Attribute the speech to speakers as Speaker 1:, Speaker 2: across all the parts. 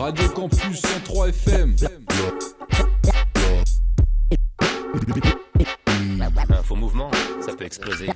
Speaker 1: Radio Campus 103 FM.
Speaker 2: Un faux mouvement, ça peut exploser.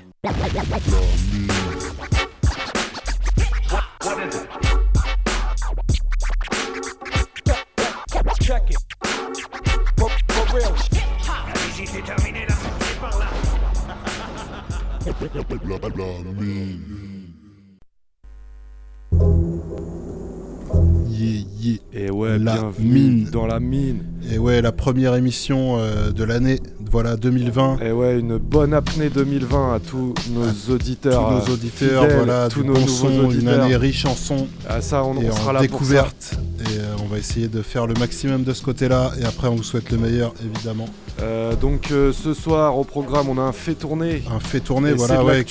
Speaker 3: La
Speaker 4: mine.
Speaker 5: dans la mine.
Speaker 4: Et ouais, la première émission euh, de l'année, voilà, 2020.
Speaker 5: Et ouais, une bonne apnée 2020 à tous nos auditeurs.
Speaker 4: Tous nos
Speaker 5: euh,
Speaker 4: auditeurs,
Speaker 5: fidèles,
Speaker 4: voilà,
Speaker 5: tous nos
Speaker 4: bon
Speaker 5: nouveaux
Speaker 4: son, une année riche en son
Speaker 5: Ah, ça, on,
Speaker 4: et
Speaker 5: on sera
Speaker 4: en
Speaker 5: là
Speaker 4: découverte. Et euh, on va essayer de faire le maximum de ce côté-là. Et après, on vous souhaite le meilleur, évidemment.
Speaker 5: pour ça. Euh, donc euh, ce soir au programme, on a un fait tourner.
Speaker 4: Un fait tourner,
Speaker 5: Et
Speaker 4: voilà, ouais,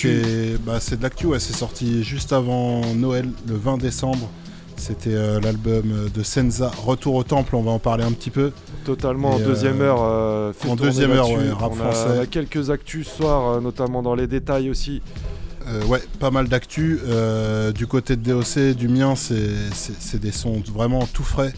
Speaker 4: bah, c'est de l'actu, ouais, c'est sorti juste avant Noël, le 20 décembre. C'était euh, l'album de Senza, Retour au Temple, on va en parler un petit peu.
Speaker 5: Totalement en
Speaker 4: Et,
Speaker 5: deuxième
Speaker 4: euh,
Speaker 5: heure. euh,
Speaker 4: en deuxième heure, ouais, rap
Speaker 5: on, a,
Speaker 4: français.
Speaker 5: on a quelques actus ce soir, euh, notamment dans les détails aussi.
Speaker 4: Euh, ouais, pas mal d'actu. Euh, du côté de DOC, du mien, c'est des sons vraiment tout frais.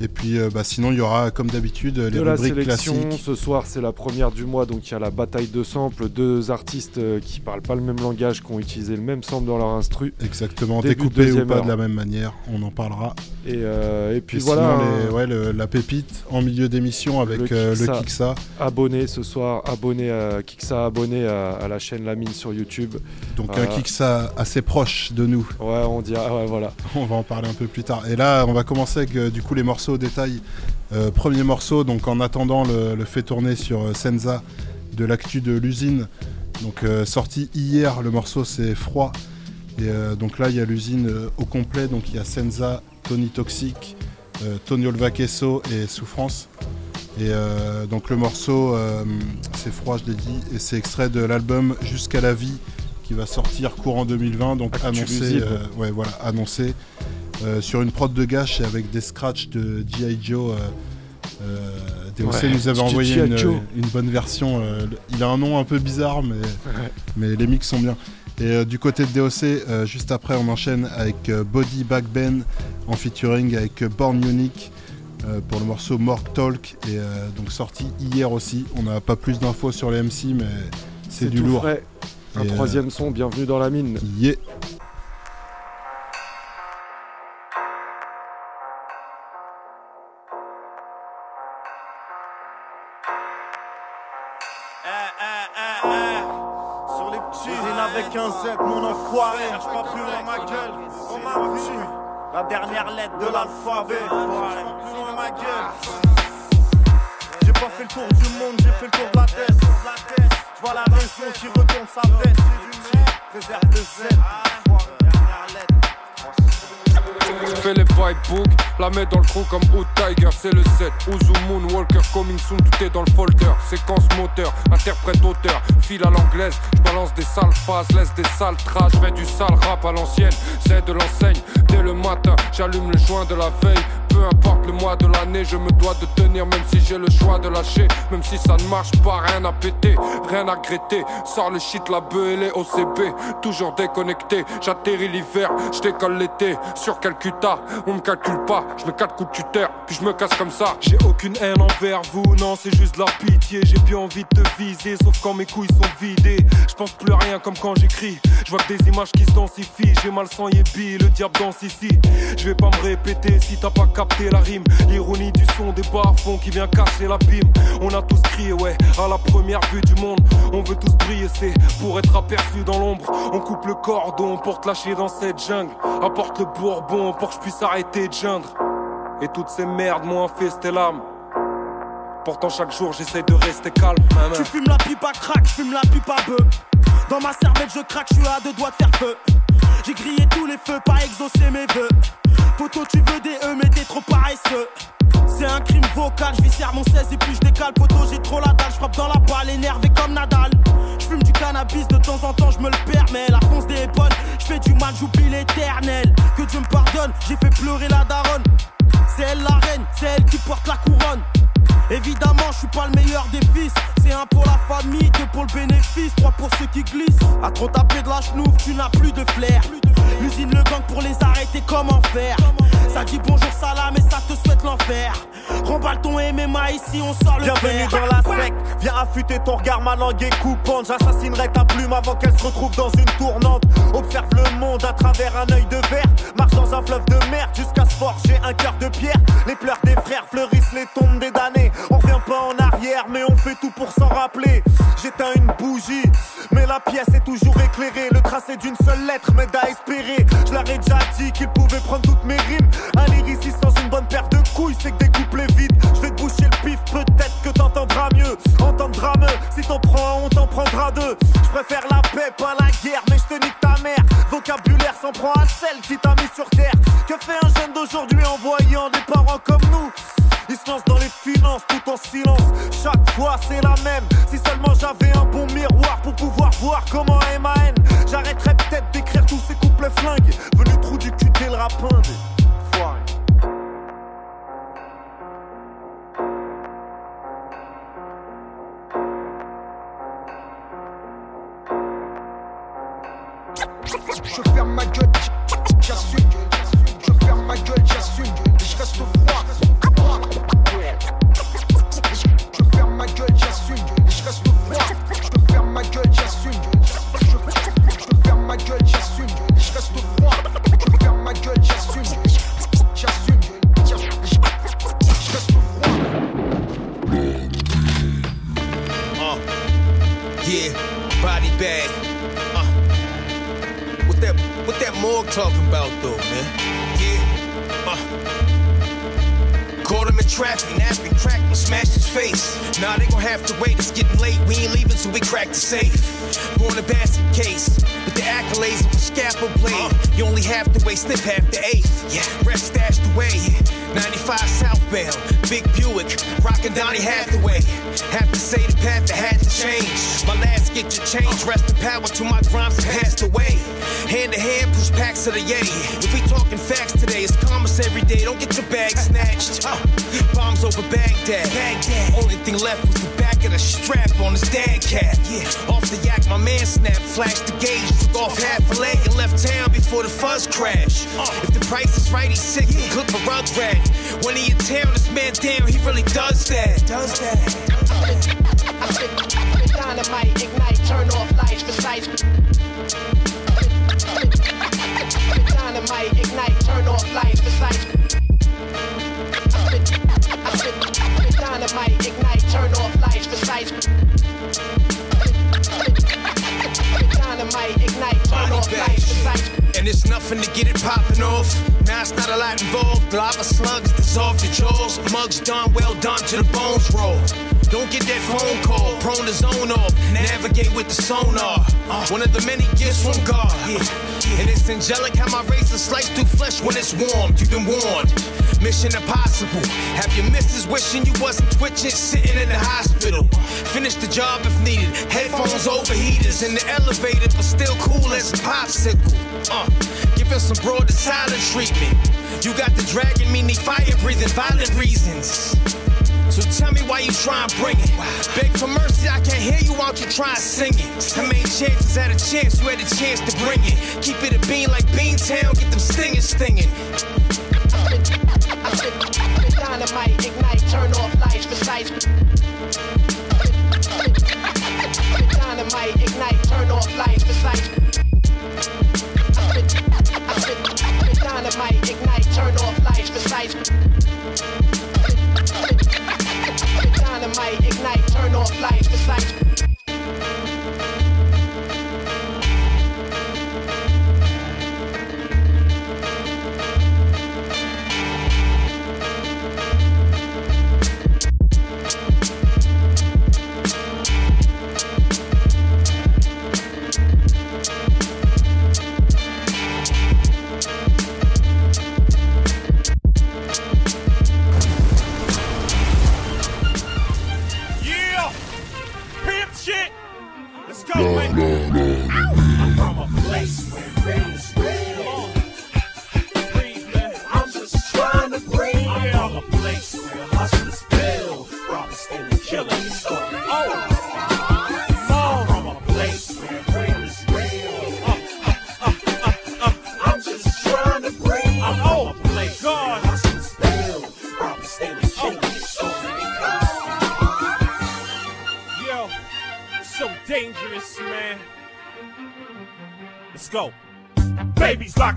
Speaker 4: Et puis euh, bah, sinon, il y aura, comme d'habitude, les
Speaker 5: de la
Speaker 4: rubriques
Speaker 5: sélection.
Speaker 4: classiques.
Speaker 5: Ce soir, c'est la première du mois, donc il y a la bataille de samples, deux artistes euh, qui parlent pas le même langage, qui ont utilisé le même sample dans leur instru.
Speaker 4: Exactement, découpés ou pas
Speaker 5: heure.
Speaker 4: de la même manière, on en parlera.
Speaker 5: Et, euh, et puis
Speaker 4: Et
Speaker 5: voilà,
Speaker 4: sinon, les-
Speaker 5: un-
Speaker 4: ouais, le- la pépite en milieu d'émission avec
Speaker 5: Le
Speaker 4: euh, le
Speaker 5: Kiksa. Abonné ce soir, abonné à Kiksa, abonné à, à la chaîne La Mine sur YouTube.
Speaker 4: Donc un Kiksa assez proche de nous.
Speaker 5: Ouais, on dit, ah ouais, voilà.
Speaker 4: On va en parler un peu plus tard. Et là, on va commencer avec du coup les morceaux au détail. Euh, premier morceau, donc en attendant le, fait tourner sur euh, Senza de l'actu de l'usine. Donc euh, sorti hier, le morceau c'est Froid. Et donc là, il y a l'usine au complet. Donc il y a Senza, Tony Toxic, Tony Olvaqueso et Souffrance. Et donc le morceau, c'est Froid, je l'ai dit, et c'est extrait de l'album Jusqu'à la vie qui va sortir courant 2020. Donc
Speaker 5: Actu
Speaker 4: annoncé, euh, ouais, voilà, annoncé euh, sur une prod de gâche et avec des scratchs de G.I. Joe. Euh, euh, DOC
Speaker 5: Ouais,
Speaker 4: nous avait envoyé une, bonne version. euh, il a un nom un peu bizarre, mais, mais les mix sont bien. Et euh, du côté de DOC, euh, juste après, on enchaîne avec euh, Body Back Ben en featuring avec euh, Born Unique euh, pour le morceau Mork Talk. Et euh, donc sorti hier aussi. On n'a pas plus d'infos sur les MC, mais c'est du lourd.
Speaker 5: Un troisième son, bienvenue dans la mine.
Speaker 4: Yeah.
Speaker 6: Sur les petits, il avec un Z, mon enfoiré. Cherche pas plus loin ma gueule, on m'a vu. La dernière lettre de l'alphabet. Cherche pas plus loin ma gueule. J'ai pas fait le tour du monde, j'ai fait le tour de la tête. Vois la raison qui retourne sa veste. Réserve de Z.
Speaker 7: Fais les bike book, la mets dans le trou comme Out Tiger, c'est le 7. Uzu Moonwalker, coming soon, tout est dans le folder. Séquence moteur, interprète auteur, file à l'anglaise. J'balance des sales phases, laisse des sales traces. J'fais du sale rap à l'ancienne, c'est de l'enseigne. Dès le matin, j'allume le joint de la veille. Peu importe le mois de l'année, je me dois de tenir, même si j'ai le choix de lâcher. Même si ça ne marche pas, rien à péter, rien à gratter. Sors le shit, la bœuf et les OCB. Toujours déconnecté, j'atterris l'hiver, je l'été. Sur Calcutta, on me calcule pas, je coups de tuteur, puis je me casse comme ça.
Speaker 8: J'ai aucune haine envers vous, non, c'est juste la pitié. J'ai bien envie de te viser, sauf quand mes couilles sont vidées. Je pense plus rien comme quand j'écris. Je vois que des images qui se densifient. J'ai mal sans yébi, le diable danse ici. Je vais pas me répéter si t'as pas capté la rime. L'ironie du son des bas-fonds qui vient casser l'abîme. On a tous crié, ouais, à la première vue du monde. On veut tous briller, c'est pour être aperçu dans l'ombre. On coupe le cordon pour te lâcher dans cette jungle. Apporte le bourbon pour que je puisse arrêter de geindre. Et toutes ces merdes m'ont infesté l'âme. Pourtant chaque jour j'essaie de rester calme. Maman.
Speaker 6: Tu fumes la pipe à crack, je fume la pipe à bœuf. Dans ma cervelle, je craque, je suis à deux doigts de faire feu. J'ai grillé tous les feux, pas exaucé mes vœux. Poto, tu veux des E, mais t'es trop paresseux. C'est un crime vocal, je mon 16 et puis je décale. Poto, j'ai trop la dalle, je frappe dans la balle, énervé comme Nadal. Je fume du cannabis, de temps en temps je me le permets. La fonce des bonnes, je fais du mal, j'oublie l'éternel. Que Dieu me pardonne, j'ai fait pleurer la daronne. C'est elle la reine, c'est elle qui porte la couronne. Évidemment, je suis pas le meilleur des fils. C'est un pour la famille, deux pour le bénéfice, trois pour ceux qui glissent. À trop taper de la chenouf, tu n'as plus de flair. L'usine, le gang pour les arrêter, comment faire? Ça dit bonjour salam et ça enfer. Remballe ton MMA ici, on sort le
Speaker 9: Bienvenue dans la sec, viens affûter ton regard, ma langue est coupante. J'assassinerai ta plume avant qu'elle se retrouve dans une tournante. Observe le monde à travers un œil de verre. Marche dans un fleuve de merde jusqu'à se forger un cœur de pierre. Les pleurs des frères fleurissent les tombes des damnés. On revient pas en arrière, mais on fait tout pour s'en rappeler. J'éteins une bougie, mais la pièce est toujours éclairée. Le tracé d'une seule lettre m'aide à espérer. Je leur ai déjà dit qu'ils pouvaient prendre toutes mes rimes. Un lyriciste sans une bonne paire de couilles, c'est que des couplets. Je vais te boucher le pif, peut-être que t'entendras mieux. Entendras mieux, si t'en prends on t'en prendra deux. Je préfère la paix, pas la guerre, mais je te nique ta mère. Vocabulaire s'en prend à celle qui t'a mis sur terre. Que fait un jeune d'aujourd'hui en voyant des parents comme nous? Il se lance dans les finances tout en silence. Chaque fois c'est la même. Si seulement j'avais un bon miroir pour pouvoir voir comment MAN. J'arrêterais peut-être d'écrire tous ces couplets flingues. Venu trou du cul le des.
Speaker 3: Je ferme ma gueule, j'assume. Je ferme ma gueule, j'assume. Je reste froid. Je reste froid. Ferme ma gueule.
Speaker 10: Uh, yeah, body bag. Uh, what that, what that morgue talking about though, man? Yeah, uh. Caught traffic, napping, cracked him, smashed his face. Nah, they gon' have to wait, it's getting late. We ain't leaving till we crack the safe. Born a basket case, with the accolades of a scalpel blade. You only have to wait, sniff half the eighth. Yeah, rest stashed away. 95 southbound, big Buick, rockin' Donny Hathaway. Have to say the path that had to change. My last get your change, rest in power to my crimes that passed away. Hand to hand, push packs to the yay. If we talking facts today, it's commerce every day. Don't get your bag snatched. Uh, bombs over Baghdad. Baghdad. Only thing left was the back of the strap on his dad cat. Yeah, off the yak, my man snapped, flashed the gauge, took off half a leg and left town before the fuzz crash. Uh, if the price is right, he's sick, he cook a rug rat. When he in town, this man down, he really does that. Does that. Done, well done to the bones roll. Don't get that phone call, prone to zone off. Navigate with the sonar. One of the many gifts from God. And it's angelic how my razor slice through flesh when it's warm. You've been warned. Mission impossible. Have your missus wishing you wasn't twitching, sitting in the hospital. Finish the job if needed. Headphones, overheaters in the elevator, but still cool as a popsicle. Uh, giving some broad to silent treatment. You got the dragon, meaning fire breathing, violent reasons. So tell me why you try and bring it. Beg for mercy, I can't hear you, don't you try and sing it? How many chances had a chance, you had a chance to bring it? Keep it a bean like Beantown, get them stingers stinging.
Speaker 11: Dynamite, ignite, turn off lights, precise. Dynamite, ignite, turn off lights, precise.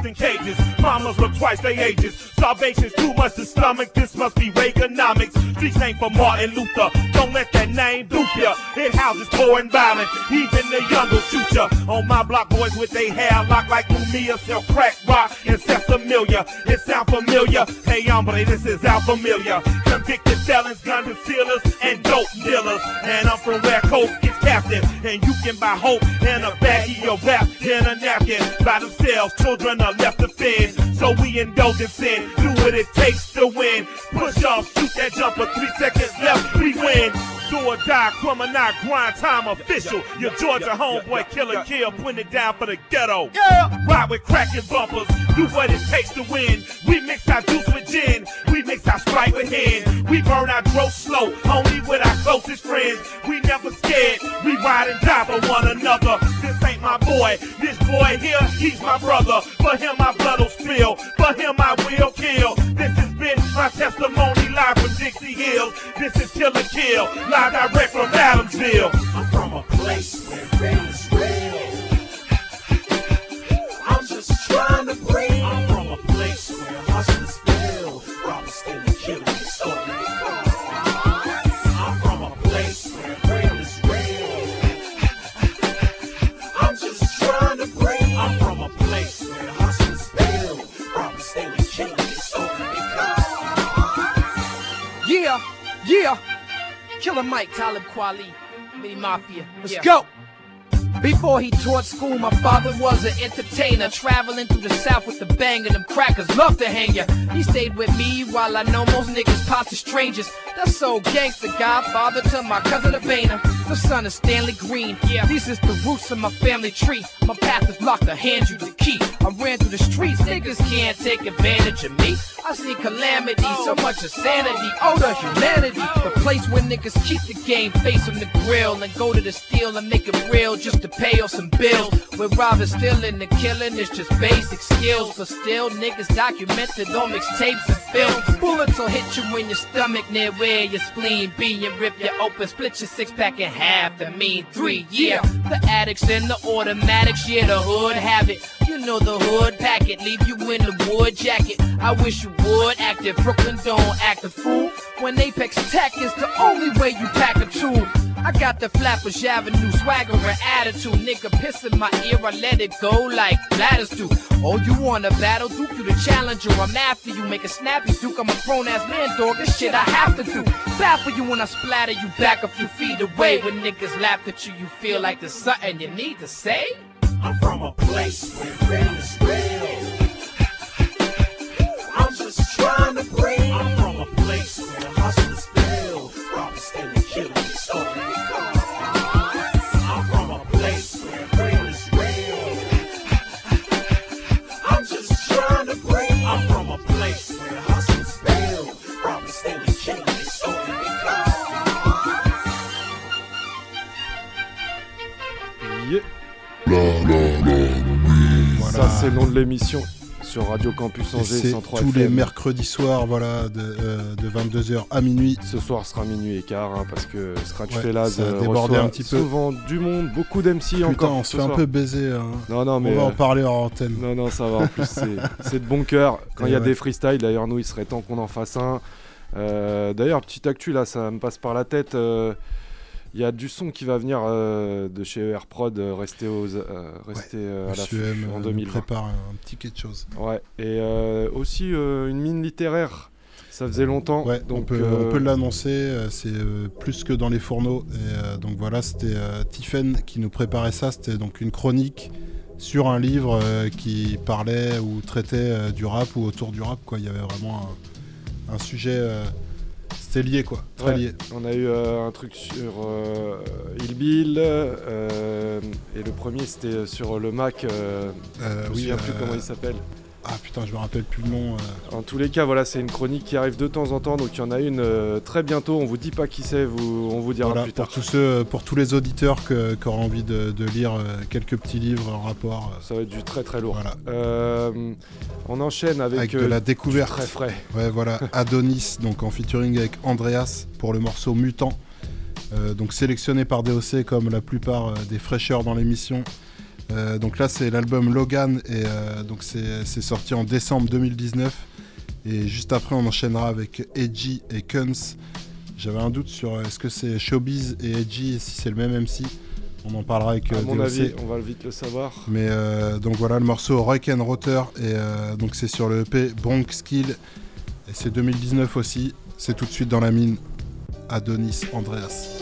Speaker 12: In cages, mamas look twice their ages. Starvation's too much to stomach, this must be Reaganomics. Streets ain't for Martin Luther, don't let that name dupe ya. It houses poor and violent, even the young will shoot ya. On my block, boys with they hair locked like Mumia, sell crack, rock, and sesamilia. It sound familiar, hey hombre, this is our familiar. Convicted felons, gun concealers, and dope dealers. And I'm from where coke gets captive, and you can buy hope in a baggie of rap in a napkin by themselves. Children we indulge in. Do what it takes to win. Push off, shoot that jumper, three seconds left, we win. Do or die, criminal, grind time official. Your Georgia homeboy killer kill, putting it down for the ghetto. Yeah. Ride with cracking bumpers, do what it takes to win. We mix our juice with gin, we mix our sprite with hen. We burn our growth slow, only with our closest friends. We never scared, we ride and die for one another. This ain't my boy, this boy here, he's my brother. For him, my blood will for him, I will kill. This has been my testimony live from Dixie Hills. This is Killer Kill, live direct from Adamsville. I'm from a place where rain is real.
Speaker 13: Mike, Talib Kweli, Mini Mafia. Let's
Speaker 14: Yeah.
Speaker 13: go. Before he taught school, my father was an entertainer, traveling through the south with the bang and them crackers love to hang ya. He stayed with me while I know most niggas pop to strangers. That's so gangster, godfather to my cousin Abana. The son of Stanley Green. Yeah, these is the roots of my family tree. My path is locked, I hand you the key. I ran through the streets, niggas can't take advantage of me. I see calamity, so oh. much insanity, oh the humanity. Oh. The place where niggas keep the game face on the grill and go to the steel and make it real just to pay off some bills. Where robbing, stealing, and killing is just basic skills. But still, niggas documented on mixtapes and films. Bullets will hit you in your stomach near where your spleen be and rip you open, split your six pack in half. That mean three, yeah. The addicts and the automatics, yeah, the hood have it. You know the hood packet, leave you in the wood jacket. I wish you would act it. Brooklyn don't act a fool. When Apex Tech is the only way you pack a tool. I got the Flatbush Avenue swagger and attitude. Nigga piss in my ear, I let it go like bladders do. Oh, you wanna battle? Duke, you the challenger. I'm after you. Make a snappy Duke. I'm a grown ass man, dog. This shit I have to do. Baffle you when I splatter you back a few feet away. When niggas laugh at you, you feel like there's something you need to say.
Speaker 12: I'm from a place where real is real. I'm just trying to bring. I'm from a place where hustlers spill, robbers and killing is story.
Speaker 4: Voilà.
Speaker 5: Ça, c'est le nom de l'émission sur Radio Campus Angers
Speaker 4: C'est
Speaker 5: 103
Speaker 4: tous
Speaker 5: FM.
Speaker 4: les mercredis soirs, voilà, de, euh, de 22h à minuit.
Speaker 5: Ce soir sera minuit et quart, hein, parce que Scratch
Speaker 4: Ouais, a
Speaker 5: euh,
Speaker 4: débordé un petit peu.
Speaker 5: souvent du monde, beaucoup d'MC encore.
Speaker 4: on se fait un peu baiser. hein.
Speaker 5: Non, non, mais.
Speaker 4: on va en
Speaker 5: euh,
Speaker 4: parler en antenne.
Speaker 5: Non, non, ça va. En plus, c'est- de bon cœur. Quand il y a
Speaker 4: ouais.
Speaker 5: des freestyles, d'ailleurs, nous, il serait temps qu'on en fasse un. Euh, d'ailleurs, petite actu, là, ça me passe par la tête. Euh, Il y a du son qui va venir euh, de chez ER Prod, euh, rester, aux, euh, rester euh, à l'affût en
Speaker 4: euh,
Speaker 5: 2020.
Speaker 4: prépare un petit quelque chose.
Speaker 5: Ouais, et euh, aussi euh, une mine littéraire. Ça faisait longtemps.
Speaker 4: Ouais,
Speaker 5: donc
Speaker 4: on peut,
Speaker 5: euh,
Speaker 4: on peut l'annoncer, euh, c'est euh, plus que dans les fourneaux. Et euh, donc voilà, c'était euh, Tiffen qui nous préparait ça. C'était donc une chronique sur un livre euh, qui parlait ou traitait euh, du rap ou autour du rap. Quoi. Il y avait vraiment un, un sujet. Euh, c'était lié, quoi. Très
Speaker 5: Ouais,
Speaker 4: lié.
Speaker 5: On a eu euh, un truc sur euh, Il Bill, euh, et le premier c'était sur le Mac. euh,
Speaker 4: Euh,
Speaker 5: je me
Speaker 4: oui,
Speaker 5: souviens plus
Speaker 4: euh,
Speaker 5: comment il s'appelle.
Speaker 4: Ah putain, je me rappelle plus le nom. euh.
Speaker 5: En tous les cas, voilà, c'est une chronique qui arrive de temps en temps, donc il y en a une euh, très bientôt. On vous dit pas qui c'est, vous, on vous dira
Speaker 4: Voilà,
Speaker 5: plus tard.
Speaker 4: pour tous ceux, pour tous les auditeurs que- qui auraient envie de, de lire euh, quelques petits livres en rapport.
Speaker 5: Ça va être du très très lourd.
Speaker 4: Voilà.
Speaker 5: Euh, on enchaîne avec,
Speaker 4: avec, de la découverte.
Speaker 5: très frais.
Speaker 4: Ouais, voilà. Adonis, donc en featuring avec Andreas pour le morceau Mutant. Euh, donc sélectionné par DOC comme la plupart des fraîcheurs dans l'émission. Euh, donc là c'est l'album Logan et euh, donc c'est sorti en décembre 2019 et juste après on enchaînera avec Edgy et Kunz. J'avais un doute sur euh, est-ce que c'est Showbiz et Edgy et si c'est le même MC. On en parlera avec
Speaker 5: À mon
Speaker 4: DOC.
Speaker 5: avis, on va vite le savoir.
Speaker 4: Mais donc voilà le morceau Rock and Rotter et donc c'est sur le EP Bronx Skill et c'est 2019 aussi. C'est tout de suite dans la mine. Adonis Andreas.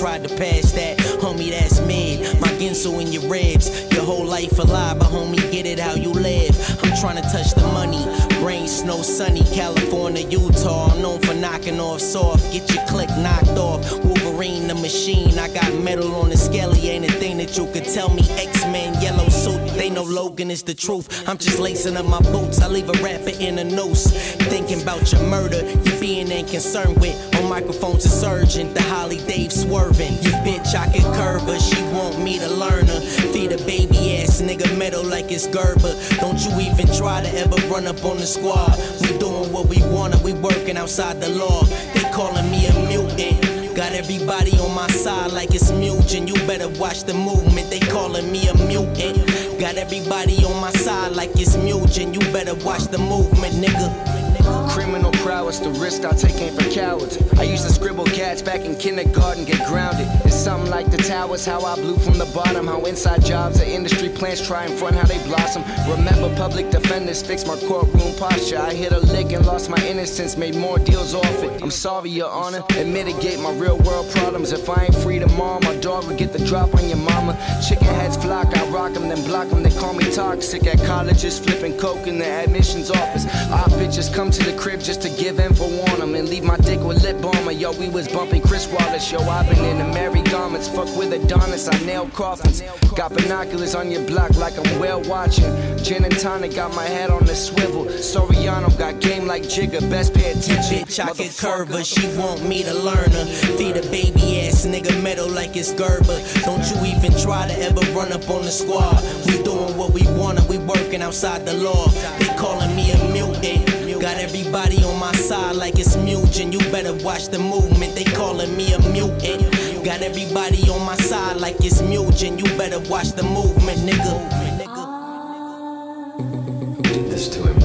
Speaker 14: Tried to pass that. Homie, that's mid. My Ginsu in your ribs. Your whole life a lie, but homie, get it how you live. I'm trying to touch the money. Rain, snow, sunny, California, Utah. I'm known for knocking off soft. Get your click knocked off. Wolverine the machine. I got metal on the skelly. Ain't a thing that you could tell me. X-Men, yellow suit. They know Logan is the truth. I'm just lacing up my boots. I leave a rapper in a noose. Thinking about your murder. You being ain't concerned with. On microphones, a surgeon. The Holly Dave swerving. You bitch, I can curve her. She want me to learn her. Feed a baby ass nigga metal like it's Gerber. Don't you even try to ever run up on the squad. We doing what we wanna. We working outside the law. They calling me a mutant. Got everybody on my side like it's mutant. You better watch the movement. They calling me a mutant. Got everybody on my side like it's mutant. You better watch the movement, nigga.
Speaker 15: Criminal prowess, the risk I take ain't for cowards. I used to scribble cats back in kindergarten, get grounded. It's something like the towers, how I blew from the bottom. How inside jobs or industry plants try and front how they blossom. Remember public defenders fix my courtroom posture. I hit a lick and lost my innocence, made more deals off it. I'm sorry, Your Honor, and mitigate my real world problems. If I ain't free tomorrow, my dog get the drop on your mama. Chicken heads flock, I rock them, then block them. They call me toxic at colleges, flipping coke in the admissions office. Our bitches come to the crib just to give info on them and leave my dick with lip balmer. Yo, we was bumping Chris Wallace. Yo, i been in the Mary garments. Fuck with Adonis, I nail coffins. Got binoculars on your block like I'm well watching. Gin and tonic got my head on the swivel. Soriano got game like Jigga. Best pay attention.
Speaker 14: Bitch, I can curve her. She want me to learn her. Feed a baby ass nigga metal like it's Gerber. Don't you even try to ever run up on the squad. We doing what we wanna. We working outside the law. They calling me a. Got everybody on my side like it's mutant. You better watch the movement. They calling me a mutant. Got everybody on my side like it's mutant. You better watch the movement, nigga.
Speaker 16: Did this to him.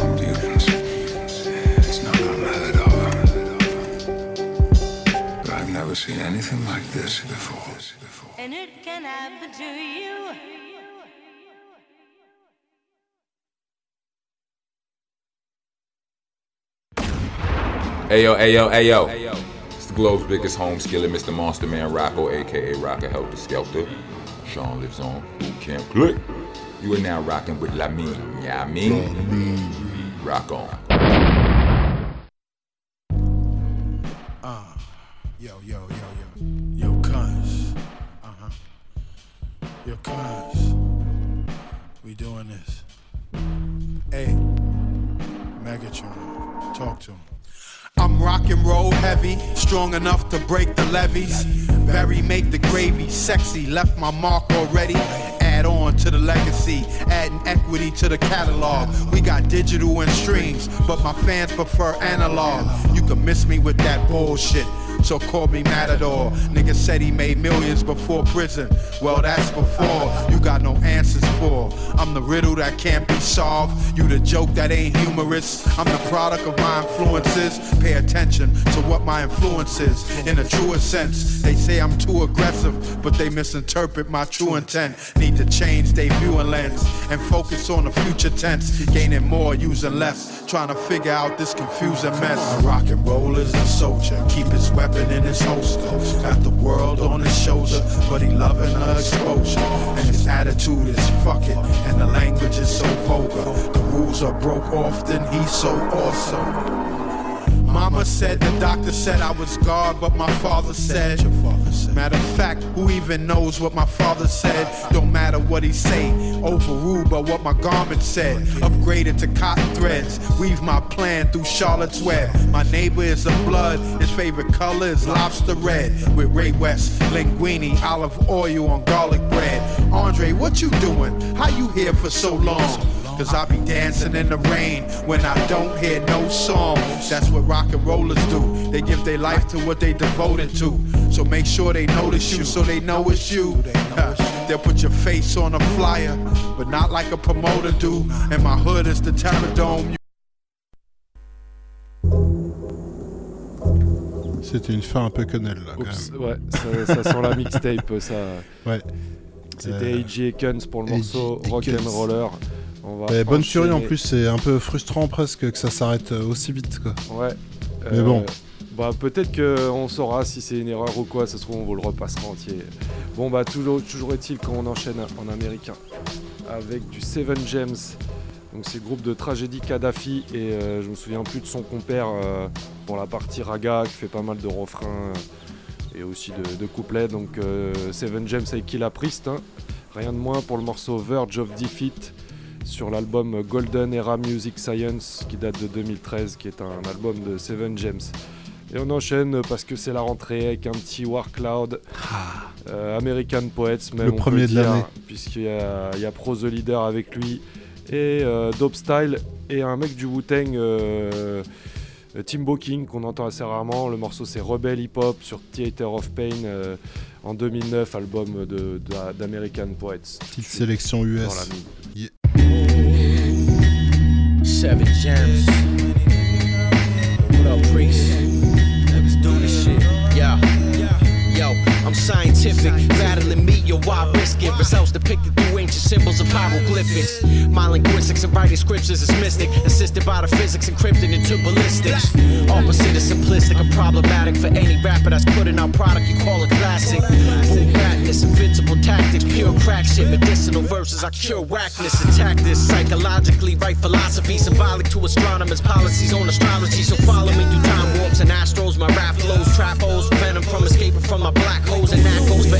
Speaker 16: On mutants. It's not unheard of. But I've never seen anything like this before.
Speaker 17: And it can happen to you.
Speaker 18: Ayo, ayo, ayo. It's the globe's biggest home skillet, Mr. Monster Man Rocco, aka Rocker Helter Skelter. Sean lives on Boot Camp Click. You are now rocking with La Lamine. Yeah, I mean, rock on.
Speaker 19: Uh, yo, yo, yo, yo. Yo, cuz. Uh huh. Yo, cuz. We doing this. Hey, Megatron, talk to him. I'm rock and roll heavy, strong enough to break the levees. Berry make the gravy sexy, left my mark already. Add on to the legacy, adding equity to the catalog. We got digital and streams, but my fans prefer analog. You can miss me with that bullshit. So call me Matador. Nigga said he made millions before prison. Well, that's before you got no answers for. I'm the riddle that can't be solved. You the joke that ain't humorous. I'm the product of my influences. Pay attention to what my influence is. In a truer sense, they say I'm too aggressive, but they misinterpret my true intent. Need to change their viewing lens and focus on the future tense. Gaining more, using less. Trying to figure out this confusing mess. A rock and roll is a soldier. Keep his weapon in his holster. Got the world on his shoulder. but he loving the exposure. And his attitude is fuck it, and the language is so vulgar. The rules are broke often, he's so awesome. Mama said, the doctor said I was God, but my father said. Matter of fact, who even knows what my father said? Don't matter what he say, overruled by what my garment said. Upgraded to cotton threads, weave my plan through Charlotte's Web. My neighbor is a blood, his favorite color is lobster red. With Ray West, linguine, olive oil on garlic bread. Andre, what you doing? How you here for so long? Cause I be dancing in the rain when I don't hear no songs. That's what rock and rollers do. They give their life to what they devoted to. So make sure they notice you so they know it's you. They'll put your face on a flyer, but not like a promoter do. And my hood is the Terradome.
Speaker 4: C'était une fin un peu connelle là. quand
Speaker 5: Oups,
Speaker 4: même.
Speaker 5: ouais, ça, ça sent la mixtape, ça.
Speaker 4: Ouais.
Speaker 5: C'était
Speaker 4: Euh,
Speaker 5: A.J. Akens pour le
Speaker 4: A.J.
Speaker 5: morceau
Speaker 4: Akens.
Speaker 5: Rock'n'Roller. On va
Speaker 4: Et bonne tuerie en plus, c'est un peu frustrant presque que ça s'arrête euh, aussi vite quoi.
Speaker 5: Ouais.
Speaker 4: Mais
Speaker 5: Euh,
Speaker 4: bon.
Speaker 5: Bah peut-être qu'on saura si c'est une erreur ou quoi, ça se trouve on vous le repassera entier. Bon bah toujours, toujours est-il qu'on enchaîne en américain avec du Seven Gems. Donc c'est le groupe de tragédie Kadhafi et euh, je me souviens plus de son compère euh, pour la partie raga qui fait pas mal de refrains euh, et aussi de, de couplets. Donc euh, Seven Gems avec Killa Priest, hein. rien de moins pour le morceau Verge of Defeat sur l'album Golden Era Music Science qui date de 2013, qui est un album de Seven Gems. Et on enchaîne parce que c'est la rentrée avec un petit War Cloud, euh, American Poets, même
Speaker 4: Le
Speaker 5: on
Speaker 4: premier
Speaker 5: peut
Speaker 4: de l'année.
Speaker 5: puisqu'il y a, a Pro The Leader avec lui et euh, Dope Style et un mec du Wu-Tang, euh, Timbo King, qu'on entend assez rarement. Le morceau c'est Rebel Hip Hop sur Theater of Pain euh, en 2009, album de- de- d'American Poets.
Speaker 4: Petite sélection US.
Speaker 5: Dans la.
Speaker 14: Seven gems. What up, priest? I'm scientific, battling me, yo, why risk? Results depicted through ancient symbols of hieroglyphics. My linguistics and writing scriptures is mystic, assisted by the physics encrypted into ballistics. Opposite is simplistic and problematic for any rapper that's putting out product you call a classic. Boom, madness, invincible tactics, pure crack shit, medicinal verses. I cure whackness, attack this psychologically, right philosophy, symbolic to astronomers, policies on astrology. So follow me through time warps and astros. My rap flows, trap holes, venom from escaping from my black and i goes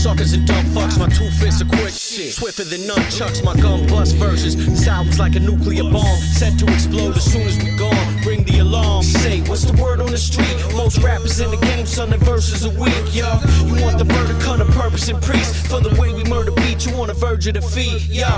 Speaker 14: suckers and dumb fucks. My two fists are quick shit, swifter than nunchucks. My gun bust versions. This album's like a nuclear bomb, set to explode as soon as we gone. Bring the alarm. Say, what's the word on the street? Most rappers in the game, son, their verses a week, yo. You want the murder, cut of purpose and priest. For the way we murder beat, you on the verge of defeat, yo,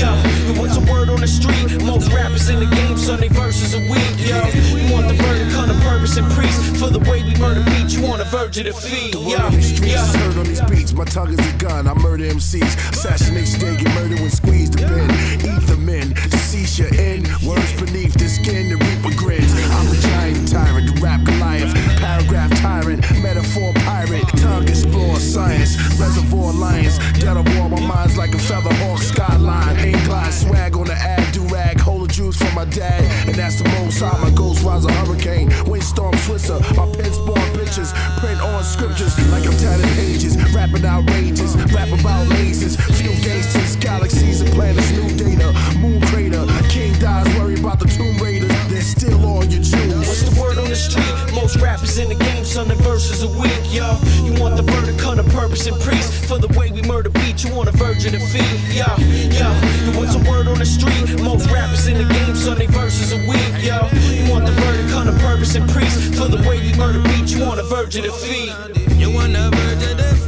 Speaker 14: yo. You what's the word on the street? Most rappers in the game, son, their verses a week, yo. You want the murder, cut of purpose and priest. For the way we murder beat, you on the verge of defeat, yo,
Speaker 20: Word on the streets
Speaker 14: yo.
Speaker 20: heard on these beats. My tongue is a gun. I murder MCs. Assassination day get murdered when squeeze the pen. Eat the men cease your end. Words beneath the skin, the reaper grins. I'm a giant tyrant, the rap Goliath. Paragraph tyrant, metaphor pirate. Tongue explore science. Reservoir lions. Dead of war, my mind's like a feather hawk skyline. Ain't glide swag on the ad do rag. Hold from my dad. And that's the most high. My ghost rides a hurricane. Windstorm Twister. My pen spawn bitches. Print on scriptures like I'm tatted pages. Rapping outrageous. Rap about lasers. Few gangsters, galaxies and planets. New data. Moon crater. King dies. Worry about the Tomb Raiders. They're still on your Jews.
Speaker 14: What's the word on the street? Most rappers in the game, son, their verses a week, yo. You want the murder, cut of purpose and priest. For the way we murder beat, you on the verge of defeat, yo, yo. What's the word on the street? Most rappers in the game, son, their verses a week, yo. You want the murder, cut of purpose and priest. For the way we murder beat, you on the verge of defeat.
Speaker 10: You on the verge of defeat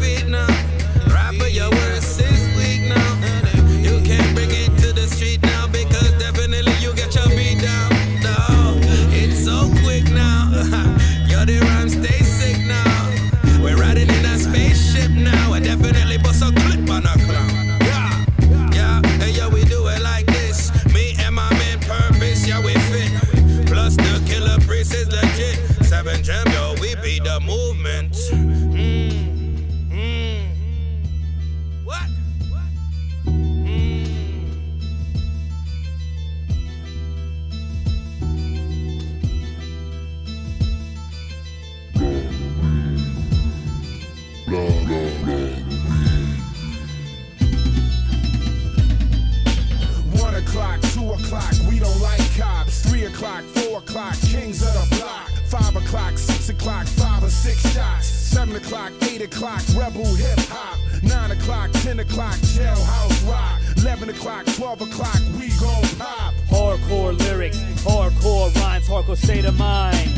Speaker 21: o'clock, five or six shots. Seven o'clock, eight o'clock, rebel hip hop. Nine o'clock, ten o'clock, jailhouse rock. Eleven o'clock, twelve o'clock, we gon' pop.
Speaker 22: Hardcore lyrics, hardcore rhymes, hardcore state of mind.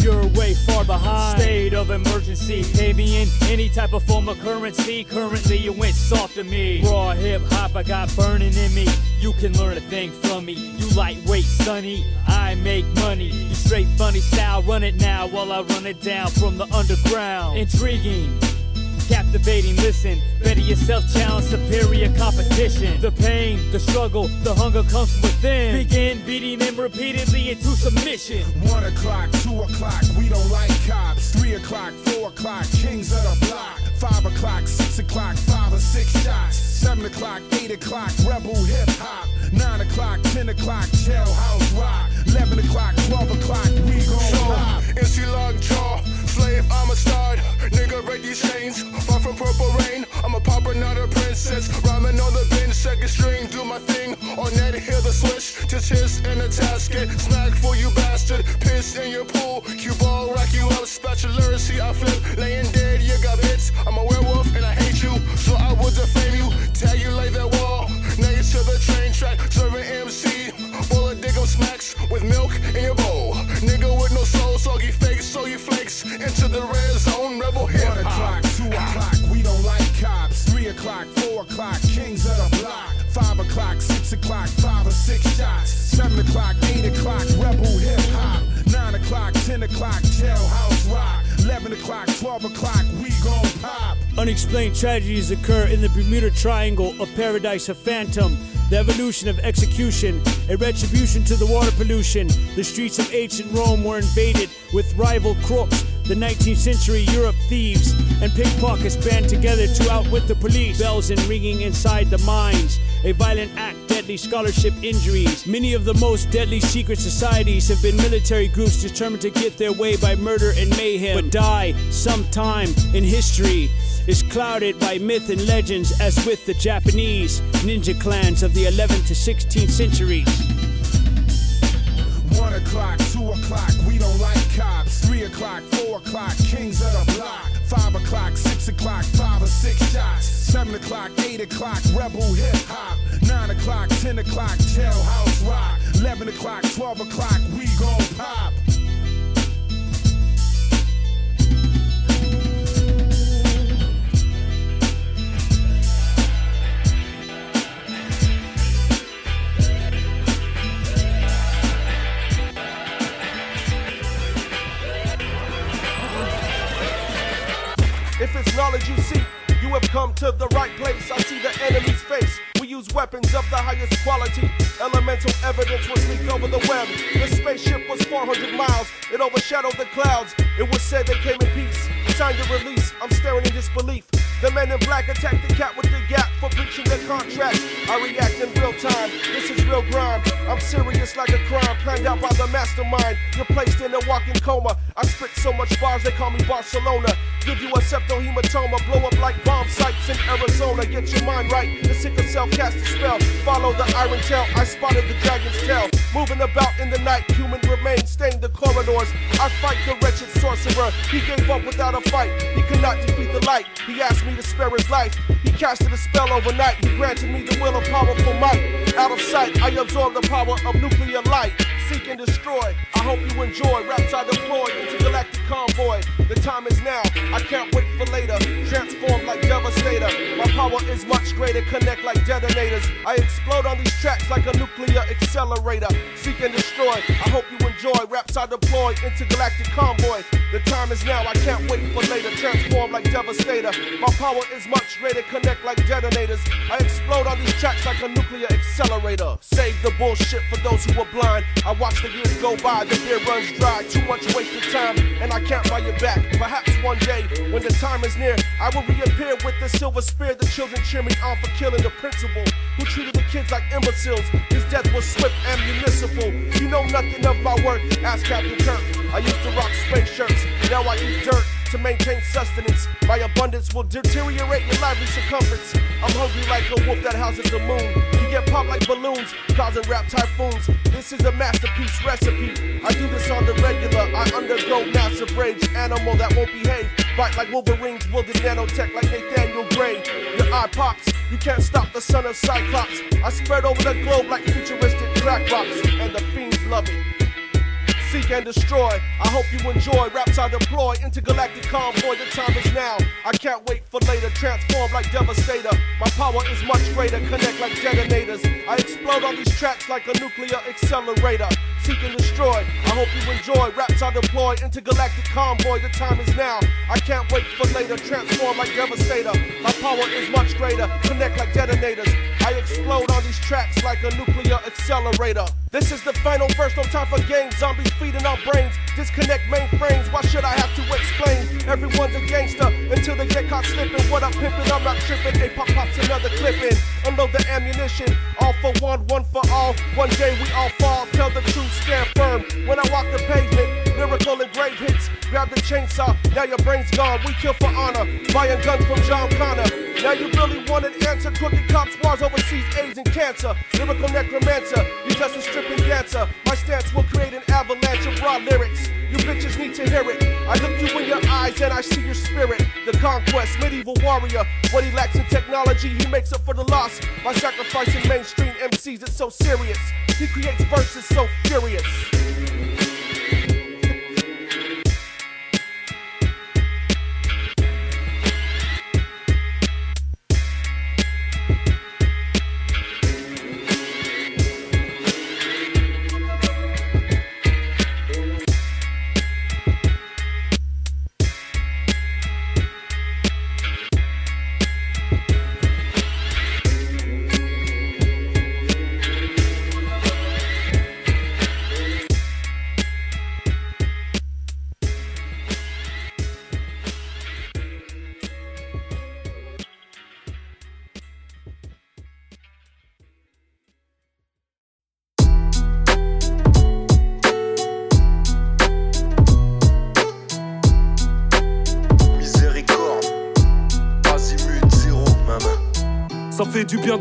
Speaker 22: You're way far behind. State of emergency. Pay me in any type of form of currency. Currently, you went soft to me. Raw hip hop, I got burning in me. You can learn a thing from me. You lightweight, sunny. I make money. You straight funny style. Run it now while I run it down from the underground. Intriguing. Captivating, listen, better yourself, challenge superior competition. The pain, the struggle, the hunger comes from within. Begin beating them repeatedly into submission.
Speaker 21: One o'clock, two o'clock, we don't like cops. Three o'clock, four o'clock, kings of the block. Five o'clock, six o'clock, five or six shots. Seven o'clock, eight o'clock, rebel hip hop. Nine o'clock, ten o'clock, jailhouse rock. Eleven o'clock, twelve o'clock, we gon' pop.
Speaker 23: long Lockjaw, slave, I'm a star. Nigga, break these chains. Far from purple rain, I'm a pauper, not a princess. Rhyming on the bench, second string, do my thing. On that, hear the swish. Just hiss in a tasket. Smack for you, bastard. Piss in your pool. Cue ball, rack you up. Spatula, see, I flip. Laying dead, you got bits. I'm a werewolf and I hate you. So I will defame you. Tell you
Speaker 22: Unexplained tragedies occur in the Bermuda Triangle of Paradise, a phantom. The evolution of execution, a retribution to the water pollution. The streets of ancient Rome were invaded with rival crooks. The 19th century Europe thieves and pickpockets band together to outwit the police. Bells and ringing inside the mines. A violent act, deadly scholarship injuries. Many of the most deadly secret societies have been military groups determined to get their way by murder and mayhem, but die sometime in history is clouded by myth and legends, as with the Japanese ninja clans of the 11th to 16th centuries.
Speaker 21: One o'clock, two o'clock, we don't like cops. Three o'clock, four o'clock, kings of the block. Five o'clock, six o'clock, five or six shots. Seven o'clock, eight o'clock, rebel hip hop. Nine o'clock, ten o'clock, jailhouse rock. Eleven o'clock, twelve o'clock, we gon' pop.
Speaker 24: If it's knowledge you seek, you have come to the right place. I see the enemy's face. We use weapons of the highest quality. Elemental evidence was leaked over the web. The spaceship was 400 miles. It overshadowed the clouds. It was said they came in peace. Time to release. I'm staring in disbelief. The men in black attacked the cat with the gap for breaching their contract. I react in real time. This is real grime. I'm serious like a crime planned out by the mastermind. You're placed in a walking coma. I spit so much bars they call me Barcelona. Give you a septohematoma, blow up like bomb sites in Arizona. Get your mind right. The sickle cell cast a spell. Follow the iron tail. I spotted the dragon's tail. Moving about in the night, human remains stain the corridors. I fight the wretched sorcerer. He gave up without a fight. He could not defeat the light. He asked me to spare his life. He casted a spell overnight. He granted me the will of powerful might. Out of sight, I absorb the power of nuclear light. Seek and destroy. I hope you enjoy. Raps I deploy into galactic convoy. The time is now. I can't wait for later. Transform like Devastator. My power is much greater. Connect like detonators. I explode on these tracks like a nuclear accelerator. Seek and destroy. I hope you enjoy. Raps I deploy into galactic convoy. The time is now. I can't wait for later. Transform like Devastator. My power is much greater. Connect like detonators. I explode on these tracks like a nuclear accelerator. Save the bullshit for those who are blind. I watch the years go by. The beer runs dry. Too much wasted time. And I can't buy it back. Perhaps one day, when the time is near, I will reappear with the silver spear. The children cheer me on for killing the principal who treated the kids like imbeciles. His death was swift and municipal. You know nothing of my work. Ask Captain Kirk. I used to rock space shirts. Now I eat dirt. To maintain sustenance. My abundance will deteriorate your lively circumference. I'm hungry like a wolf that houses the moon. You get popped like balloons, causing rap typhoons. This is a masterpiece recipe. I do this on the regular. I undergo massive rage. Animal that won't behave. Bite like Wolverines, wielding nanotech like Nathaniel Gray. Your eye pops. You can't stop the son of Cyclops. I spread over the globe like futuristic and destroy. I hope you enjoy raps I deploy. Intergalactic convoy, the time is now. I can't wait for later. Transform like Devastator. My power is much greater. Connect like detonators. I explode on these tracks like a nuclear accelerator. Seek and destroy. I hope you enjoy raps I deploy. Intergalactic convoy, the time is now. I can't wait for later. Transform like Devastator. My power is much greater. Connect like detonators. I explode on these tracks like a nuclear accelerator. This is the final verse, no time for games. Zombies feeding our brains. Disconnect mainframes. Why should I have to explain? Everyone's a gangster until they get caught slipping. What I'm pimping? I'm not tripping. A pop pops another clipping. Unload the ammunition. All for one, one for all. One day we all fall. Tell the truth, stand firm. When I walk the pavement, lyrical and grave hits. Grab the chainsaw. Now your brain's gone. We kill for honor. Buying guns from John Connor. Now you really want an answer. Crooked cops, wars overseas, AIDS and cancer. Lyrical necromancer. You just a My stance will create an avalanche of raw lyrics. You bitches need to hear it. I look you in your eyes and I see your spirit. The conquest, medieval warrior. What he lacks in technology, he makes up for the loss. By sacrificing mainstream MCs, it's so serious. He creates verses so furious.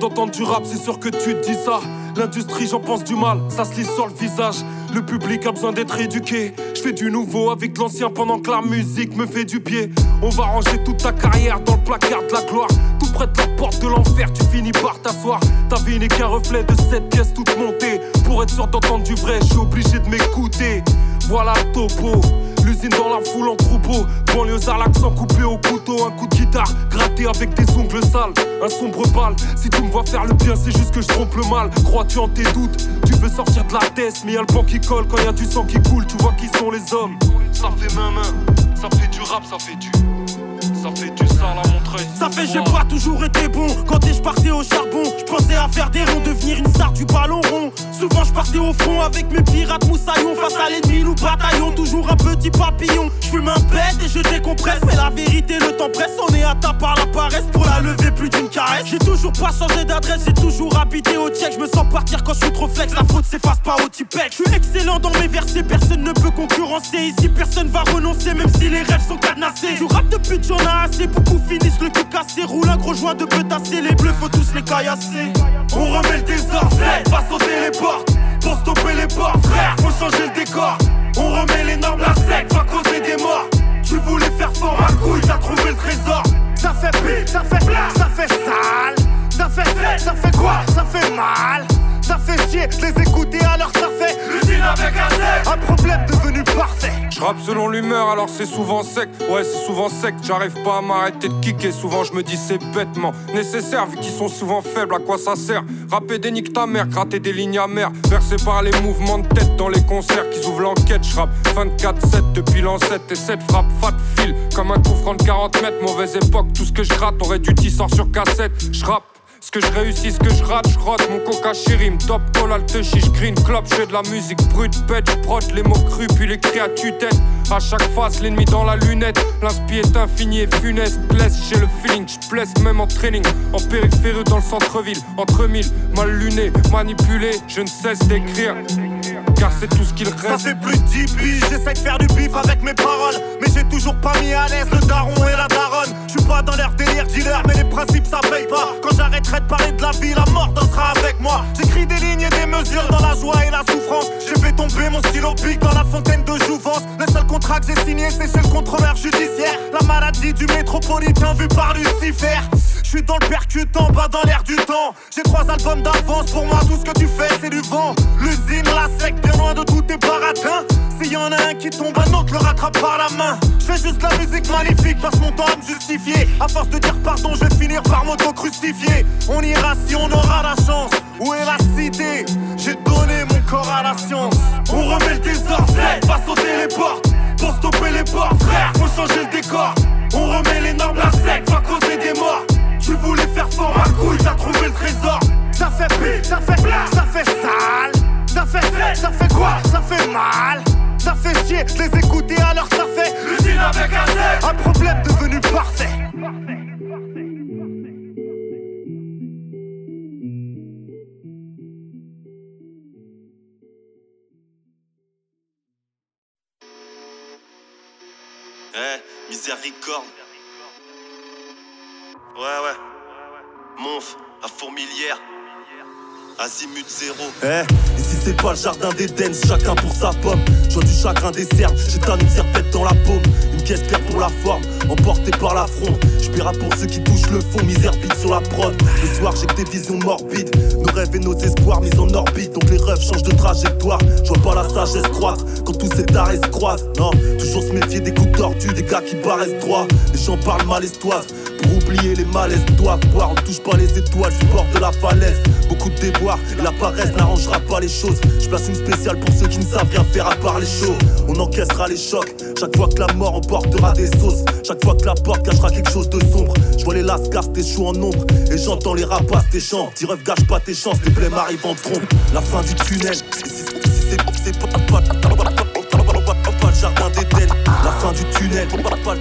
Speaker 8: D'entendre du rap, c'est sûr que tu te dis ça. L'industrie, j'en pense du mal, ça se lit sur le visage. Le public a besoin d'être éduqué. Je fais du nouveau avec l'ancien pendant que la musique me fait du pied. On va ranger toute ta carrière dans le placard de la gloire. Tout près de la porte de l'enfer, tu finis par t'asseoir. Ta vie n'est qu'un reflet de cette pièce toute montée. Pour être sûr d'entendre du vrai, je suis obligé de m'écouter. Voilà le topo. L'usine dans la foule en troupeau. Banlieusard, l'accent coupé au couteau. Un coup de guitare gratté avec des ongles sales. Un sombre bal. Si tu me vois faire le bien, c'est juste que je trompe le mal. Crois-tu en tes doutes? Tu veux sortir de la tête, mais y'a le banc qui colle. Quand y a du sang qui coule, tu vois qui sont les hommes. Ça fait main main. Ça fait du rap, ça fait du. Ça fait du sale à Montreuil.
Speaker 6: Ça fait j'ai pas toujours été bon. Quand je partais au charbon? Je pensais à faire des ronds Devenir une star du ballon rond. Souvent je partais au front Avec mes pirates moussaillons. Face à l'ennemi nous bataillons Toujours un petit papillon. Je fume un bête et je décompresse. Mais la vérité le temps presse. On est atteint par la paresse. Pour la lever plus d'une caresse. J'ai toujours pas changé d'adresse. J'ai toujours habité au check. Je me sens partir quand je suis trop flex. La faute s'efface pas au tipec Je suis excellent dans mes versets. Personne ne peut concurrencer. Ici personne va renoncer Même si les rêves sont cadenassés. Je rappe de pute j'en ai assez Beaucoup finissent le cassé Roule un gros joint de pétasser Les bleus faut tous les caillasser. On remet le désordre Va sauter les portes. Pour stopper les portes Frère faut changer le décor. On remet les normes La sec va causer des morts. Tu voulais faire fort ma couille T'as trouvé le trésor. Ça fait pire, ça fait ça fait sale. Ça fait ça fait quoi? Ça fait mal. Ça fait chier de les écouter alors ça fait l'usine avec un sec Un problème parfait
Speaker 8: Je rappe selon l'humeur alors c'est souvent sec. Ouais c'est souvent sec J'arrive pas à m'arrêter de kicker. Souvent je me dis c'est bêtement nécessaire Vu qu'ils sont souvent faibles à quoi ça sert? Rapper des nique ta mère Gratter des lignes amères. Versé par les mouvements de tête dans les concerts Qu'ils ouvrent l'enquête Je rappe. 24-7 depuis l'ancêtre Et cette frappe fat fil Comme un coup franc de 40 mètres Mauvaise époque Tout ce que je gratte aurait dû t'y sort sur cassette. Je rappe ce que je réussis, ce que je rate, je rote mon coca chérim, top call, alte chiche, green club, je de la musique brute, bête, je les mots crus, puis les cris à tue-tête. À chaque face, l'ennemi dans la lunette, l'inspi est infini et funeste, blesse, j'ai le feeling, je même en training, en périphérie dans le centre-ville, entre mille, mal luné, manipulé, je ne cesse d'écrire. Car c'est tout ce qu'il
Speaker 25: Ça
Speaker 8: reste.
Speaker 25: fait plus de 10 piges, j'essaie de faire du bif avec mes paroles. Mais j'ai toujours pas mis à l'aise le daron et la daronne. Je suis pas dans leur délire dealer, mais les principes ça paye pas. Quand j'arrêterai de parler de la vie, la mort dansera avec moi. J'écris des lignes et des mesures dans la joie et la souffrance. J'ai fait tomber mon stylo pic dans la fontaine de jouvence. Le seul contrat que j'ai signé, c'est chez le contrôleur judiciaire. La maladie du métropolitain vu par Lucifer. Je suis dans le percut en bas dans l'air du temps. J'ai trois albums d'avance, pour moi tout ce que tu fais c'est du vent. L'usine, la sec, bien loin de tous tes baratins. S'il y en a un qui tombe, un autre le rattrape par la main. Je fais juste la musique magnifique, passe mon temps à me justifier. À force de dire pardon, je vais finir par m'auto-crucifier. On ira si on aura la chance. Où est la cité? J'ai donné mon corps à la science. On remet le désordre, va sauter les portes. Pour stopper les portes, frère, faut changer le décor. On remet les normes, la sec, va causer des morts. Tu voulais faire fort ma couille, t'as trouvé le trésor. Ça fait pire, ça fait ça fait sale. Ça fait, ça fait quoi? Ça fait mal. Ça fait chier de les écouter alors ça fait l'usine avec un Z. Un problème devenu parfait.
Speaker 26: Eh, miséricorde. Ouais, ouais. Monf, la fourmilière. Azimut zéro.
Speaker 25: Eh, ici c'est pas le jardin d'Éden, chacun pour sa pomme. Je vois du chagrin des j'ai ta misère pète dans la paume. Une caisse claire pour la forme, emporté par la fronde. Je paierai pour ceux qui touchent le fond, misère bite sur la prod. Le soir j'ai que des visions morbides, nos rêves et nos espoirs mis en orbite. Donc les rêves changent de trajectoire. Je vois pas la sagesse croître quand tous ces tarés se croisent. Non, toujours se méfier des coups tortus, des gars qui paraissent droits. Les gens parlent malastoise. Pour oublier les malaises, doivent boire. On touche pas les étoiles du bord de la falaise. Beaucoup de déboires et la paresse n'arrangera pas les choses. Je place une spéciale pour ceux qui ne savent rien faire à part les shows. On encaissera les chocs. Chaque fois que la mort emportera des sauces. Chaque fois que la porte cachera quelque chose de sombre. Je vois les lascars tes choux en ombre. Et j'entends les rapaces tes chants. Dis rêve, gâche pas tes chances. Les blêmes arrivent en trompe. La fin du tunnel. C'est pas, le jardin d'Éden. La fin du tunnel. Pas,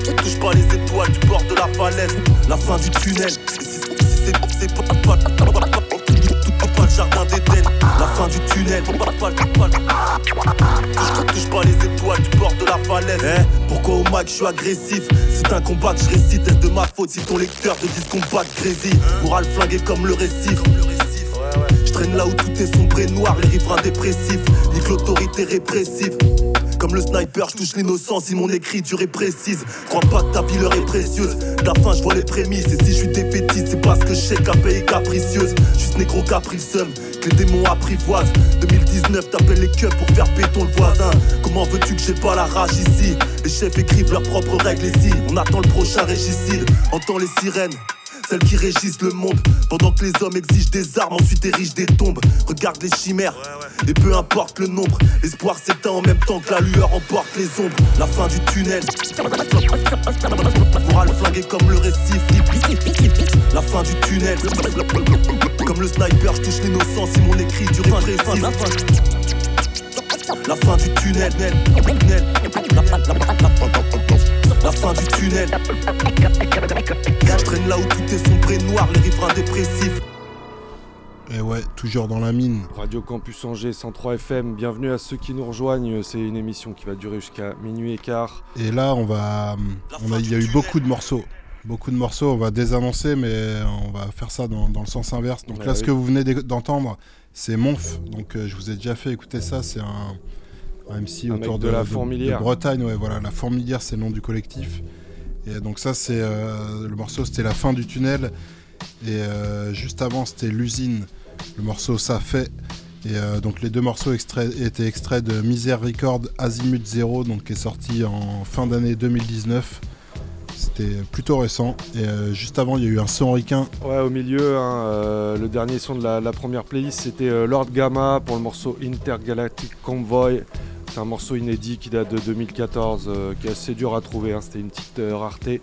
Speaker 25: touche, touche pas les étoiles du bord de la falaise. La fin du tunnel. C'est pas, pas, pas, le jardin d'Éden. La fin du tunnel. Pas, pas, pas, touche, touche pas les étoiles du bord de la falaise. Eh, pourquoi au mic je suis agressif? C'est un combat que je récite. Est-ce de ma faute si ton lecteur te dit combat de crazy Moral flingué comme le récif. Je traîne là où tout est sombre et noir, les riverains dépressifs, nique l'autorité répressive. Comme le sniper, je touche l'innocence si mon écriture est précise. Crois pas que ta vie est précieuse. La fin, je vois les prémices. Et si je suis défaitiste, c'est parce que je sais qu'à payer capricieuse. Juste négro capricum, que les démons apprivoisent. 2019, t'appelles les keufs pour faire béton le voisin. Comment veux-tu que j'ai pas la rage ici? Les chefs écrivent leurs propres règles ici. On attend le prochain régicide. Entends les sirènes celles qui régissent le monde. Pendant que les hommes exigent des armes, ensuite érigent des tombes. Regarde les chimères, et peu importe le nombre. L'espoir s'éteint en même temps que la lueur emporte les ombres. La fin du tunnel. Moral flingué comme le récif. La fin du tunnel. Comme le sniper, je touche l'innocence si mon écriture est précise. La fin du tunnel. La fin du tunnel. Je traîne là où tout est sombre et noir, les riverains dépressifs.
Speaker 4: Et ouais, toujours dans la mine.
Speaker 5: Radio Campus Angers 103 FM, bienvenue à ceux qui nous rejoignent. C'est une émission qui va durer jusqu'à minuit et quart.
Speaker 4: Et là, on va, on a, il y a eu beaucoup de morceaux. Beaucoup de morceaux, on va désannoncer, mais on va faire ça dans, dans le sens inverse. Donc
Speaker 5: Ouais,
Speaker 4: là, ce que vous venez d'entendre, c'est Monf. Donc euh, je vous ai déjà fait écouter ça. C'est un, un MC
Speaker 5: Un
Speaker 4: autour de,
Speaker 5: de la
Speaker 4: de-
Speaker 5: Fourmilière.
Speaker 4: de Bretagne. Ouais, voilà, la Fourmilière, c'est le nom du collectif. Et donc ça, c'est euh, le morceau, c'était la fin du tunnel. Et euh, juste avant, c'était l'usine. Le morceau ça fait. Et euh, donc les deux morceaux extraits- étaient extraits de Misère Record Azimut Zero, donc qui est sorti en fin d'année 2019. C'était plutôt récent. Et euh, juste avant, il y a eu un son ricain.
Speaker 5: Ouais, au milieu, hein, euh, le dernier son de la, la première playlist, c'était euh, Lord Gamma pour le morceau Intergalactic Convoy. C'est un morceau inédit qui date de 2014, euh, qui est assez dur à trouver. hein, C'était une petite rareté.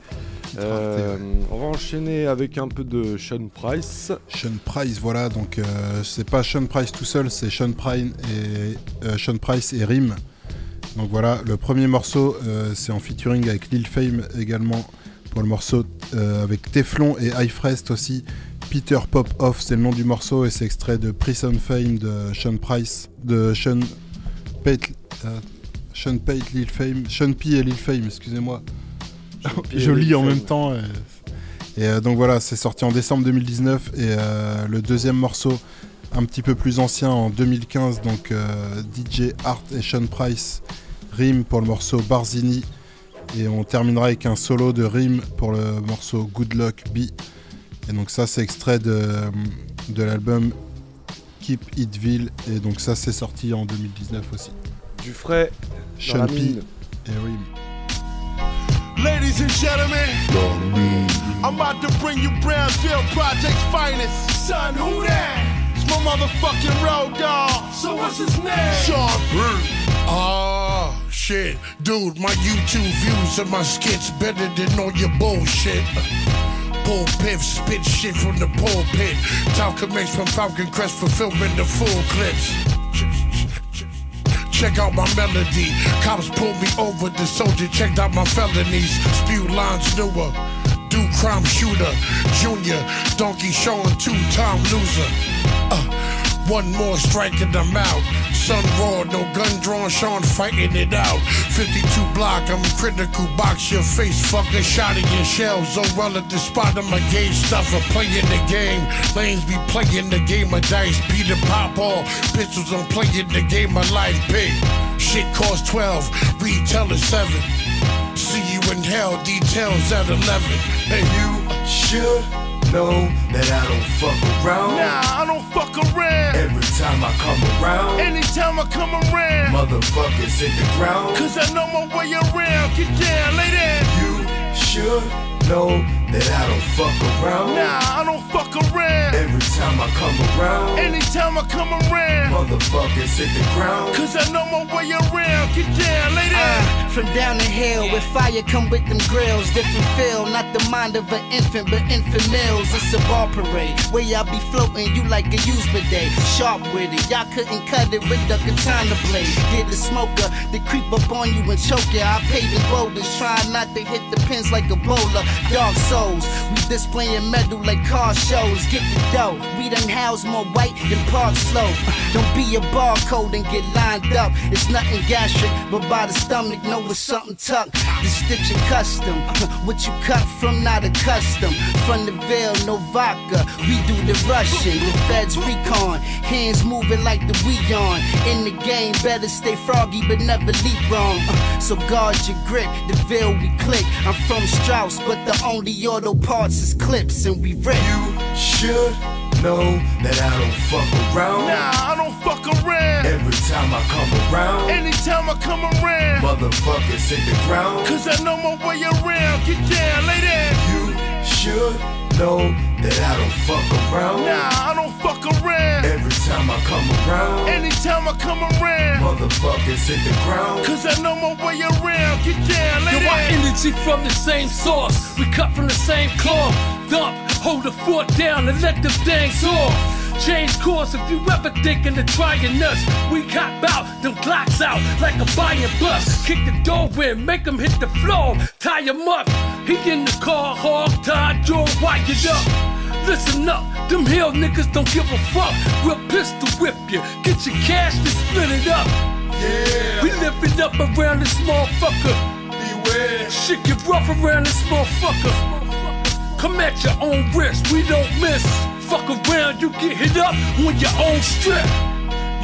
Speaker 5: Euh, On va enchaîner avec un peu de Sean Price.
Speaker 4: Sean Price, voilà. Donc euh, c'est pas Sean Price tout seul, c'est Sean et euh, Sean Price et Rim. Donc voilà, le premier morceau, euh, c'est en featuring avec Lil Fame également pour le morceau euh, avec Teflon et High Frest aussi Peter Pop Off, c'est le nom du morceau et c'est extrait de Prison Fame de Sean Price, de Sean Pate, euh, Sean Pate, Lil Fame, Sean P et Lil Fame, excusez-moi. Je lis en
Speaker 5: Fame.
Speaker 4: même temps. Et, et, donc voilà, c'est sorti en décembre 2019 et le deuxième morceau, un petit peu plus ancien, en 2015, donc euh, DJ Art et Sean Price, Rim pour le morceau Barzini. Et on terminera avec un solo de Rim pour le morceau Good Luck B. Et donc ça c'est extrait de, de l'album Keep Itville. Et donc ça c'est sorti en 2019 aussi.
Speaker 5: Du frais
Speaker 4: Sean P et Rim.
Speaker 21: Ladies and gentlemen, I'm about to bring you Brownsville Project's finest. Son, who that? Motherfucking road dog. So what's his name? Sean
Speaker 27: Oh, shit. Dude, my YouTube views of my skits better than all your bullshit. Pulpit, spit shit from the pulpit. Talcum makes from Falcon Crest fulfillment the full clips. Check out my melody. Cops pulled me over. The soldier checked out my felonies. Spew lines newer. Do crime shooter. Junior. Donkey Sean, two time loser. Uh, one more strike and I'm out. Sun raw, no gun drawn, Sean fighting it out. 52 block, I'm critical, box your face, fucking shot in your shells. Oh well at the spot of my gauge stuffer, playing the game. Lanes be playing the game of dice, beat a pop all. Pistols, I'm playing the game of life big. Shit cost 12, retail is 7. See in hell, details at 11. Hey, you
Speaker 21: should know that I don't fuck around. Nah, I don't fuck around. Every time I come around. Anytime I come around. Motherfuckers hit the ground. Cause I know my way around. Get down, lay down. You should know that I don't fuck around. Nah, I don't fuck around. Every time I come around. Anytime I come around. Motherfuckers hit the ground. Cause I know my way around. Get down, lay down.
Speaker 28: Uh, from down the hill with fire come with them grills. Different feel, not the mind of an infant, but infant mills. It's a bar parade where y'all be floating you like a used bidet. Sharp with it, y'all couldn't cut it with the katana blade. Get a smoker to creep up on you and choke you. I paid the boulders, trying not to hit the pins like a bowler. Dark souls, we displaying metal like car shows. Get the dough, we done house more white than Park Slope. Don't be a barcode and get lined up. It's nothing gastric, but by the stomach, know it's something tucked. The stitching custom, what you cut from, not a custom. From the veil, no vodka, we do the Russian. The feds recon, hands moving like the we on. In the game, better stay froggy, but never leap wrong. Uh, so guard your grip, the veil we click. I'm from Strauss, but the only auto parts is clips, and we rip.
Speaker 21: You should know that I don't fuck around. Nah, I don't fuck around. Every time I come around. Anytime I come around. Motherfuckers hit the ground. Cause I know my way around. Get down, lay down. You should know that I don't fuck around. Nah, I don't fuck around. Every time I come around. Anytime I come around. Motherfuckers hit the ground. Cause I know my way around. Get down, lay
Speaker 29: Yo, our energy from the same source. We cut from the same cloth. Dump, hold the fort down and let them things off. Change course if you ever thinking of trying us. We cop out, them Glocks out like a buying bus. Kick the door in, make them hit the floor, tie him up. He in the car, hog tied, jaw wired up. Listen up, them hill niggas don't give a fuck. We'll pistol whip you, get your cash to split it up. Yeah. We live it up around this motherfucker. Beware. Shit get rough around this motherfucker. Come at your own risk, we don't miss. Fuck around, you get hit up on your own strip.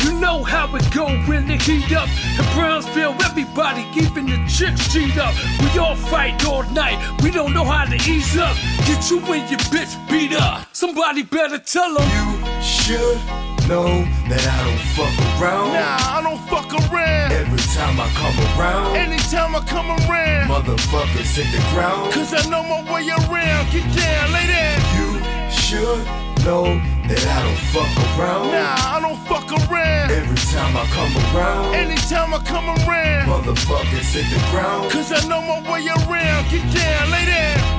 Speaker 29: You know how it go when they heat up. In Brownsville, everybody keeping the chicks cheat up. We all fight all night, we don't know how to ease up. Get you and your bitch beat up. Somebody better tell them.
Speaker 21: You should know that I don't fuck around. Nah, I don't fuck around. Every time I come around. Anytime I come around. Motherfuckers hit the ground. Cause I know my way around. Get down, lay down. You should know that I don't fuck around. Nah, I don't fuck around. Every time I come around. Anytime I come around. Motherfuckers hit the ground. Cause I know my way around. Get down, lay down.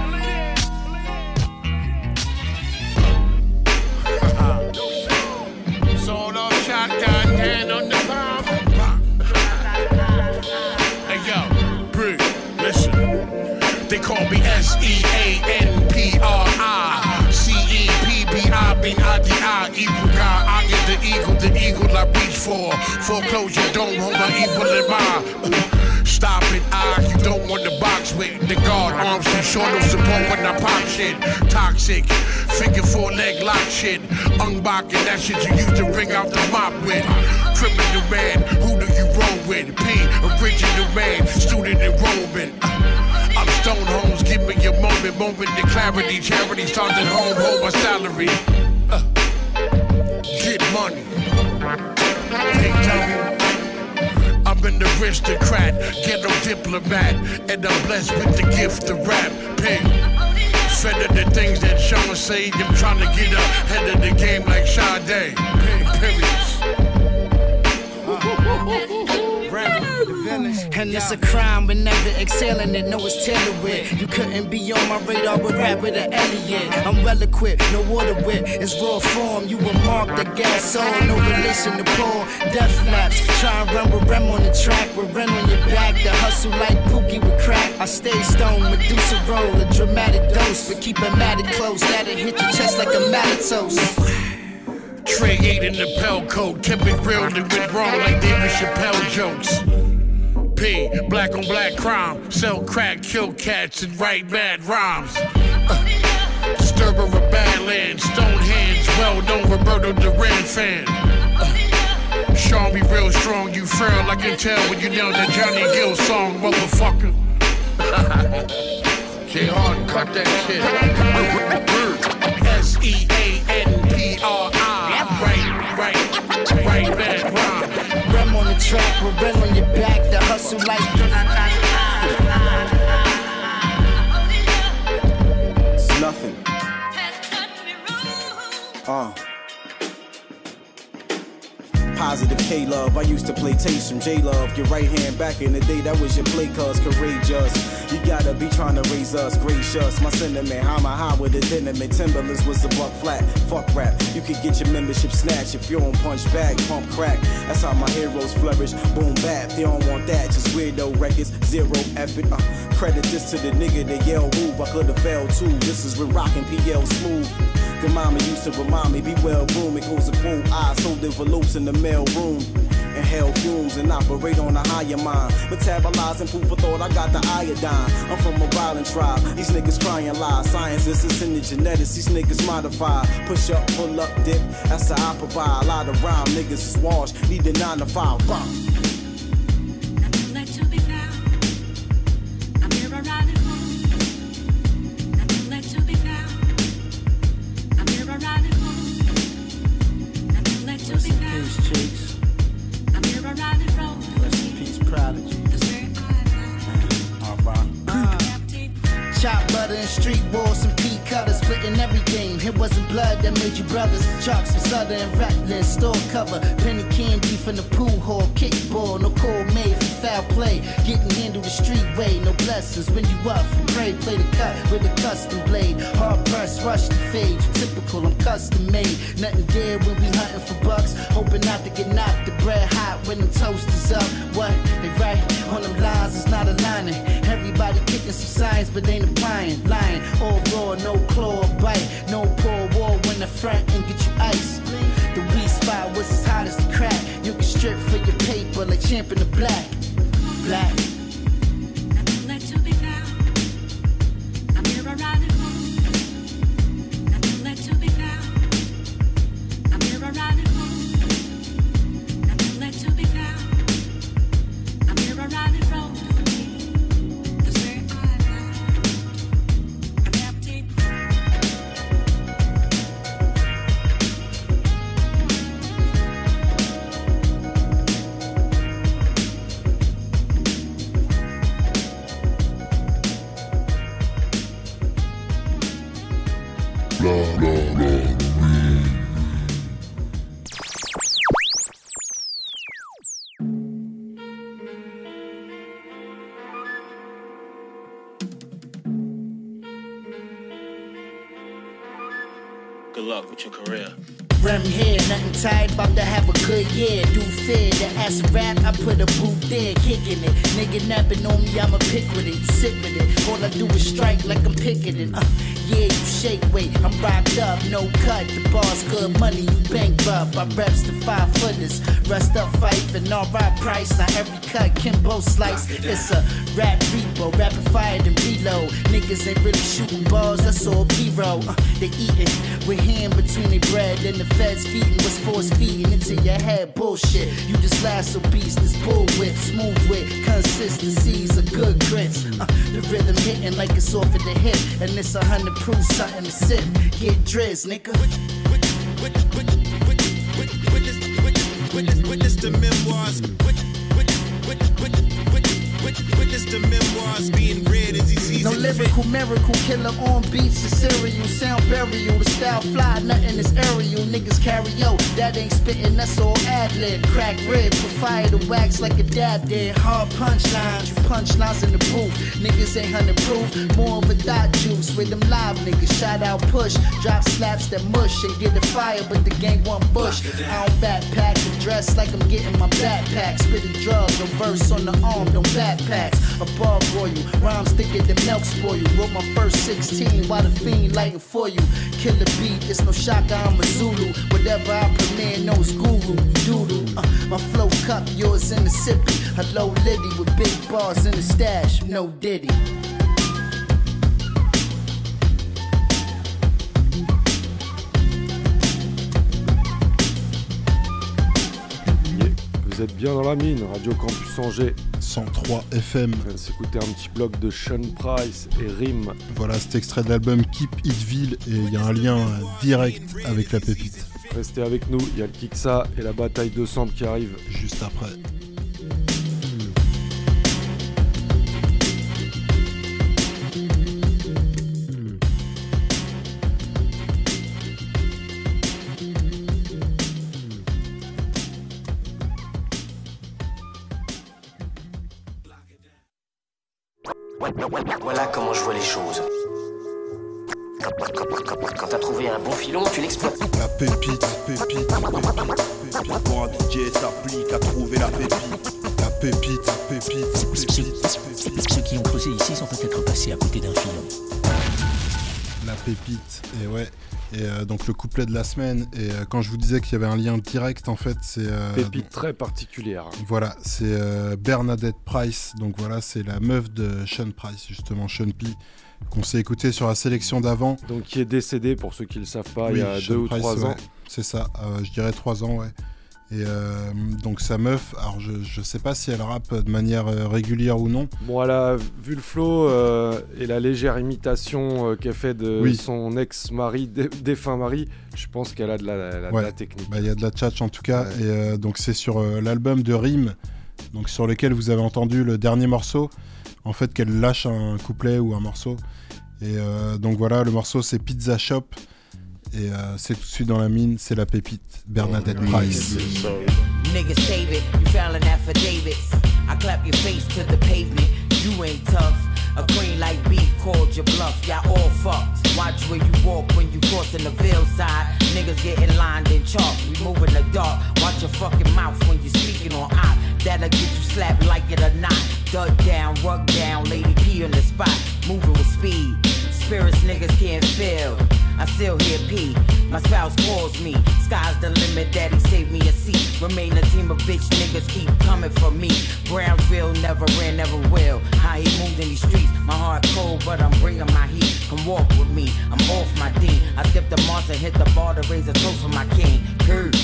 Speaker 27: S E A N P R I C E P B mean IDI. I get the eagle, the eagle I reach for. Foreclosure don't hold my evil in mind. Stop it, I, you don't want the box with the guard. Arms too short, no support when I pop shit. Toxic, figure four leg lock shit. Unbocking that shit you used to ring out the mop with. Criminal man, who do you roll with? P, original man, student enrollment. I'm Stone Holmes, give me your moment, moment to clarity. Charity starts at home, hold my salary. Uh, get money. Time. I'm an aristocrat, ghetto diplomat, and I'm blessed with the gift of rap. Pig. Fed of the things that Sean say, I'm trying to get ahead of the game like Sade. Pig, period.
Speaker 28: And it's a crime but never exhaling it, no it's tailored with. You couldn't be on my radar with rap with an Elliot. I'm well equipped, no water wit, it's raw form. You were marked the gas soul, no relation to Paul. Death flaps, try and run with Rem on the track, with Ren on your back. The hustle like Pookie with crack. I stay stoned, Medusa roll, a dramatic dose, but keep it matted close. That'll hit your chest like a malatos.
Speaker 27: Trey 8 in the Pell coat, kept it real and went wrong like David Chappelle jokes. P, black on black crime, sell crack, kill cats, and write bad rhymes. Uh, disturber of Badlands, stone hands, well known Roberto Duran fan. Uh, Sean be real strong, you frail, I can tell when you know that Johnny Gill song, motherfucker. J Hard, cut that shit. S E A N P R I. Right, right,
Speaker 28: track, with Ren on your back. The hustle like.
Speaker 15: It's nothing. Uh. Positive K Love. I used to play from J Love. Your right hand back in the day, that was your play cuz courageous. You gotta be trying to raise us, gracious. My sentiment, I'm a high with a dynamite. Timberlands was a buck flat. Fuck rap. You could get your membership snatched if you don't punch back, pump crack. That's how my heroes flourish. Boom bap. They don't want that, just weirdo records. Zero effort. Uh, credit this to the nigga that yell move. I could've fell too. This is when rockin' PL smooth. The mama used to remind me, be well groomed. It goes a cool eye, sold envelopes in the mail room. Inhale fumes and operate on a higher mind. Metabolize and proof of thought, I got the iodine. I'm from a violent tribe. These niggas crying lies. Science is in the genetics. These niggas modify. Push up, pull up, dip. That's how I provide. A lot of rhyme. Niggas is washed. Need the nine to five. Bomb.
Speaker 28: Chop butter and street walls and pea cutters, splitting everything. It wasn't blood that made you brothers. Chalks from southern reckless, store cover, penny candy from the pool hall, kickball, no call made for foul play. Getting handled the street way, no blessings. When you up from prey, play the cut with a custom blade. Hard press, rush the fade. Typical, I'm custom made. Nothing dead when we hunting for bucks. Hoping not to get knocked. The bread hot when the toast is up. What? They right on them lines, it's not aligning. Everybody kicking some signs, but ain't applying. Lying, all raw, no claw or bite. No poor war when the front and get you ice. The weed spot was as hot as the crack. You can strip for your paper like champ in the black. Black. from here, nothing tight, about to have a good year. Do fair, the ass rap, I put a boot there, kicking it. Nigga napping on me, I'ma pick with it, sit with it. All I do is strike like I'm picking it. Uh, yeah, you shake weight, I'm rocked up, no cut. The bar's good money, you bankrupt. I reps the five footers, rest up fight, and all right price. Now every cut, Kimbo slice. It's a rap repo, rapid fire and reload. Niggas ain't really shooting balls, that's all B-roll. Uh, they eating with hand between their bread, and the feds feeding what's force feeding into your head. Bullshit, you just lasso beast, this bull whip, smooth with consistencies of good grits. Uh, the rhythm hitting like it's off at the hip, and it's a hundred proof something to sip. Get drizz, nigga.
Speaker 10: Witness, witness the memoirs. Wit- wit- wit- wit- wit- wit- Witness the memoirs being read
Speaker 28: No lyrical miracle killer on beats and cereal. Sound burial, the style fly, nothing is aerial. Niggas carry yo, that ain't spitting, that's all ad lib. Crack rib, put fire to wax like a dab did. Hard punchlines, you punchlines in the booth. Niggas ain't hundred proof, more of a dot juice. With them live niggas, shout out push. Drop slaps that mush and get the fire, but the gang want bush. I don't backpack the dress like I'm getting my backpack. Spitting drugs, a verse on the arm, don't backpacks. A bar boy you, rhymes thicker than milk spoil you. Wrote my first 16 while the fiend lighting for you. Killer beat, it's no shocker, I'm a Zulu. Whatever I premiere knows guru, doodle. Uh, my flow cup, yours in the sippy. Hello Liddy with big bars in the stash, no diddy.
Speaker 5: Vous êtes bien dans la mine, Radio Campus Angers.
Speaker 4: 103 FM.
Speaker 5: On de s'écouter un petit bloc de Sean Price et Rim.
Speaker 4: Voilà, cet extrait de l'album Keep Hitville et il y a un lien direct avec la pépite.
Speaker 5: Restez avec nous, il y a le Kiksa et la bataille de Sambre qui arrive.
Speaker 4: Juste après.
Speaker 30: Voilà comment je vois les choses. Quand, t'as trouvé un bon filon, tu l'exploites.
Speaker 4: La pépite, pépite, pépite, pépite.
Speaker 19: Pour un DJ s'applique à trouver la pépite.
Speaker 4: La pépite, pépite, pépite.
Speaker 31: Ceux qui ont creusé ici sont peut-être passés à côté d'un filon.
Speaker 4: La pépite, et ouais. Et euh, donc le couplet de la semaine, et euh, quand je vous disais qu'il y avait un lien direct, en fait, c'est. euh,
Speaker 5: Pépite très particulière.
Speaker 4: Voilà, c'est euh, Bernadette Price. Donc voilà, c'est la meuf de Sean Price, justement, Sean P. Qu'on s'est écouté sur la sélection d'avant.
Speaker 5: Donc qui est décédé, pour ceux qui ne le savent pas, il y a
Speaker 4: Sean
Speaker 5: deux ou trois
Speaker 4: ouais,
Speaker 5: ans.
Speaker 4: C'est ça, je dirais trois ans, ouais. Et euh, donc sa meuf, alors je, je sais pas si elle rappe de manière euh, régulière ou non.
Speaker 5: Bon, a vu le flow euh, et la légère imitation euh, qu'elle fait de
Speaker 4: Oui.
Speaker 5: son ex-mari, dé- défunt mari, je pense qu'elle a de la, de technique.
Speaker 4: Bah, Il y a de la tchatch en tout cas. Et donc c'est sur l'album de Rime, donc sur lequel vous avez entendu le dernier morceau. En fait, qu'elle lâche un couplet ou un morceau. Et donc voilà, le morceau c'est Pizza Shop. Et euh, c'est tout de suite dans la mine, c'est la pépite Bernadette Price.
Speaker 14: Nigga save it, you found an affidavit. I clap your face to the pavement. You ain't tough. A queen like B called your bluff. Y'all all fucked. Watch where you walk when you crossing the veil side. Niggas getting lined in chalk. We move in the dark. Watch your fucking mouth when you speaking on op. That'll get you slapped like it or not. Dug down, rug down, lady P on the spot. Moving with speed. Spirits niggas can't feel. I still hear P. My spouse calls me. Sky's the limit, daddy save me a seat. Remain a team of bitch niggas keep coming for me. Brownsville never ran, never will. How he moved in these streets. My heart cold, but I'm bringing my heat. Come walk with me, I'm off my D. I skip the monster, hit the bar to raise a toast for my king. Kurt.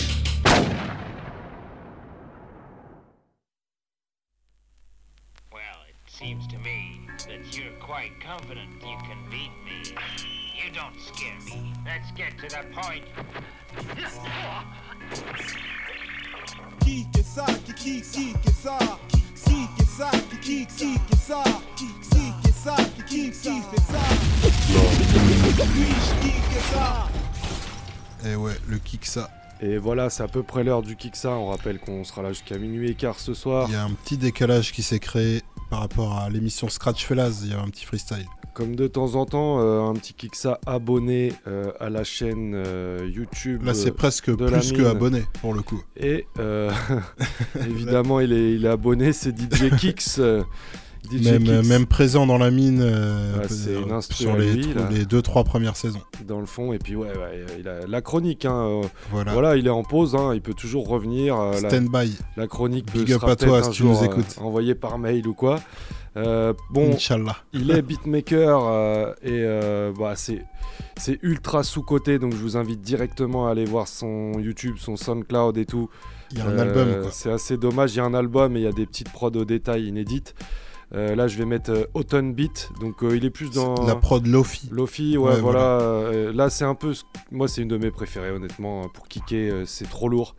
Speaker 32: Well, it seems to me that you're quite confident you can beat me. You don't scare me. Let's get to the point.
Speaker 33: Ça, ça, ça, ça, ça, ça? Ça?
Speaker 4: Et ouais, le kick ça.
Speaker 5: Et voilà, c'est à peu près l'heure du Kiksa. On rappelle qu'on sera là jusqu'à minuit et quart ce soir.
Speaker 4: Il y a un petit décalage qui s'est créé par rapport à l'émission Scratch Fellas, il y a un petit freestyle.
Speaker 5: Comme de temps en temps, euh, un petit Kiksa abonné euh, à la chaîne euh, YouTube.
Speaker 4: Là, c'est presque
Speaker 5: de
Speaker 4: plus que abonné, pour le coup.
Speaker 5: Et évidemment, il est, il est abonné, c'est DJ Kix. DJ
Speaker 4: Même, même présent dans la mine euh,
Speaker 5: Ouais, c'est
Speaker 4: euh, sur les,
Speaker 5: lui,
Speaker 4: les deux trois premières saisons.
Speaker 5: dans le fond et puis ouais, ouais, il a la chronique hein, euh,
Speaker 4: Voilà.
Speaker 5: il est en pause hein, il peut toujours revenir euh, la-
Speaker 4: Stand by.
Speaker 5: la, chronique
Speaker 4: Big
Speaker 5: peut-
Speaker 4: up
Speaker 5: sera
Speaker 4: à toi si tu
Speaker 5: jour,
Speaker 4: nous
Speaker 5: euh,
Speaker 4: écoutes.
Speaker 5: envoyé par mail ou quoi Euh, bon
Speaker 4: Inch'Allah.
Speaker 5: il est beatmaker euh, et euh, bah, c'est c'est ultra sous coté donc je vous invite directement à aller voir son YouTube son SoundCloud et tout
Speaker 4: Il y a un album, quoi.
Speaker 5: c'est assez dommage il y a un album et il y a des petites prods au détail inédites Euh, là, je vais mettre euh, Autumn Beat, donc euh, il est plus dans
Speaker 4: La prod Lofi.
Speaker 5: Lofi, ouais,
Speaker 4: Ouais,
Speaker 5: voilà. là, c'est un peu, moi, c'est une de mes préférées, honnêtement. Pour kicker, c'est trop lourd.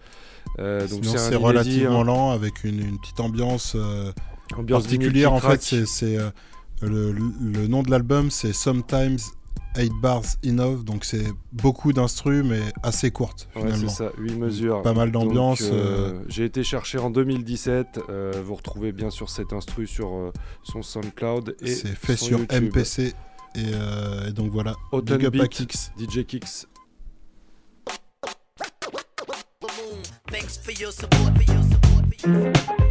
Speaker 5: Donc
Speaker 4: c'est relativement
Speaker 5: hein.
Speaker 4: lent avec une, une petite ambiance,
Speaker 5: Ambiance
Speaker 4: particulière. En fait, c'est le nom de l'album, c'est Sometimes 8 Bars Enough. Donc c'est beaucoup d'instrus, mais assez courtes
Speaker 5: Ouais,
Speaker 4: finalement.
Speaker 5: c'est ça, 8 mesures.
Speaker 4: Pas mal d'ambiance.
Speaker 5: euh,
Speaker 4: euh,
Speaker 5: J'ai été chercher en 2017. euh, vous retrouvez bien sûr cet instru sur euh, son SoundCloud. et
Speaker 4: c'est fait
Speaker 5: son
Speaker 4: sur
Speaker 5: YouTube.
Speaker 4: MPC. Et, euh, et donc voilà.
Speaker 5: Autumn
Speaker 4: Big up à
Speaker 5: Beat,
Speaker 4: Kix.
Speaker 5: DJ Kix.
Speaker 34: Thanks for your support. For your support. For your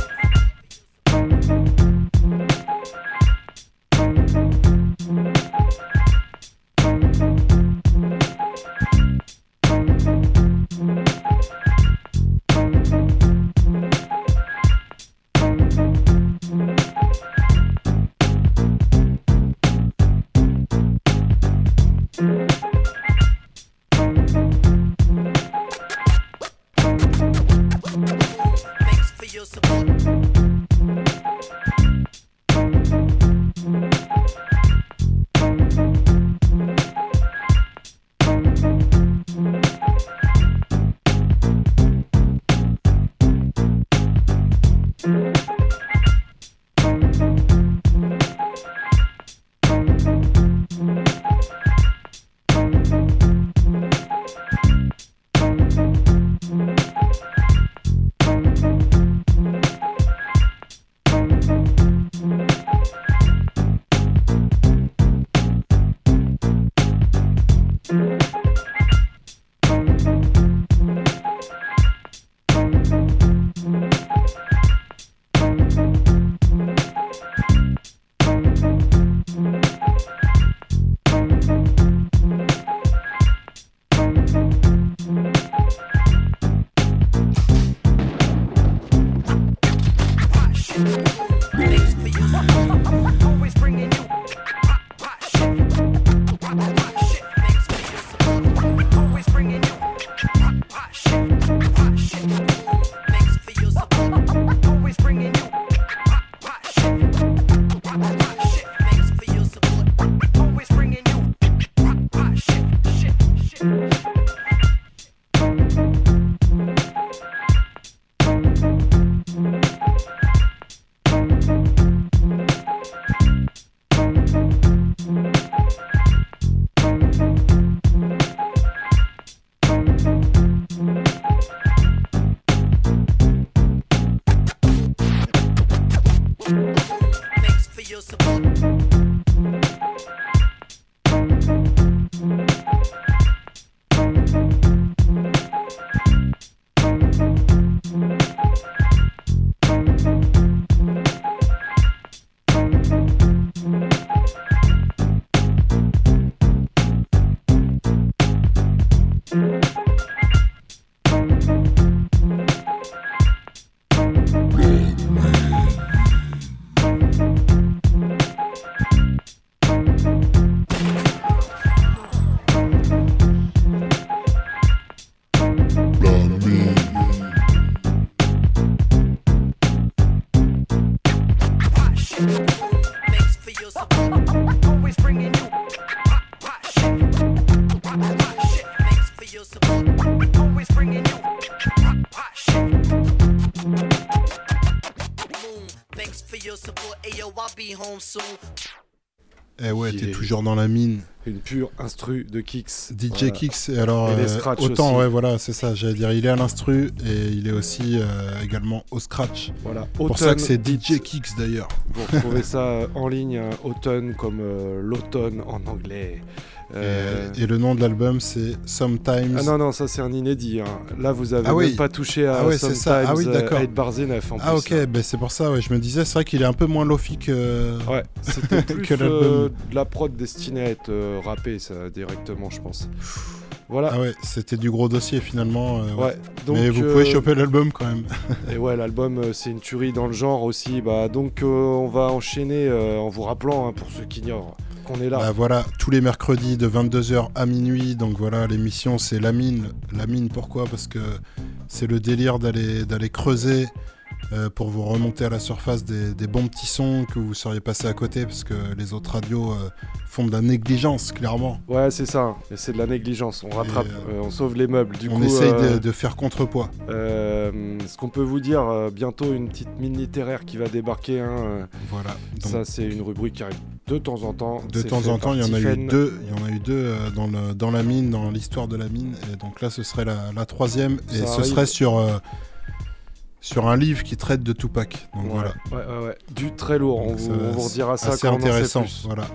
Speaker 4: Eh ouais, t'es toujours dans la mine.
Speaker 5: Une pure instru de Kicks.
Speaker 4: DJ
Speaker 5: Voilà.
Speaker 4: Kicks, et alors
Speaker 5: Et
Speaker 4: euh, autant,
Speaker 5: aussi.
Speaker 4: ouais, voilà, c'est ça, j'allais dire, il est à l'instru et il est aussi euh, également au scratch.
Speaker 5: Voilà,
Speaker 4: Pour ça
Speaker 5: Autumn
Speaker 4: que c'est DJ Kicks d'ailleurs.
Speaker 5: Vous retrouvez ça euh, en ligne, euh, automne comme euh, l'automne en anglais.
Speaker 4: Et, et le nom de l'album c'est Sometimes.
Speaker 5: Ah non, non, ça c'est un inédit. hein. Là, vous avez
Speaker 4: Ah
Speaker 5: même
Speaker 4: oui.
Speaker 5: pas touché à
Speaker 4: Ah ouais, c'est ça. Ah oui,
Speaker 5: Sometimes,
Speaker 4: d'accord.
Speaker 5: 8 bars enough en
Speaker 4: Ah
Speaker 5: plus.
Speaker 4: ok, ben c'est pour ça, ouais, je me disais, c'est vrai qu'il est un peu moins lofi que,
Speaker 5: Ouais, c'était plus
Speaker 4: que l'album.
Speaker 5: de la prod destinée à être euh, rappée, ça, directement, je pense. Voilà.
Speaker 4: Ah ouais, c'était du gros dossier finalement. euh,
Speaker 5: Ouais, donc,
Speaker 4: Mais vous
Speaker 5: euh,
Speaker 4: pouvez choper l'album quand même.
Speaker 5: Et ouais, l'album, euh, c'est une tuerie dans le genre aussi. Bah, donc, euh, on va enchaîner euh, en vous rappelant, hein, pour ceux qui ignorent, qu'on est là.
Speaker 4: Bah voilà, tous les mercredis de 22h à minuit. Donc voilà, l'émission c'est La Mine. La Mine, pourquoi? Parce que c'est le délire d'aller d'aller creuser euh, pour vous remonter à la surface des, des bons petits sons que vous seriez passé à côté parce que les autres radios euh, font de la négligence, clairement.
Speaker 5: Ouais, c'est ça. Et c'est de la négligence. On rattrape, euh, on sauve les meubles. Du
Speaker 4: on
Speaker 5: coup,
Speaker 4: essaye
Speaker 5: euh,
Speaker 4: de, de faire contrepoids.
Speaker 5: ce qu'on peut vous dire, bientôt une petite mine littéraire qui va débarquer. hein,
Speaker 4: Voilà.
Speaker 5: ça, c'est une rubrique qui arrive de temps en temps.
Speaker 4: De temps en temps, il y en a eu deux, il y en a eu deux dans, le, dans la mine, dans l'histoire de la mine. Et donc là, ce serait la, la troisième. Et
Speaker 5: Ça
Speaker 4: ce
Speaker 5: arrive.
Speaker 4: serait sur, sur un livre qui traite de Tupac. Donc
Speaker 5: Ouais,
Speaker 4: voilà.
Speaker 5: ouais, ouais. Du très lourd. On,
Speaker 4: Donc ça,
Speaker 5: on vous redira ça quand on en sait
Speaker 4: intéressant,
Speaker 5: plus.
Speaker 4: voilà.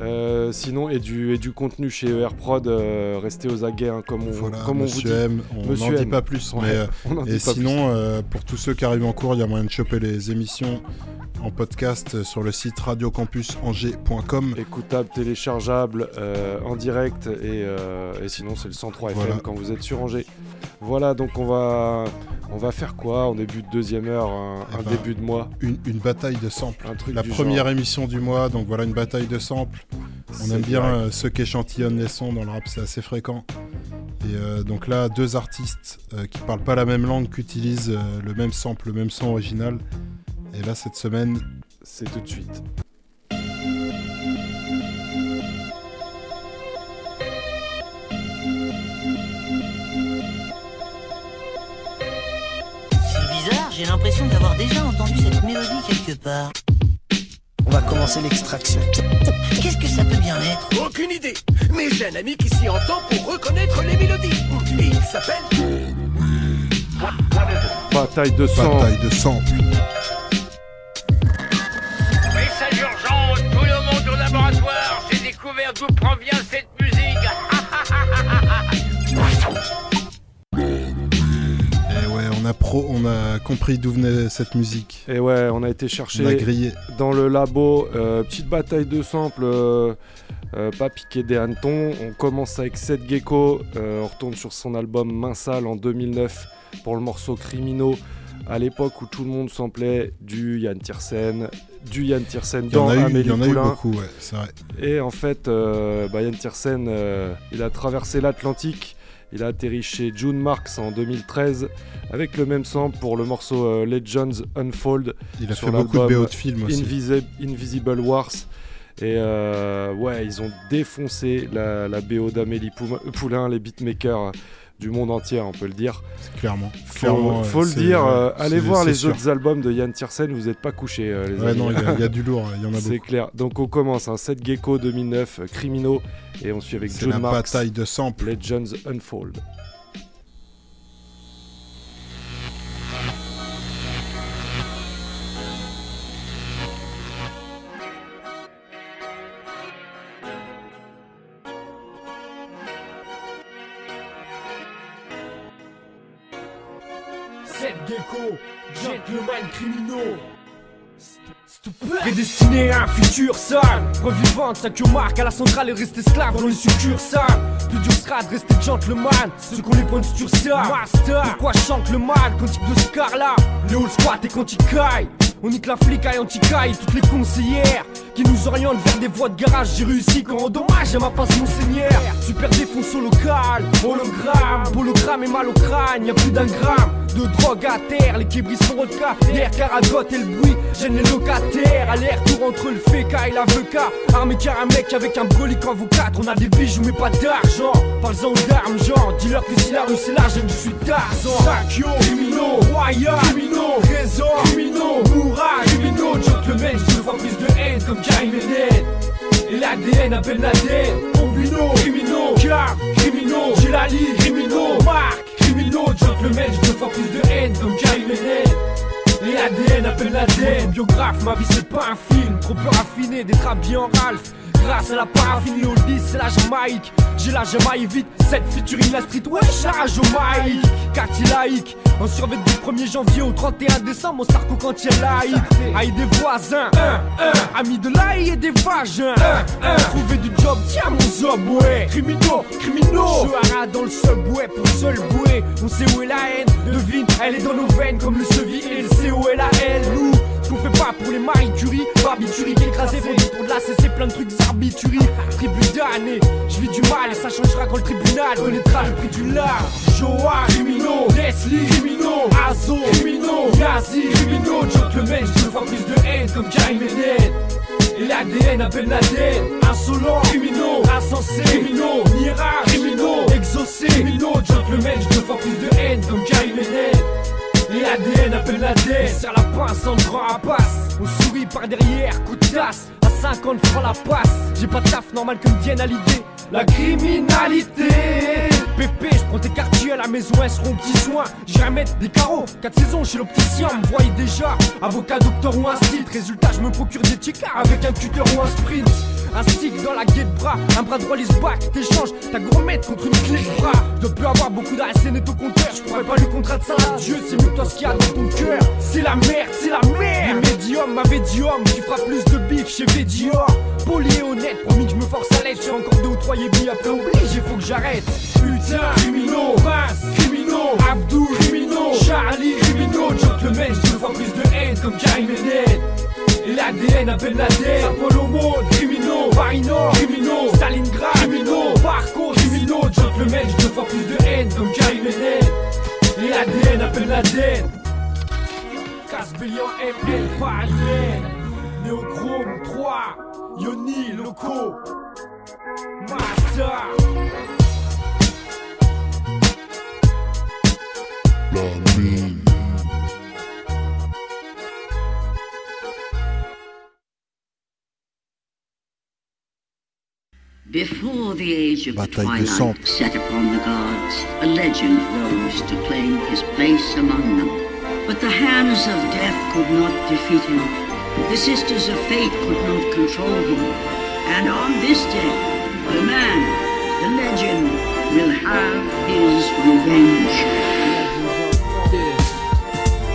Speaker 5: Euh, sinon, et du, et du contenu chez ER Prod, euh, restez aux aguets, hein, comme on,
Speaker 4: Voilà,
Speaker 5: comme on vous dit.
Speaker 4: M, on n'en dit pas plus. Mais, euh, et sinon, euh, pour tous ceux qui arrivent en cours, il y a moyen de choper les émissions en podcast sur le site radiocampusangers.com.
Speaker 5: Écoutable, téléchargeable, euh, en direct, et, euh, et sinon c'est le 103 FM
Speaker 4: Voilà.
Speaker 5: quand vous êtes sur Angers. Voilà, donc on va, on va faire quoi? En début de deuxième heure, un,
Speaker 4: Eh
Speaker 5: un
Speaker 4: ben,
Speaker 5: début de mois
Speaker 4: Une, une bataille de samples.
Speaker 5: Un truc
Speaker 4: La première
Speaker 5: genre.
Speaker 4: émission du mois, donc voilà une bataille de samples. On aime bien euh, ceux qui échantillonnent les sons dans le rap, c'est assez fréquent. Et euh, donc là, deux artistes euh, qui parlent pas la même langue, qui utilisent le même sample, le même son original. Et là, cette semaine,
Speaker 5: c'est tout de suite.
Speaker 35: C'est bizarre, j'ai l'impression d'avoir déjà entendu cette mélodie quelque part.
Speaker 36: On va commencer l'extraction.
Speaker 35: Qu'est-ce que ça peut bien être?
Speaker 37: Aucune idée, mais j'ai un ami qui s'y entend pour reconnaître les mélodies. Et il s'appelle.
Speaker 5: Bataille de sang.
Speaker 4: bataille de samples.
Speaker 38: Découvert d'où provient cette musique.
Speaker 4: Et ouais, on a, pro, on a compris d'où venait cette musique.
Speaker 5: Et ouais, on a été chercher
Speaker 4: On a grillé.
Speaker 5: dans le labo. euh, petite bataille de samples, euh, euh, pas piqué des hannetons. On commence avec Seth Gecko. euh, on retourne sur son album Main Sale en 2009 pour le morceau Criminaux. À l'époque où tout le monde samplait du Yann Tiersen, du Yann Tiersen dans
Speaker 4: il
Speaker 5: Amélie
Speaker 4: y en a eu
Speaker 5: Poulain.
Speaker 4: beaucoup, ouais, c'est vrai.
Speaker 5: Et en fait, euh, bah, Yann Tiersen, euh, il a traversé l'Atlantique. Il a atterri chez June Marks en 2013 avec le même sample pour le morceau euh, Legends Unfold.
Speaker 4: Il a
Speaker 5: sur
Speaker 4: fait beaucoup de BO de films aussi.
Speaker 5: Invisi- Invisible Wars. Et euh, ouais, ils ont défoncé la, la BO d'Amélie Poulain, les beatmakers du monde entier, on peut le dire.
Speaker 4: Clairement.
Speaker 5: Faut,
Speaker 4: Clairement,
Speaker 5: faut
Speaker 4: ouais,
Speaker 5: le
Speaker 4: c'est-
Speaker 5: dire, euh,
Speaker 4: c'est-
Speaker 5: allez voir
Speaker 4: c'est
Speaker 5: les
Speaker 4: sûr.
Speaker 5: autres albums de Yann Tiersen, vous n'êtes pas couchés, euh, les
Speaker 4: Ouais,
Speaker 5: amis.
Speaker 4: non, il y a- il y a du lourd, il y en a
Speaker 5: C'est
Speaker 4: beaucoup.
Speaker 5: clair. Donc on commence, un 7 Gecko 2009, euh, Criminaux, et on suit avec
Speaker 4: C'est
Speaker 5: John
Speaker 4: la
Speaker 5: Marks.
Speaker 4: bataille de samples.
Speaker 5: Legends Unfold.
Speaker 39: Gentleman criminaux. Prédestiné à un futur sale. Revivante, sa que marque à la centrale et reste esclave dans les succursales Plus dur sera de rester gentleman. Ceux qu'on les pointe sur ça. Master. Pourquoi chante le mal quand il de Scarla Le old squat et quand il caille On nique la flic à anti-caille Toutes les conseillères qui nous orientent vers des voies de garage. J'ai réussi quand rend hommage à ma passe monseigneur Super défonce au local Hologramme, hologramme et mal au crâne. Y'a plus d'un gramme de drogue à terre. Les kébris sont vodka L'air caragote et le bruit gêne les locataires. Aller-retour entre le féca et l'avocat Armé car un mec avec un brolic en vous quatre. On a des bijoux mais pas d'argent. Parle-en d'armes genre. Dis-leur que si la rue c'est large je suis Tarzan. Sakyo, criminaux, royal, criminaux, trésor, criminaux, mourage, criminaux Gentlemen, je vois plus de haine comme Karim et l'ADN Ben Laden Albino, criminaux, Car, criminaux, Gilali, criminaux, Marc, criminaux, gentlemen, je faire plus de haine comme Jai Menel. Et ADN appelle l'ADN, biographe, ma vie c'est pas un film, trop peu raffiné d'être habillé en Ralph. Grâce à la paraffine au 10, c'est la Jamaïque. J'ai la Jamaïque vite, cette featuring la street, wesh, la Jamaïque. Quartier laïque, en survêt du 1er janvier au 31 décembre, mon sarco quand il laïque. Aïe des voisins, un, un, amis de l'aïe et des vagins. Un, un, trouver du job, tiens mon zob, ouais. Criminaux, criminaux. Je dans le subway pour seul bouée. On sait où est la haine, devine, elle est dans nos veines comme le sevi et le C où est la haine. Nous, qu'on fait pas pour les Marie Curie, barbiturie, écrasé du pour de la CC, plein de trucs arbiturie. Tribu d'année, je vis du mal et ça changera quand le tribunal connaîtra le prix du large. Joa, criminaux, Leslie, criminaux, Azo, criminaux, Nazi, criminaux, gentlemen, je voir plus de haine comme Karim. Et l'ADN appelle l'ADN, insolent, criminaux, insensé, criminaux, Nira, criminaux, exaucé, criminaux, gentlemen, je veux voir plus de haine comme Karim. Et l'ADN appelle l'ADN Serre la pince en grand rapace On sourit par derrière, coup de tasse. À 50 francs la passe. J'ai pas de taf normal que me vienne à l'idée. La criminalité. Pépé, je prends tes quartiers à la maison, elles seront petits soins. J'irai mettre des carreaux, 4 saisons chez l'opticien, me voyez déjà. Avocat, docteur ou un style, résultat, je me procure des tickets avec un tuteur ou un sprint. Un stick dans la guette bras, un bras droit lisse back, t'échanges ta gourmette contre une clé de bras. Je peux avoir beaucoup d'ASN et au compteur, je pourrais pas lui contraindre ça. Dieu, c'est mieux toi ce qu'il y a dans ton cœur. C'est la merde, c'est la merde. Les médiums, ma médium, tu feras plus de bif chez Védior. Poli et honnête, promis que je me force à je suis encore deux ou trois yébis après obligé, faut que j'arrête. Putain, criminaux, Vince, criminaux, Abdou, criminaux, Charlie, criminaux, gentlemen, je voir plus de haine comme Karim Ennen. L'ADN appelle l'ADN, Apollo Mode, criminaux, Varino, criminaux, Stalingrad, criminaux, Barco, criminaux, gentlemen, je veux voir plus de haine comme Karim. Et l'ADN appelle l'ADN. Casbellion ML, Paris, Néochrome 3, Yoni, Loco, Master.
Speaker 40: Before the age of the
Speaker 4: Bataille de
Speaker 40: twilight set upon the gods, a legend rose to claim his place among them. But the hands of death could not defeat him. The sisters of fate could not control him. And on this day, the man, the legend, will have his revenge.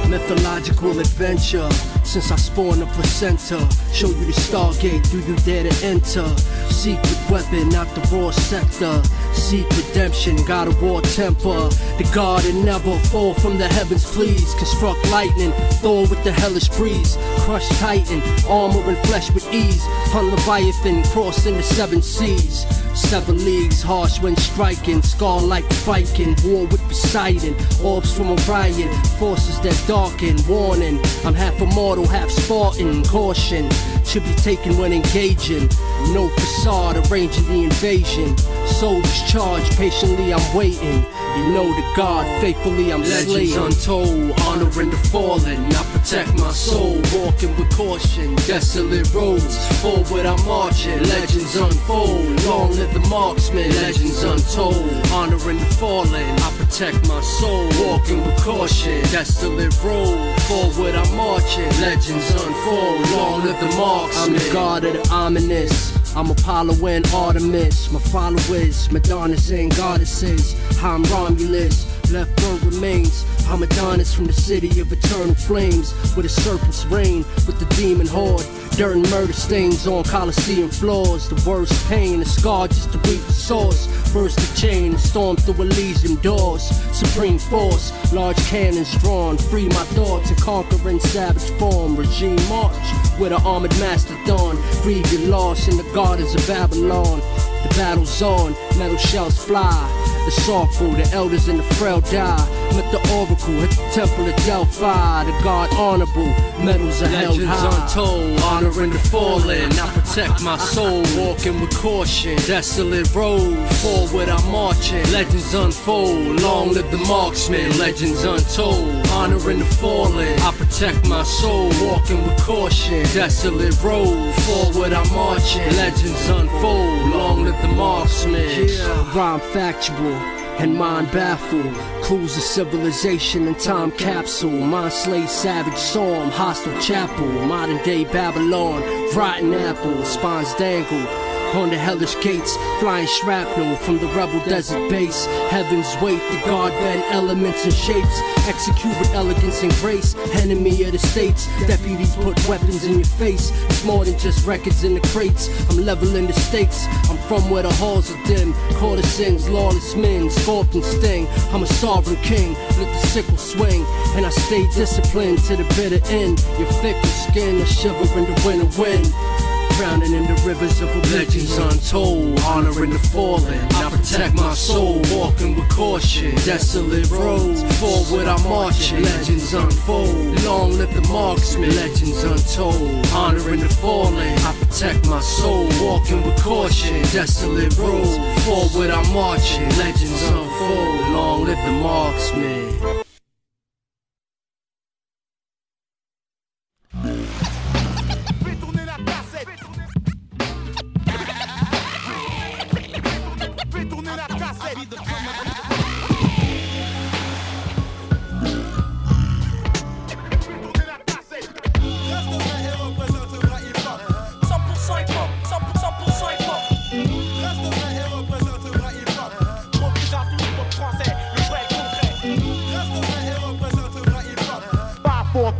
Speaker 41: Mythological adventure. Since I spawned a placenta, show you the Stargate. Do you dare to enter? Secret weapon out the raw sector. Seek redemption, got a war temper. The God and never fall from the heavens, please. Construct lightning, Thor with the hellish breeze. Crush Titan, armor and flesh with ease. Hunt Leviathan, crossing the seven seas. Seven leagues, harsh when striking. Scar like Viking, war with Poseidon. Orbs from Orion, forces that darken. Warning, I'm half immortal, half Spartan. Caution, should be taken when engaging. No facade, arranging the invasion. Soldiers charged, patiently I'm waiting. You know the God, faithfully I'm Legends slaying. untold, honoring the fallen. I protect my soul, walking with caution. Desolate roads, forward I'm marching. Legends unfold, long live the marksman. Legends untold, honoring the fallen. I protect my soul, walking with caution. Desolate road, forward I'm marching. Legends unfold, long live the marksman. I'm the god of the ominous. I'm Apollo and Artemis. My followers, Madonnas and goddesses. I'm Romulus, left bird remains. I'm Adonis from the city of eternal flames. With a serpent's reign, with the demon horde. Dirt and murder stains on Colosseum floors. The worst pain, the scar just to reap the source. Burst the chain, storm through Elysium doors. Supreme force, large cannons drawn. Free my thoughts and conquer in savage form. Regime march with an armored mastodon. Free your loss in the gardens of Babylon. The battle's on, metal shells fly. The sorrowful, the elders and the frail die. Met the oracle at the temple of Delphi. The god honorable, medals are held Legends high. untold, honoring the fallen. Protect my soul, walking with caution. Desolate road. forward I'm marching. Legends unfold, long live the marksman. Legends untold, honoring the fallen. I protect my soul, walking with caution. Desolate road. forward I'm marching. Legends unfold, long live the marksman. marksman. Rhyme factual and mind baffled. Clues of civilization and time capsule. Mind slay savage psalm, hostile chapel. Modern day Babylon, rotten apple, spines dangle. On the hellish gates, flying shrapnel from the rebel desert base. Heaven's weight, the guard bend elements and shapes. Execute with elegance and grace. Enemy of the states, deputies put weapons in your face. It's more than just records in the crates. I'm leveling the stakes. I'm from where the halls are dim. Quarter sings, lawless men, scorpion sting. I'm a sovereign king, let the sickle swing. And I stay disciplined to the bitter end. Your fickle skin, a shiver in the winter wind. Drowning in the rivers of legends untold, honoring the fallen. I protect my soul, walking with caution. Desolate roads, forward I'm marching. Legends unfold, long live the marksman. Legends untold, honoring the fallen. I protect my soul, walking with caution. Desolate roads, forward I'm marching. Legends unfold, long live the marksman.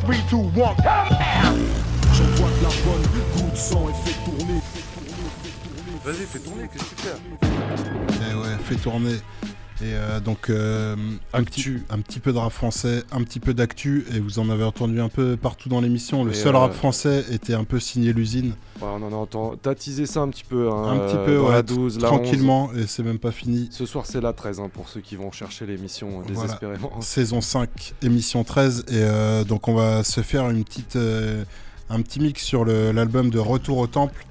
Speaker 42: 3, 2, 1, come
Speaker 43: J'envoie de la bonne goutte sang et fais tourner.
Speaker 5: Vas-y, fais tourner, qu'est-ce que tu fais
Speaker 4: Eh ouais, fais tourner. Et euh, donc, euh, un, petit, un petit peu de rap français, un petit peu d'actu, et vous en avez entendu un peu partout dans l'émission. Le
Speaker 5: Et,
Speaker 4: seul
Speaker 5: euh,
Speaker 4: rap français était un peu signé l'usine.
Speaker 5: Ouais, on en a entendu. T'as teasé ça un petit peu. Hein,
Speaker 4: un petit peu, ouais,
Speaker 5: la 12, la 11.
Speaker 4: tranquillement, et c'est même pas fini.
Speaker 5: Ce soir, c'est la 13 hein, pour ceux qui vont chercher l'émission
Speaker 4: Voilà.
Speaker 5: désespérément.
Speaker 4: Saison 5, émission 13. Et donc, on va se faire une petite, un petit mix sur l'album de Retour au Temple.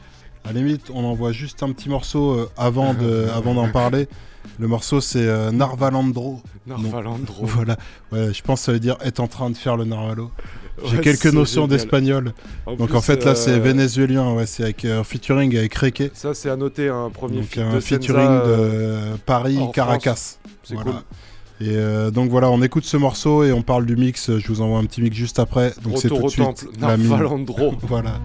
Speaker 4: À la limite, on envoie juste un petit morceau avant de- avant d'en parler. Le morceau, c'est euh, Narvalandro.
Speaker 5: Narvalandro.
Speaker 4: Donc, voilà. Ouais, je pense que ça veut dire être en train de faire le Narvalo. J'ai
Speaker 5: Ouais,
Speaker 4: quelques notions d'espagnol. Donc
Speaker 5: plus,
Speaker 4: en fait là c'est
Speaker 5: euh,
Speaker 4: vénézuélien, ouais, c'est avec euh, featuring avec Reke.
Speaker 5: Ça, c'est à noter un premier
Speaker 4: Donc un
Speaker 5: de
Speaker 4: featuring
Speaker 5: Senza,
Speaker 4: de
Speaker 5: euh,
Speaker 4: Paris
Speaker 5: hors
Speaker 4: Caracas.
Speaker 5: C'est
Speaker 4: Voilà.
Speaker 5: cool.
Speaker 4: Et euh, donc voilà, on écoute ce morceau et on parle du mix. Je vous envoie un petit mix juste après. Donc c'est tout de suite la voilà.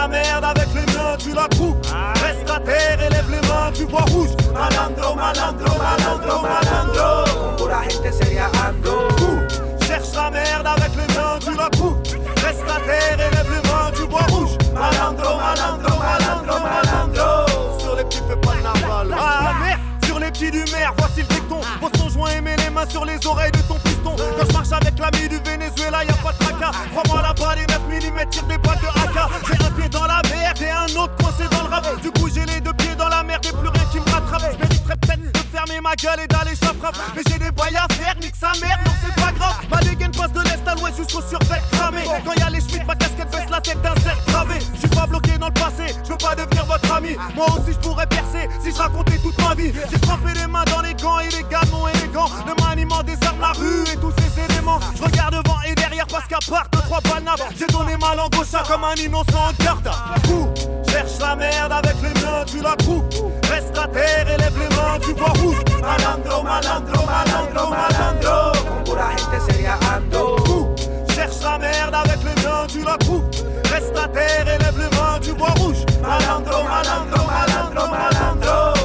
Speaker 9: La merde avec les mains, tu la trouves. Reste à terre et lève les mains, tu vois rouge. Malandro, malandro, malandro, malandro. Con pura gente seria ando. Cherche la merde avec les mains, tu la trouves. Reste à terre et lève les mains, tu vois rouge. Malandro, malandro, malandro, malandro. Sur les petits, fais pas le narval. Ah merde, les petits du maire, voici le dicton. Pose ton joint et mets les mains sur les oreilles de ton piston. Quand je marche avec l'ami du Venezuela, y a pas de tracas. Crois-moi là-bas, les 9 mm tirent des balles de AK. J'ai un pied dans la merde et un autre coincé dans le rap. Du coup, j'ai les deux pieds dans la merde et plus rien qui me rattrape. Je mériterais peut-être de fermer ma gueule et d'aller chaffrap. Mais j'ai des bails à faire, nique sa mère, non, c'est pas grave. Ma dégaine passe de l'est à l'ouest jusqu'au survêt cramé. Quand y a les schmitts, ma casquette baisse la tête d'un cerf gravé. Je suis pas bloqué dans le passé, je veux pas devenir votre ami. Moi aussi, je pourrais percer si je racontais toute ma vie. Trempé les mains dans les gants et les galons élégants. Le maniement des armes, la rue et tous ces éléments. Je regarde devant et derrière parce qu'à part de trois balles nappes, j'ai donné ma langue au chat comme un innocent en garde. Cherche la merde avec les mains, tu la trouves. Reste à terre et lève les mains, tu vois rouge. Malandro, malandro, malandro, malandro. Con pura gente seria ando. Cherche la merde avec les mains, tu la trouves. Reste à terre et lève les mains, tu vois rouge. Malandro, malandro, malandro, malandro.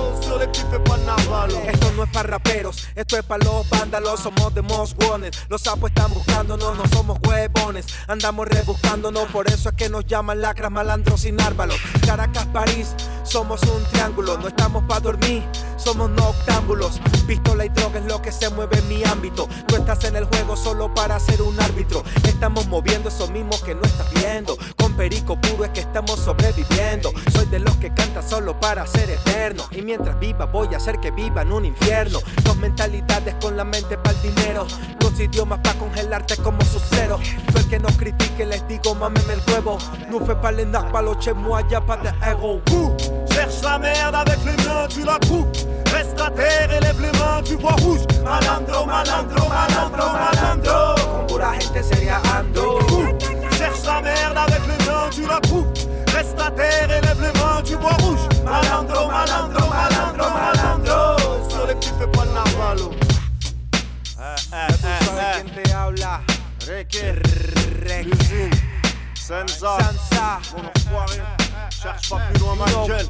Speaker 44: Esto no es para raperos, esto es para los vándalos, somos de most wanted. Los sapos están buscándonos, no somos huevones, andamos rebuscándonos, por eso es que nos llaman lacras, malandros y nárvalos. Caracas, París, somos un triángulo, no estamos para dormir, somos noctámbulos. Pistola y droga es lo que se mueve en mi ámbito. Tú estás en el juego solo para ser un árbitro. Estamos moviendo eso mismo que no estás viendo. Con perico puro es que estamos sobreviviendo. Soy de los que canta solo para ser eterno. Y mientras viva voy a hacer que viva en un infierno. Dos mentalidades con la mente para el dinero, dos idiomas para congelarte como su cero. Tú el que nos critique, les digo, mámeme el huevo. No fue para el para los chemo allá, para de ego.
Speaker 9: Cherche la merde avec les mains, tu la coupes. Reste à terre et les mains, tu vois rouge. Malandro, malandro, malandro, malandro.
Speaker 44: Con pura gente seria ando.
Speaker 9: Cherche la merde avec les mains, tu la coupes. Reste à terre et les mains, tu vois rouge. Malandro, malandro, malandro, malandro. Solo escribe por Navarro. Eh, ya
Speaker 45: tú eh, sabes eh, quién te habla.
Speaker 9: Reque,
Speaker 45: reque.
Speaker 9: Senza. Senza. Cherche pas plus loin ma
Speaker 45: Yo.
Speaker 9: gueule.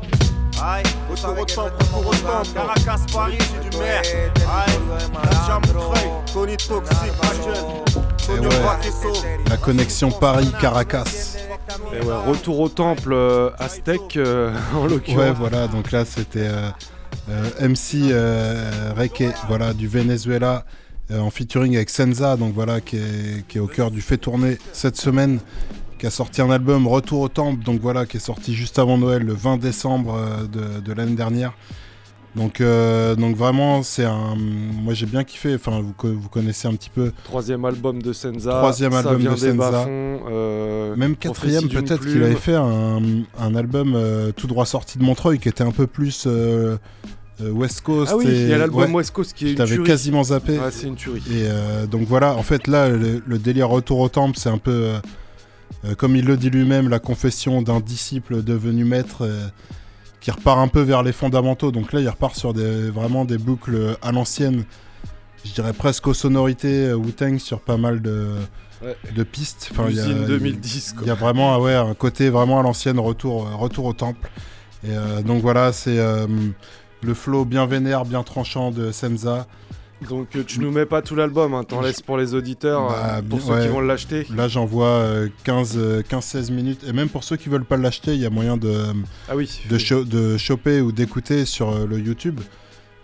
Speaker 9: Aïe, retour au temple, retour au temple. Caracas, Paris, j'ai du mer. Aïe, Nadia Montreuil, Tony Toxic, ma gueule.
Speaker 4: Et
Speaker 9: Tonio
Speaker 4: ouais,
Speaker 9: Vaquesso.
Speaker 4: la connexion Paris-Caracas.
Speaker 5: Et ouais, retour au temple euh, aztèque euh, en l'occurrence.
Speaker 4: Ouais, voilà, donc là c'était euh, euh, MC euh, Reque, voilà, du Venezuela, euh, en featuring avec Senza, donc voilà, qui est, qui est au cœur du fait tourner cette semaine, qui a sorti un album Retour au Temple, donc voilà, qui est sorti juste avant Noël, le 20 décembre euh, de, de l'année dernière. Donc, euh, donc vraiment, c'est un. Moi j'ai bien kiffé, enfin, vous, vous connaissez un petit peu.
Speaker 5: Troisième album de Senza.
Speaker 4: Troisième
Speaker 5: ça
Speaker 4: album
Speaker 5: vient
Speaker 4: de
Speaker 5: des
Speaker 4: Senza.
Speaker 5: euh,
Speaker 4: Même quatrième, peut-être qu'il avait fait un, un album euh, tout droit sorti de Montreuil qui était un peu plus West Coast.
Speaker 5: Ah oui, il y a l'album
Speaker 4: ouais,
Speaker 5: West Coast qui est
Speaker 4: T'avais quasiment zappé.
Speaker 5: C'est une tuerie.
Speaker 4: Et donc voilà, en fait là, le, le délire retour au temple, c'est un peu, comme il le dit lui-même, la confession d'un disciple devenu maître. euh, qui repart un peu vers les fondamentaux. Donc là, il repart sur des, vraiment des boucles à l'ancienne. Je dirais presque aux sonorités euh, Wu-Tang sur pas mal de,
Speaker 5: Ouais.
Speaker 4: de pistes. il y a-
Speaker 5: Usine 2010, quoi.
Speaker 4: Il y a vraiment ah ouais, un côté vraiment à l'ancienne, retour, euh, retour au temple. Et euh, donc voilà, c'est euh, le flow bien vénère, bien tranchant de Senza.
Speaker 5: Donc euh, tu nous mets pas tout l'album, hein, t'en laisses pour les auditeurs,
Speaker 4: Bah,
Speaker 5: euh, pour ceux
Speaker 4: ouais.
Speaker 5: qui vont l'acheter.
Speaker 4: Là, j'en vois euh, 15, euh, 15-16 minutes. Et même pour ceux qui veulent pas l'acheter, il y a moyen de,
Speaker 5: Ah oui.
Speaker 4: de, cho- de choper ou d'écouter sur euh, le YouTube.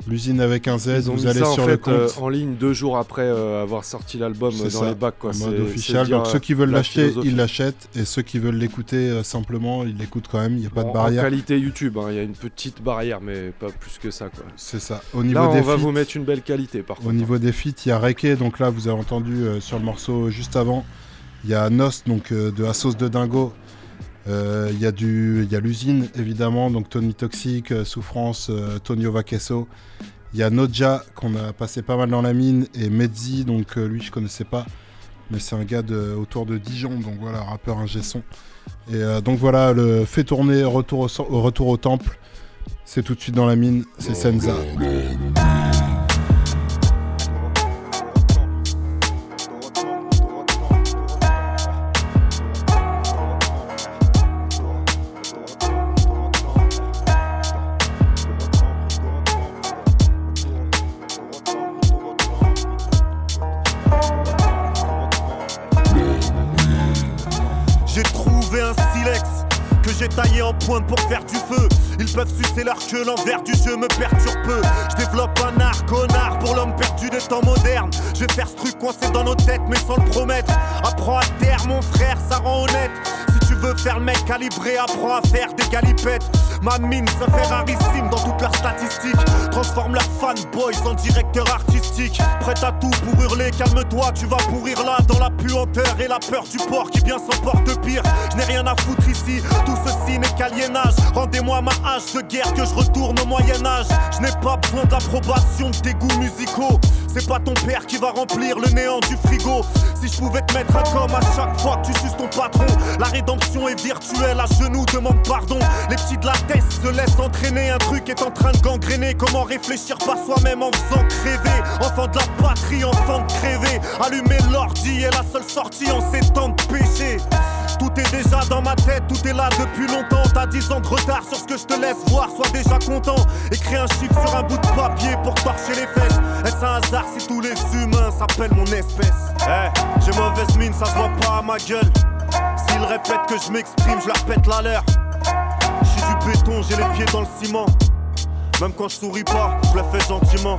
Speaker 4: L'usine avec un Z, vous allez
Speaker 5: ça,
Speaker 4: sur
Speaker 5: en
Speaker 4: le
Speaker 5: fait
Speaker 4: compte.
Speaker 5: euh, en ligne deux jours après euh, avoir sorti l'album euh, dans
Speaker 4: ça,
Speaker 5: les bacs. Quoi.
Speaker 4: en mode officiel. Donc ceux qui veulent
Speaker 5: la
Speaker 4: l'acheter, ils l'achètent. Et ceux qui veulent l'écouter euh, simplement, ils l'écoutent quand même. Il n'y a pas
Speaker 5: En-
Speaker 4: de barrière.
Speaker 5: En qualité YouTube, hein, il y a une petite barrière, mais pas plus que ça. Quoi.
Speaker 4: C'est ça. Au niveau
Speaker 5: Là, on
Speaker 4: des
Speaker 5: va
Speaker 4: feats-
Speaker 5: vous mettre une belle qualité par contre.
Speaker 4: Au niveau des feats, il y a Reike, donc là vous avez entendu euh, sur le morceau juste avant. Il y a Nos, donc euh, de Assos de Dingo. Euh, Il y a y l'usine évidemment, donc Tony Toxic, euh, Souffrance, euh, Tonio Vaquesso. Il y a Noja qu'on a passé pas mal dans la mine et Medzi, donc euh, lui je connaissais pas, mais c'est un gars de, autour de Dijon, donc voilà rappeur ingé son. Et donc voilà le fait tourner retour au, retour au temple. C'est tout de suite dans la mine, c'est Senza.
Speaker 9: Pour faire du feu. Ils peuvent sucer leur queue, l'envers du jeu me perturbe peu. Je développe un art, connard, pour l'homme perdu des temps modernes. Je vais faire ce truc coincé dans nos têtes, mais sans le promettre. Apprends à taire, mon frère, ça rend honnête. Si tu veux faire le mec calibré, apprends à faire des galipettes. Ma mine, ça fait rarissime dans toutes leurs statistiques. Transforme leurs fanboys en directeurs artistiques. Prête à tout pour hurler, calme-toi, tu vas pourrir là dans la puanteur et la peur du porc qui bien s'emporte pire. Je n'ai rien à foutre ici, tout ceci n'est qu'aliénage. Rendez-moi ma hache de guerre que je retourne au Moyen-Âge. Je n'ai pas besoin d'approbation de tes goûts musicaux. C'est pas ton père qui va remplir le néant du frigo. Si je pouvais te mettre un com à chaque fois que tu suces ton patron, la rédemption est virtuelle, à genoux, demande pardon. Les petits de la tête se laissent entraîner, un truc est en train de gangréner. Comment réfléchir par soi-même en faisant crever? Enfant de la patrie, enfant de crever. Allumer l'ordi est la seule sortie en ces temps de péché. Tout est déjà dans ma tête, tout est là depuis longtemps. T'as 10 ans de retard sur ce que je te laisse voir, sois déjà content. Écris un chiffre sur un bout de papier pour torcher les fesses. Est-ce un hasard si tous les humains s'appellent mon espèce? Eh, j'ai mauvaise mine, ça se voit pas à ma gueule. S'ils répètent que je m'exprime, je leur pète la leur. Je suis du béton, j'ai les pieds dans le ciment. Même quand je souris pas, je le fais gentiment.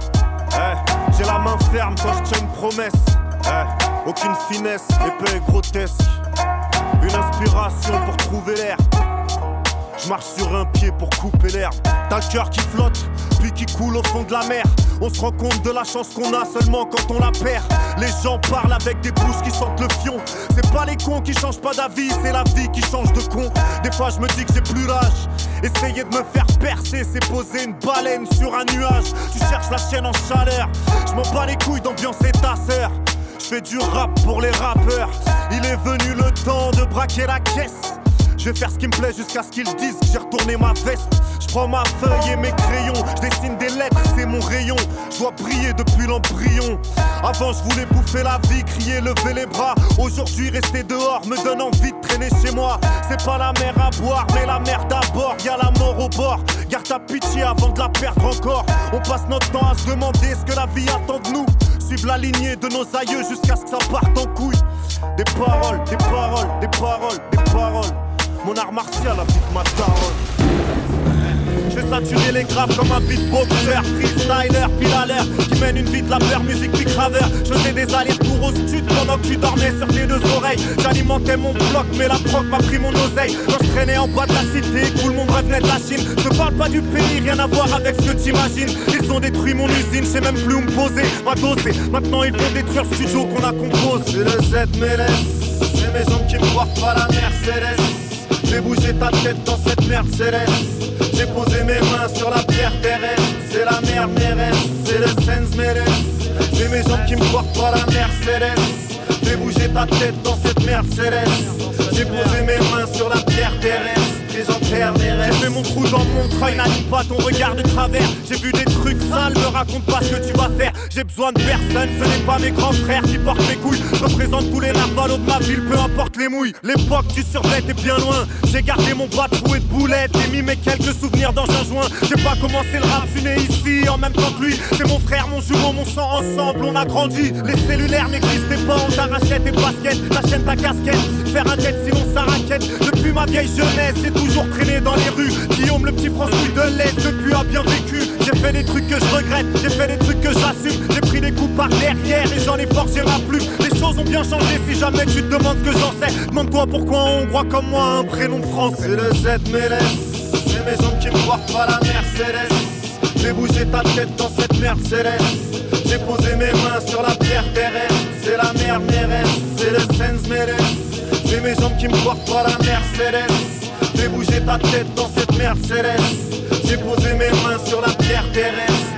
Speaker 9: Eh, j'ai la main ferme quand je tiens une promesse. Eh, aucune finesse, épais et grotesque. Une inspiration pour trouver l'air. Je marche sur un pied pour couper l'herbe. T'as le cœur qui flotte, puis qui coule au fond de la mer. On se rend compte de la chance qu'on a seulement quand on la perd. Les gens parlent avec des bouches qui sentent le fion. C'est pas les cons qui changent pas d'avis, c'est la vie qui change de con. Des fois je me dis que j'ai plus l'âge. Essayer de me faire percer, c'est poser une baleine sur un nuage. Tu cherches la chaîne en chaleur. Je m'en bats les couilles d'ambiancer ta sœur. Je fais du rap pour les rappeurs. Il est venu le temps de braquer la caisse. Je vais faire ce qui me plaît jusqu'à ce qu'ils disent que j'ai retourné ma veste. Je prends ma feuille et mes crayons, je dessine des lettres, c'est mon rayon. Je dois briller de depuis l'embryon. Avant, je voulais bouffer la vie, crier, lever les bras. Aujourd'hui, rester dehors me donne envie de traîner chez moi. C'est pas la mer à boire, mais la mer d'abord. Y a la mort au bord. Garde ta pitié avant de la perdre encore. On passe notre temps à se demander ce que la vie attend de nous. Suivre la lignée de nos aïeux jusqu'à ce que ça parte en couille. Des paroles, des paroles, des paroles, des paroles. Mon art martial a vite ma daronne. Je fais saturer les graves comme un beatboxer, freestyler, pile à l'air, qui mène une vie de la peur, musique puis graveur. Je faisais des allers-retours au stud pendant que tu dormais sur tes deux oreilles. J'alimentais mon bloc, mais la proc m'a pris mon oseille. Quand je traînais en bas de la cité, tout le monde revenait de la Chine. Je parle pas du pays, rien à voir avec ce que t'imagines. Ils ont détruit mon usine, je même plus où me poser, ma doser. Maintenant ils vont détruire le studio qu'on a composé. C'est le Z laisse, c'est mes jambes qui me portent pas la Mercedes. J'ai bougé ta tête dans cette merde céleste. J'ai posé mes mains sur la pierre terrestre. C'est la mer Mérès, c'est le Sens Mérès. J'ai mes qui me portent pas la Mercedes. J'ai bougé ta tête dans cette merde céleste. J'ai posé mes mains sur la pierre terrestre. Rêves. J'ai fait mon trou dans mon treuil, n'anime pas ton regard de travers. J'ai vu des trucs sales, me raconte pas ce que tu vas faire. J'ai besoin de personne, ce n'est pas mes grands frères qui portent mes couilles. Je représente tous les narvalos de ma ville, peu importe les mouilles. L'époque du survêt est bien loin. J'ai gardé mon bas troué de boulettes et mis mes quelques souvenirs dans un joint. J'ai pas commencé le rap, ici en même temps que lui. C'est mon frère, mon jumeau, mon sang ensemble, on a grandi. Les cellulaires n'existaient pas, on t'arrachait tes baskets, chaîne, ta casquette. Faire un tête sinon ça raquette. Depuis ma vieille jeunesse, j'ai toujours traîné dans les rues. Guillaume, le petit François de l'Est, depuis a bien vécu. J'ai fait des trucs que je regrette, j'ai fait des trucs que j'assume. J'ai pris des coups par derrière et j'en ai forcé ma plume. Les choses ont bien changé si jamais tu te demandes ce que j'en sais. Demande-toi pourquoi un Hongrois comme moi un prénom français. C'est le Z Mélès, c'est mes jambes qui me portent pas la Mercedes. J'ai bougé ta tête dans cette merde céleste. J'ai posé mes mains sur la pierre terrestre. C'est la mer Mérès, c'est le Sens Mérès. C'est mes jambes qui me portent pas la Mercedes. J'ai bougé ta tête dans cette merde céleste. J'ai posé mes mains sur la pierre terrestre.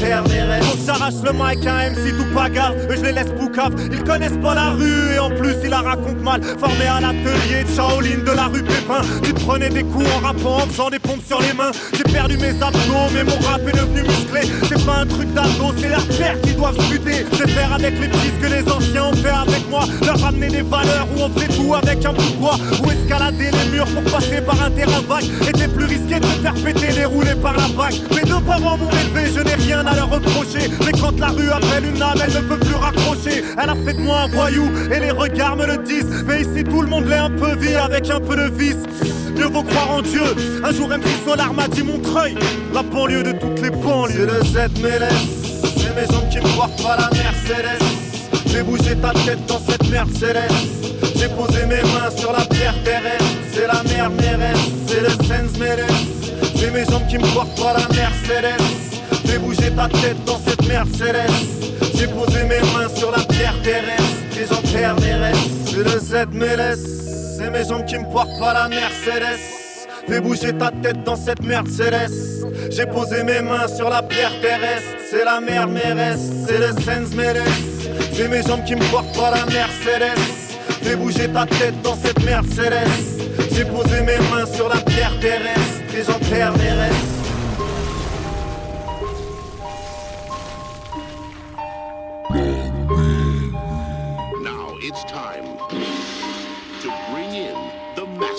Speaker 9: Les mes rêves. Faut que j'arrache le mic à un MC tout. Et je les laisse boucave. Ils connaissent pas la rue et en plus ils la racontent mal. Formé à l'atelier de Shaolin de la rue Pépin. Tu prenais des coups en rappant, en faisant des pompes sur les mains. J'ai perdu mes abdos, mais mon rap est devenu musclé. C'est pas un truc d'ado, c'est leurs pères qui doivent se buter. Je vais faire avec les petits ce que les anciens ont fait avec moi. Leur ramener des valeurs où on faisait tout avec un bout de. Ou escalader les murs pour passer par un terrain vague. Était plus risqué de faire péter les roulés par la vague. Mes deux parents m'ont élevé, je n'ai rien à leur reprocher. Mais quand la rue appelle une âme, elle ne peut plus raccrocher. Elle a fait de moi un voyou et les regards me le disent. Mais ici tout le monde l'est un peu vie avec un peu de vice. Mieux vaut croire en Dieu. Un jour MC Solar m'a dit Montreuil, la banlieue de toutes les banlieues. C'est le Z Mélès, c'est mes jambes qui me portent pas la Mercedes. J'ai bougé ta tête dans cette merde céleste. J'ai posé mes mains sur la pierre terrestre. C'est la mer Mérès, c'est le Sens Mérès. C'est mes jambes qui me portent pas la Mercedes. J'ai bougé ta tête dans cette merde céleste. J'ai posé mes mains sur la pierre terrestre. Et j'enterre. C'est le Z Mélès. C'est mes jambes qui me portent pas la Mercedes. Fais bouger ta tête dans cette merde céleste. J'ai posé mes mains sur la pierre terrestre. C'est la mer Mérès, c'est le Sens Mérès. C'est mes jambes qui me portent pas la Mercedes. Fais bouger ta tête dans cette merde céleste. J'ai posé mes mains sur la pierre terrestre. Et j'enterre
Speaker 46: it's time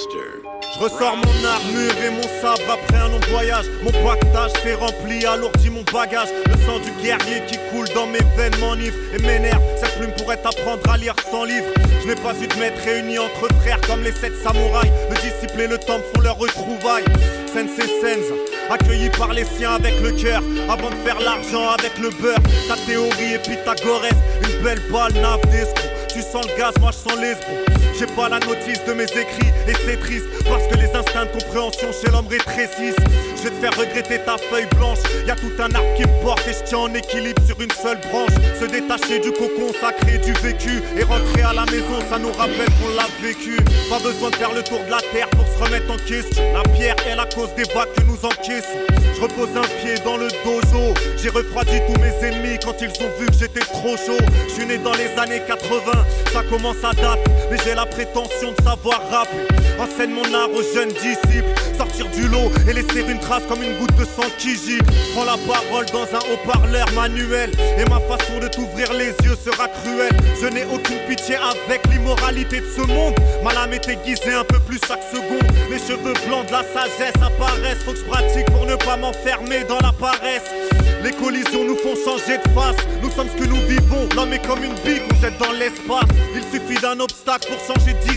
Speaker 9: Je ressors mon armure et mon sabre après un long voyage. Mon pactage s'est rempli, alourdi mon bagage. Le sang du guerrier qui coule dans mes veines m'enivre et m'énerve. Cette plume pourrait t'apprendre à lire sans livre. Je n'ai pas eu de m'être réunis entre frères comme les sept samouraïs. Le disciple et le temple font leur retrouvailles. Sensei Sense, accueilli par les siens avec le cœur. Avant de faire l'argent avec le beurre. Ta théorie est pythagorès, une belle balle nave d'escroc. Tu sens le gaz, moi je sens. J'ai pas la notice de mes écrits et c'est triste parce que les instincts de compréhension chez l'homme rétrécissent. Je vais te faire regretter ta feuille blanche. Y a tout un arbre qui me porte et je tiens en équilibre sur une seule branche. Se détacher du cocon sacré du vécu et rentrer à la maison, ça nous rappelle qu'on l'a vécu. Pas besoin de faire le tour de la terre pour se remettre en question. La pierre est la cause des vagues que nous encaissons. Je repose un pied dans le dojo. J'ai refroidi tous mes ennemis quand ils ont vu que j'étais trop chaud. Je suis né dans les années 80. Putain, ça commence à date, mais j'ai la prétention de savoir rapper. Enseigne mon art aux jeunes disciples, sortir du lot et laisser une trace comme une goutte de sang qui gît. Prends la parole dans un haut-parleur manuel, et ma façon de t'ouvrir les yeux sera cruelle. Je n'ai aucune pitié avec l'immoralité de ce monde. Ma lame est aiguisée un peu plus chaque seconde. Les cheveux blancs de la sagesse apparaissent. Faut que je pratique pour ne pas m'enfermer dans la paresse. Les collisions nous font changer de face. Nous sommes ce que nous vivons. L'homme est comme une bille qu'on jette dans l'espace. Il suffit d'un obstacle pour changer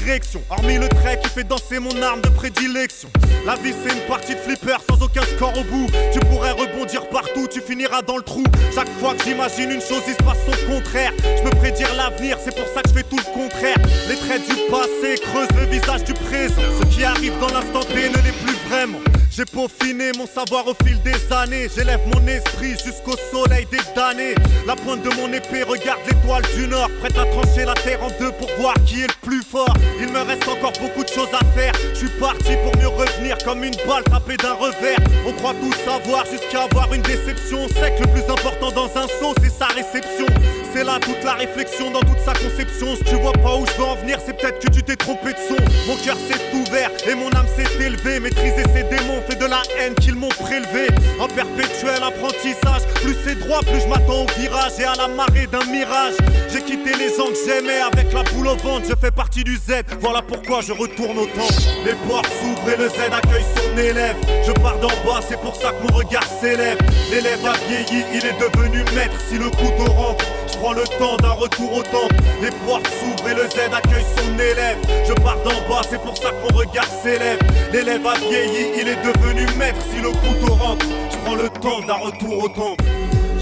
Speaker 9: direction. Hormis le trait qui fait danser mon arme de prédilection. La vie c'est une partie de flipper sans aucun score au bout. Tu pourrais rebondir partout, tu finiras dans le trou. Chaque fois que j'imagine une chose, il se passe son contraire. Je peux prédire l'avenir, c'est pour ça que je fais tout le contraire. Les traits du passé creusent le visage du présent. Ce qui arrive dans l'instant T ne l'est plus vraiment. J'ai peaufiné mon savoir au fil des années. J'élève mon esprit jusqu'au soleil des damnés. La pointe de mon épée regarde l'étoile du nord, prête à trancher la terre en deux pour voir qui est le plus fort. Il me reste encore beaucoup de choses à faire. Je suis parti pour mieux revenir comme une balle tapée d'un revers. On croit tout savoir jusqu'à avoir une déception. On sait que le plus important dans un saut, c'est sa réception. C'est là toute la réflexion dans toute sa conception. Si tu vois pas où je veux en venir, c'est peut-être que tu t'es trompé de son. Mon cœur s'est ouvert et mon âme s'est élevée. Maîtriser ces démons fait de la haine qu'ils m'ont prélevé. En perpétuel apprentissage, plus c'est droit, plus je m'attends au virage et à la marée d'un mirage. J'ai quitté les gens que j'aimais avec la boule au ventre. Je fais partie du Z, voilà pourquoi je retourne au temps. Les portes s'ouvrent et le Z accueille son élève. Je pars d'en bas, c'est pour ça que mon regard s'élève. L'élève a vieilli, il est devenu maître. Si le couteau rentre, prends le temps d'un retour au temple. Les portes s'ouvrent et le Z accueille son élève. Je pars d'en bas, c'est pour ça que mon regard s'élève. L'élève a vieilli, il est devenu maître. Si le couteau rentre, je prends le temps d'un retour au temple.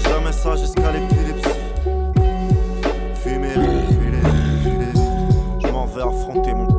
Speaker 9: Jamais ça jusqu'à l'épilepsie. Fumer, reculer, reculer. Je m'en vais affronter mon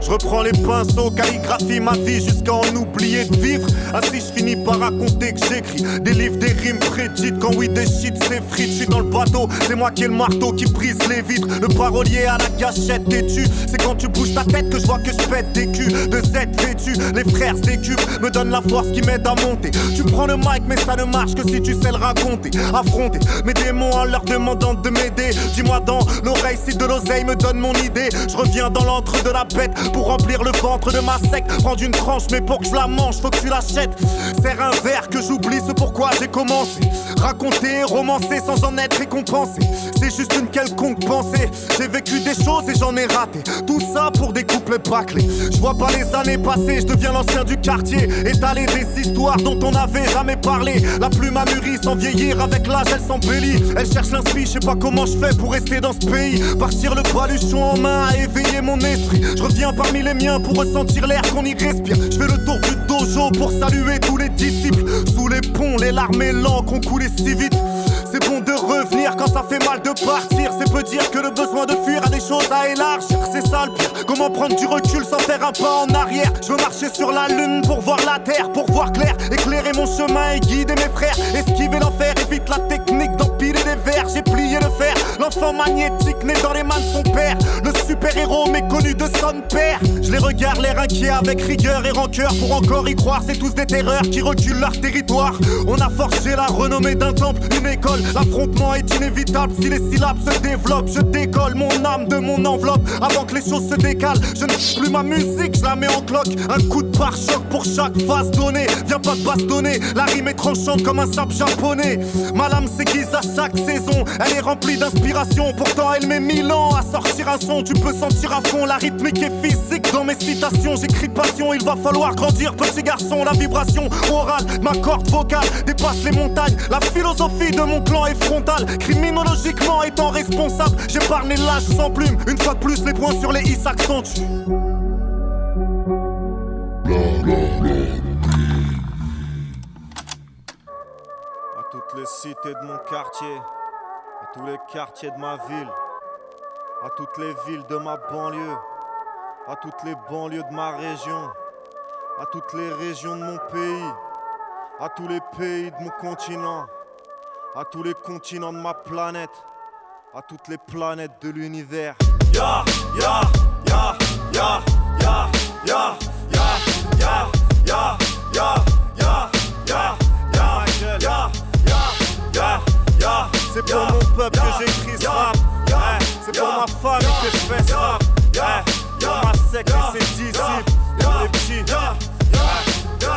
Speaker 9: Je reprends les pinceaux, calligraphie ma vie jusqu'à en oublier de vivre. Ainsi je finis par raconter que j'écris des livres, des rimes prédites. Quand oui, des shit c'est frites, je suis dans le bateau. C'est moi qui ai le marteau qui brise les vitres. Le parolier à la gâchette têtue. C'est quand tu bouges ta tête que je vois que je pète des culs. De Z vêtus, les frères décupent, me donnent la force qui m'aide à monter. Tu prends le mic, mais ça ne marche que si tu sais le raconter. Affronter mes démons en leur demandant de m'aider. Dis-moi dans l'oreille si de l'oseille me donne mon idée. Je reviens dans l'antre de la pour remplir le ventre de ma sec. Prendre une tranche, mais pour que je la mange, faut que tu l'achètes. Serre un verre que j'oublie ce pourquoi j'ai commencé. Raconter, romancer sans en être récompensé. C'est juste une quelconque pensée. J'ai vécu des choses et j'en ai raté. Tout ça pour des couples bâclés. Je vois pas les années passer, je deviens l'ancien du quartier. Étaler des histoires dont on n'avait jamais parlé. La plume a mûri sans vieillir, avec l'âge elle s'embellit. Elle cherche l'inspi, je sais pas comment je fais pour rester dans ce pays. Partir le baluchon en main à éveiller mon esprit. Reviens parmi les miens pour ressentir l'air qu'on y respire. Je fais le tour du dojo pour saluer tous les disciples. Sous les ponts, les larmes et l'encre ont coulé si vite. C'est bon de quand ça fait mal de partir. C'est peu dire que le besoin de fuir a des choses à élargir. C'est ça le pire. Comment prendre du recul sans faire un pas en arrière? Je veux marcher sur la lune pour voir la terre, pour voir clair. Éclairer mon chemin et guider mes frères. Esquiver l'enfer, évite la technique d'empiler des verres. J'ai plié le fer. L'enfant magnétique né dans les mains de son père. Le super-héros méconnu de son père. Je les regarde, l'air inquiet avec rigueur et rancœur. Pour encore y croire, c'est tous des terreurs qui reculent leur territoire. On a forgé la renommée d'un temple, une école. L'affrontement est inévitable si les syllabes se développent. Je décolle mon âme de mon enveloppe avant que les choses se décalent. Je ne plus ma musique, je la mets en cloque. Un coup de pare-choc pour chaque phase donnée. Viens pas te bastonner, la rime est tranchante comme un sable japonais. Ma lame s'aiguise à chaque saison, elle est remplie d'inspiration. Pourtant, elle met mille ans à sortir un son. Tu peux sentir à fond la rythmique et physique dans mes citations. J'écris de passion, il va falloir grandir, petit garçon. La vibration orale, ma corde vocale dépasse les montagnes. La philosophie de mon clan est frontale. Criminologiquement étant responsable, j'épargne les lâches sans plume. Une fois de plus, les points sur les i s'accentuent. À toutes les cités de mon quartier, à tous les quartiers de ma ville, à toutes les villes de ma banlieue, à toutes les banlieues de ma région, à toutes les régions de mon pays, à tous les pays de mon continent, à tous les continents de ma planète, à toutes les planètes de l'univers. Ya, ya, ya, ya, ya, ya, ya, ya, ya, ya, ya, ya, ya, ya, ya, ya, ya, c'est pour mon peuple que j'écris ce rap. Eh, C'est pour ma famille que je fais ce rap. Eh, Pour ma secte et ses disciples. Pour les petits.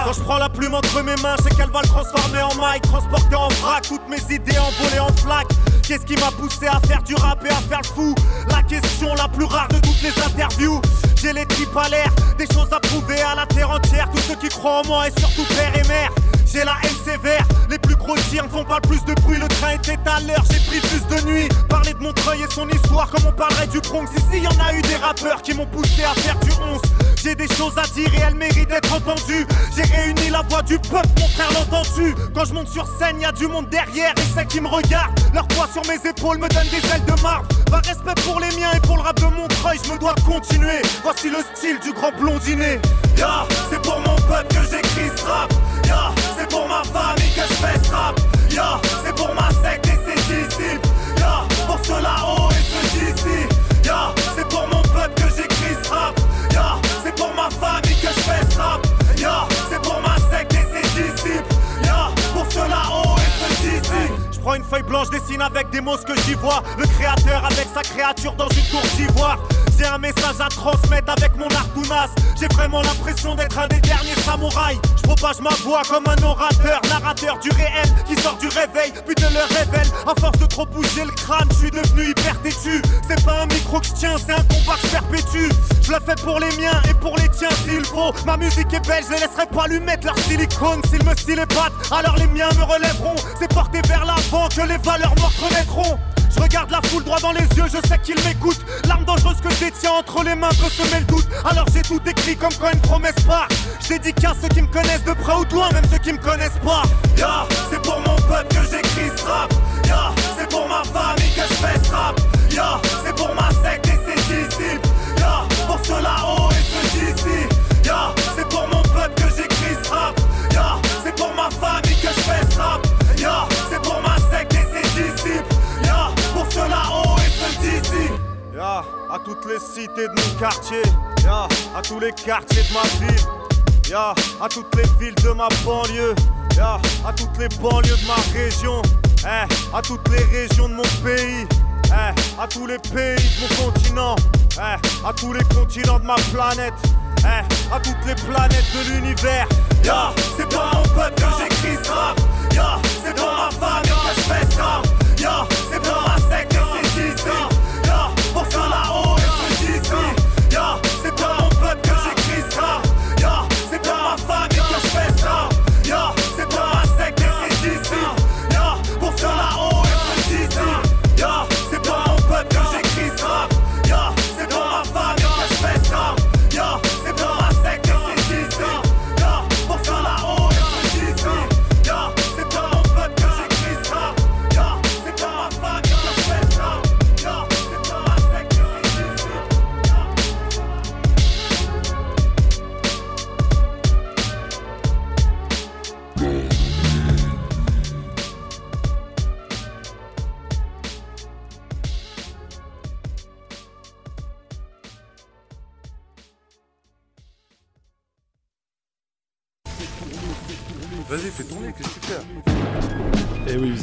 Speaker 9: Quand je prends la plume entre mes mains, c'est qu'elle va le transformer en mic, transporter en vrac, toutes mes idées envolées en flaque. Qu'est-ce qui m'a poussé à faire du rap et à faire le fou? La question la plus rare de toutes les interviews. J'ai les tripes à l'air, des choses à prouver à la terre entière. Tous ceux qui croient en moi et surtout père et mère. J'ai la haine sévère, les plus gros tirs ne font pas plus de bruit. Le train était à l'heure, j'ai pris plus de nuit. Parler de Montreuil et son histoire comme on parlerait du Bronx. Ici, y en a eu des rappeurs qui m'ont poussé à faire du 11. J'ai des choses à dire et elles méritent d'être entendues. J'ai réuni la voix du peuple, mon frère l'a entendu. Quand je monte sur scène, y a du monde derrière et ceux qui me regardent. Leur poids sur mes épaules me donne des ailes de marbre. Par respect pour les miens et pour le rap de Montreuil, je me dois continuer. Voici le style du grand blondinet. Ya, c'est pour mon peuple que j'écris ce rap. Ya, c'est pour ma famille que je fais ce rap. Ya, c'est pour ma secte et ses disciples. Ya, pour ceux prends une feuille blanche, dessine avec des mots ce que j'y vois. Le créateur avec sa créature dans une tour d'ivoire. J'ai un message à transmettre avec mon artounas. J'ai vraiment l'impression d'être un des derniers samouraïs. Je propage ma voix comme un orateur, narrateur du réel qui sort du réveil, puis de le révèle. À force de trop bouger le crâne, je suis devenu hyper têtu. C'est pas un micro que je tiens, c'est un combat que je perpétue. Je le fais pour les miens et pour les tiens s'il faut. Ma musique est belle, je les laisserai pas lui mettre leur silicone. S'ils me et battent, alors les miens me relèveront. C'est porté vers l'avant que les valeurs mortes renaîtront. Je regarde la foule droit dans les yeux, je sais qu'ils m'écoutent. L'arme dangereuse que détiens entre les mains peut semer le doute. Alors j'ai tout écrit comme quand une promesse part. Je dédicace ceux qui me connaissent de près ou de loin, même ceux qui me connaissent pas. Ya, c'est pour mon peuple que j'écris ce rap. Ya, c'est pour ma famille que je fais ce rap. Ya, c'est pour ma à toutes les cités de mon quartier. À tous les quartiers de ma ville. À toutes les villes de ma banlieue. À toutes les banlieues de ma région. Eh, à toutes les régions de mon pays. Eh, à tous les pays de mon continent. Eh, à tous les continents de ma planète. À toutes les planètes de l'univers. C'est pour mon peuple que j'écris. Ya, c'est pour ma famille que je fais c'est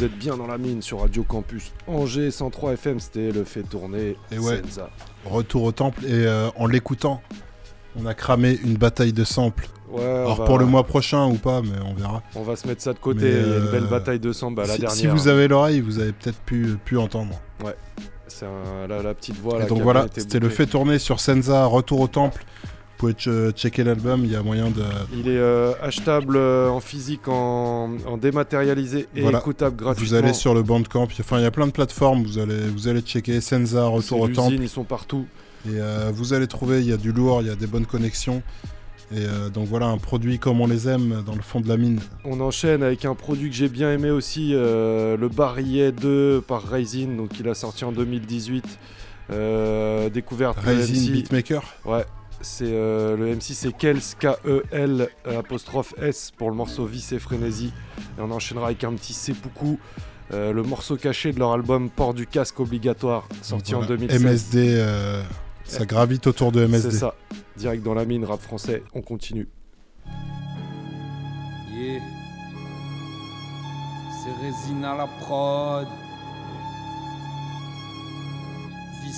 Speaker 5: vous êtes bien dans la mine sur Radio Campus Angers 103 FM, c'était le fait tourner.
Speaker 4: Et ouais,
Speaker 5: Senza.
Speaker 4: retour au temple. Et euh, en l'écoutant, on a cramé une bataille de samples.
Speaker 5: Ouais,
Speaker 4: Alors
Speaker 5: va-
Speaker 4: pour le mois prochain ou pas, mais on verra.
Speaker 5: On va se mettre ça de côté, il y a une
Speaker 4: euh,
Speaker 5: belle bataille de samba la
Speaker 4: si,
Speaker 5: dernière.
Speaker 4: si vous avez l'oreille, vous avez peut-être pu, pu entendre.
Speaker 5: Ouais, c'est un- la, la petite voix
Speaker 4: Et
Speaker 5: là.
Speaker 4: donc
Speaker 5: qui a
Speaker 4: voilà, c'était le fait tourner sur Senza, Retour au Temple. Vous pouvez ch- checker l'album, il y a moyen de...
Speaker 5: Il est euh, achetable euh, en physique, en, en dématérialisé et
Speaker 4: Voilà.
Speaker 5: écoutable gratuitement.
Speaker 4: Vous allez sur le Bandcamp, enfin il y a plein de plateformes, vous allez, vous allez checker Senza, Retour au Temple.
Speaker 5: ils sont partout.
Speaker 4: Et euh, vous allez trouver, il y a du lourd, il y a des bonnes connexions. Et euh, donc voilà, un produit comme on les aime dans le fond de la mine.
Speaker 5: On enchaîne avec un produit que j'ai bien aimé aussi, le Barillet 2 par Raisin, donc il a sorti en 2018. Euh, découverte
Speaker 4: Raisin. Beatmaker
Speaker 5: Ouais, c'est euh, le MC c'est Kels K-E-L euh, apostrophe S pour le morceau Vice et Frénésie. Et on enchaînera avec un petit Seppuku, euh, le morceau caché de leur album Port du casque obligatoire, sorti en
Speaker 4: Voilà.
Speaker 5: 2016.
Speaker 4: MSD, euh, ça gravite autour de MSD.
Speaker 5: C'est ça, direct dans la mine, rap français, on continue.
Speaker 47: Yeah. C'est résine à la prod.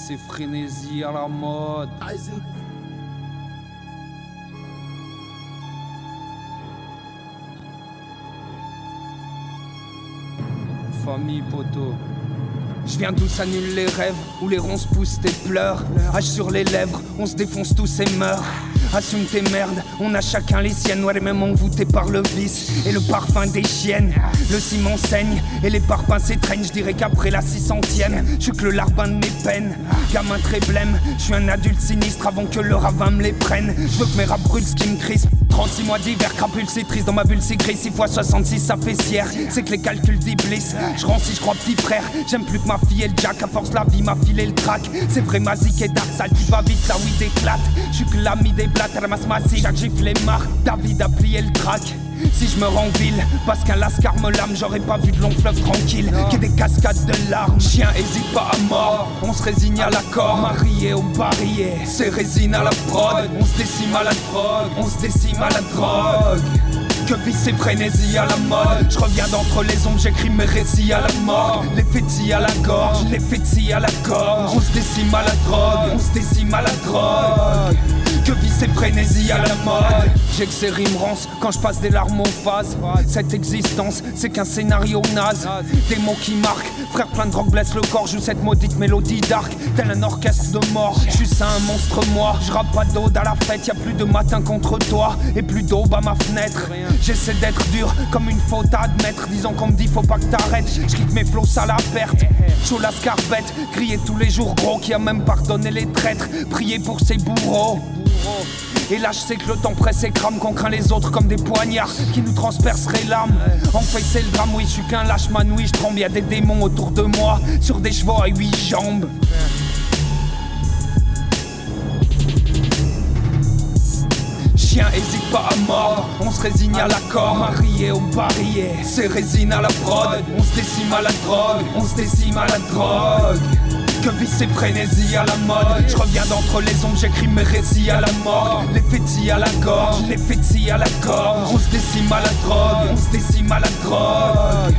Speaker 48: c'est frénésie à la mode. Famille poteau. Je viens d'où s'annulent les rêves, où les ronces poussent tes pleurs. Âge sur les lèvres, on se défonce tous et meurt. Assume tes merdes, on a chacun les siennes, ouais, même envoûtés par le vice et le parfum des chiennes. Le ciment saigne et les parpaings s'étreignent, je dirais qu'après la six centième, je suis que le larbin de mes peines. Gamin très blême, je suis un adulte sinistre avant que le ravin me les prenne. Je veux que mes rap brûlent ce qui me crispe. 36 mois d'hiver, crapule c'est triste dans ma bulle c'est gris 6 fois 66 ça fait sière C'est que les calculs d'Iblis Je si je crois petit frère J'aime plus que ma fille et le jack À force la vie m'a filé le track C'est vrai ma zik et dark sale qui va vite là oui éclate Je suis que l'ami des blattes ramasse ma scie Chaque gifle les marques David a plié le track si je me rends ville, parce qu'un lascar me lame, j'aurais pas vu de long fleuve tranquille, qui des cascades de larmes. Chien hésite pas à mort, on se résigne à l'accord. Marié au parier, c'est résine à la prod. On se décime à la drogue, on se décime à la drogue. Que vice et frénésie à la mode. Je reviens d'entre les ombres, j'écris mes récits à la mort. Les fétis à la gorge, les fétis à la gorge. On se décime à la drogue, on se décime à la drogue que vice et frénésie à la mode. J'ai que quand je passe des larmes aux phases. Cette existence c'est qu'un scénario naze. Des mots qui marquent Frère plein de drogue blesse le corps. Joue cette maudite mélodie dark Tel un orchestre de mort. Je suis un monstre moi. Je rappe pas d'ode à la fête. Y'a plus de matin contre toi Et plus d'aube à ma fenêtre. J'essaie d'être dur comme une faute à admettre. Disons qu'on me dit faut pas que t'arrêtes. Je mes flots à la perte. Chaud la scarpette Crier tous les jours gros. Qui a même pardonné les traîtres. Prier pour ses bourreaux et là je sais que le temps presse et crame qu'on craint les autres comme des poignards qui nous transperceraient l'âme. En fait c'est le drame, oui je suis qu'un lâche man, oui je tremble, y a des démons autour de moi sur des chevaux à huit jambes. Chien hésite pas à mordre, on se résigne à l'accord. Marié au parier, c'est résine à la prod. On se décime à la drogue, on se décime à la drogue. Que vice et frénésie à la mode. Je reviens d'entre les ombres, j'écris mes récits à la mort Les fétis à la gorge, les fétis à la gorge On se décime à la drogue, on se décime à la drogue.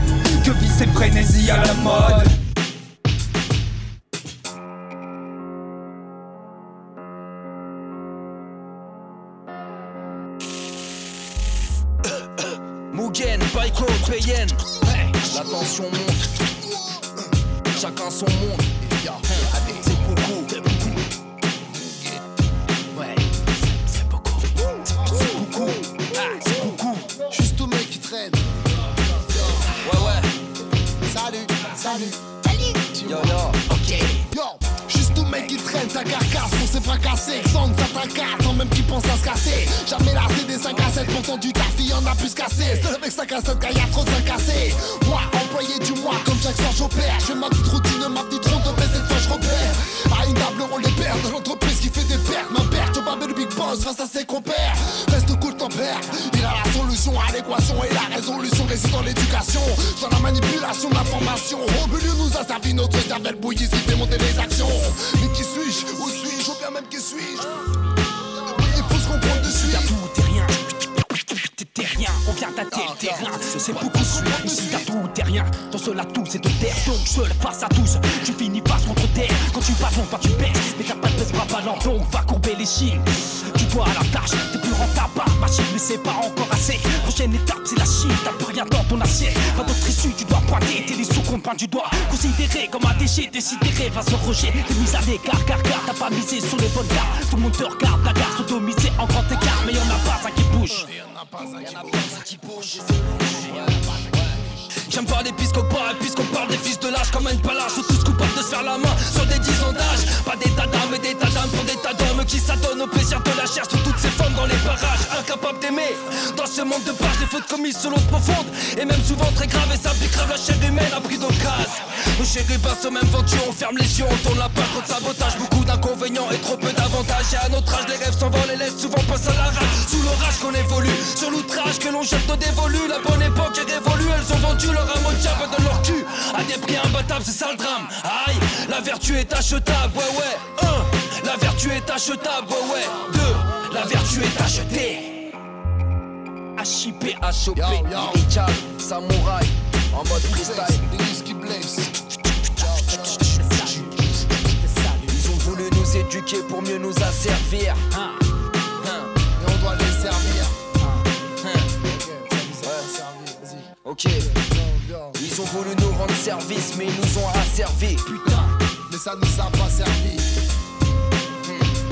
Speaker 48: Que vice et frénésie à la mode.
Speaker 15: Mugen, Baiko, Payen. La tension monte. Chacun son monde C'est beaucoup. Ouais. C'est beaucoup. C'est beaucoup. Ah, C'est beaucoup.
Speaker 28: Juste tout mec qui traîne.
Speaker 15: Ouais ouais.
Speaker 28: Salut, salut.
Speaker 15: Yo yo.
Speaker 28: Ok. Yo, juste tout mec qui traîne sa carcasse. Pour se fracasser. Sans ça tracasse, sans même qui pense à se casser. Jamais lassé des 5 à 7 pourtant du taf, il y en a plus cassé. Seul avec 5 à 7 quand y a trop de 5 cassés. Moi, employé du mois, comme chaque soir j'opère. Je ma petite routine, ma petite ronde, mais cette fois je repère. À une table, on les perd de l'entreprise qui fait des pertes. Ma perte, barbe le big boss face à ses compères. Reste cool, ton père. Il a la solution à l'équation et la résolution réside dans l'éducation. Dans la manipulation de l'information. Au nous a servi notre cervelle bouillie, qui fait les actions. Mais qui suis-je? Où suis-je? Ou bien même qui suis-je?
Speaker 15: Vient tâter le terrain. C'est beaucoup ici t'as tout, t'es rien. Dans cela tout, c'est de terre. Donc seul face à tous, tu finis face contre terre. Quand tu passes, pas tu baisses. Mais t'as pas de baisse, pas ballon, donc va courber les chines. Tu dois à la tâche, t'es plus rentable, machine, mais c'est pas encore assez. Prochaine étape, c'est la Chine, t'as plus rien dans ton assiette. Pas d'autre issue, tu dois pointer tes les sous pointe du doigt. Considéré comme un déchet, décidéré face au rejet. T'es mise à l'écart, car car t'as pas misé sur les bonnes cartes. Tout le monde te regarde, la gare sodomisée en grand écart, mais y'en a pas un qui bouge pas un qui bouge. A qui bouge. J'aime pas l'épiscopat, puisqu'on parle des fils de l'âge comme une palace Sont tous coupables de se faire la main sur des dix ans d'âge. Pas des tas d'âmes et des tas d'âmes pour des tas d'hommes Qui s'adonnent au plaisir de la chair sur toutes ces femmes dans les parages Incapables d'aimer. Dans ce monde de pages, des fautes commises l'eau profonde Et même souvent très graves et ça pique grave la chair humaine à prix d'occasion Nos chérubins sont même vendus, on ferme les yeux, on tourne la page, trop de sabotage Beaucoup d'inconvénients et trop peu d'avantages. Et à notre âge, les rêves s'envolent et laissent souvent passer à la rage. Sous l'orage qu'on évolue, sur l'outrage que l'on jette nos dévolus La bonne époque est révolue, elles ont vendu leur âme au diable dans leur cul. À des prix imbattables, c'est ça le drame. Aïe, la vertu est achetable, ouais ouais. Un, la vertu est achetable, ouais ouais. Deux, la vertu est achetée. HIP, HOP, Richard, Samouraï. En mode freestyle.
Speaker 28: Qui blessent.
Speaker 37: éduquer pour mieux nous asservir.
Speaker 15: Et on doit les servir.
Speaker 37: Ok. Ils ont voulu nous rendre service, mais ils nous ont asservis. Putain.
Speaker 15: Mais ça nous a pas servi.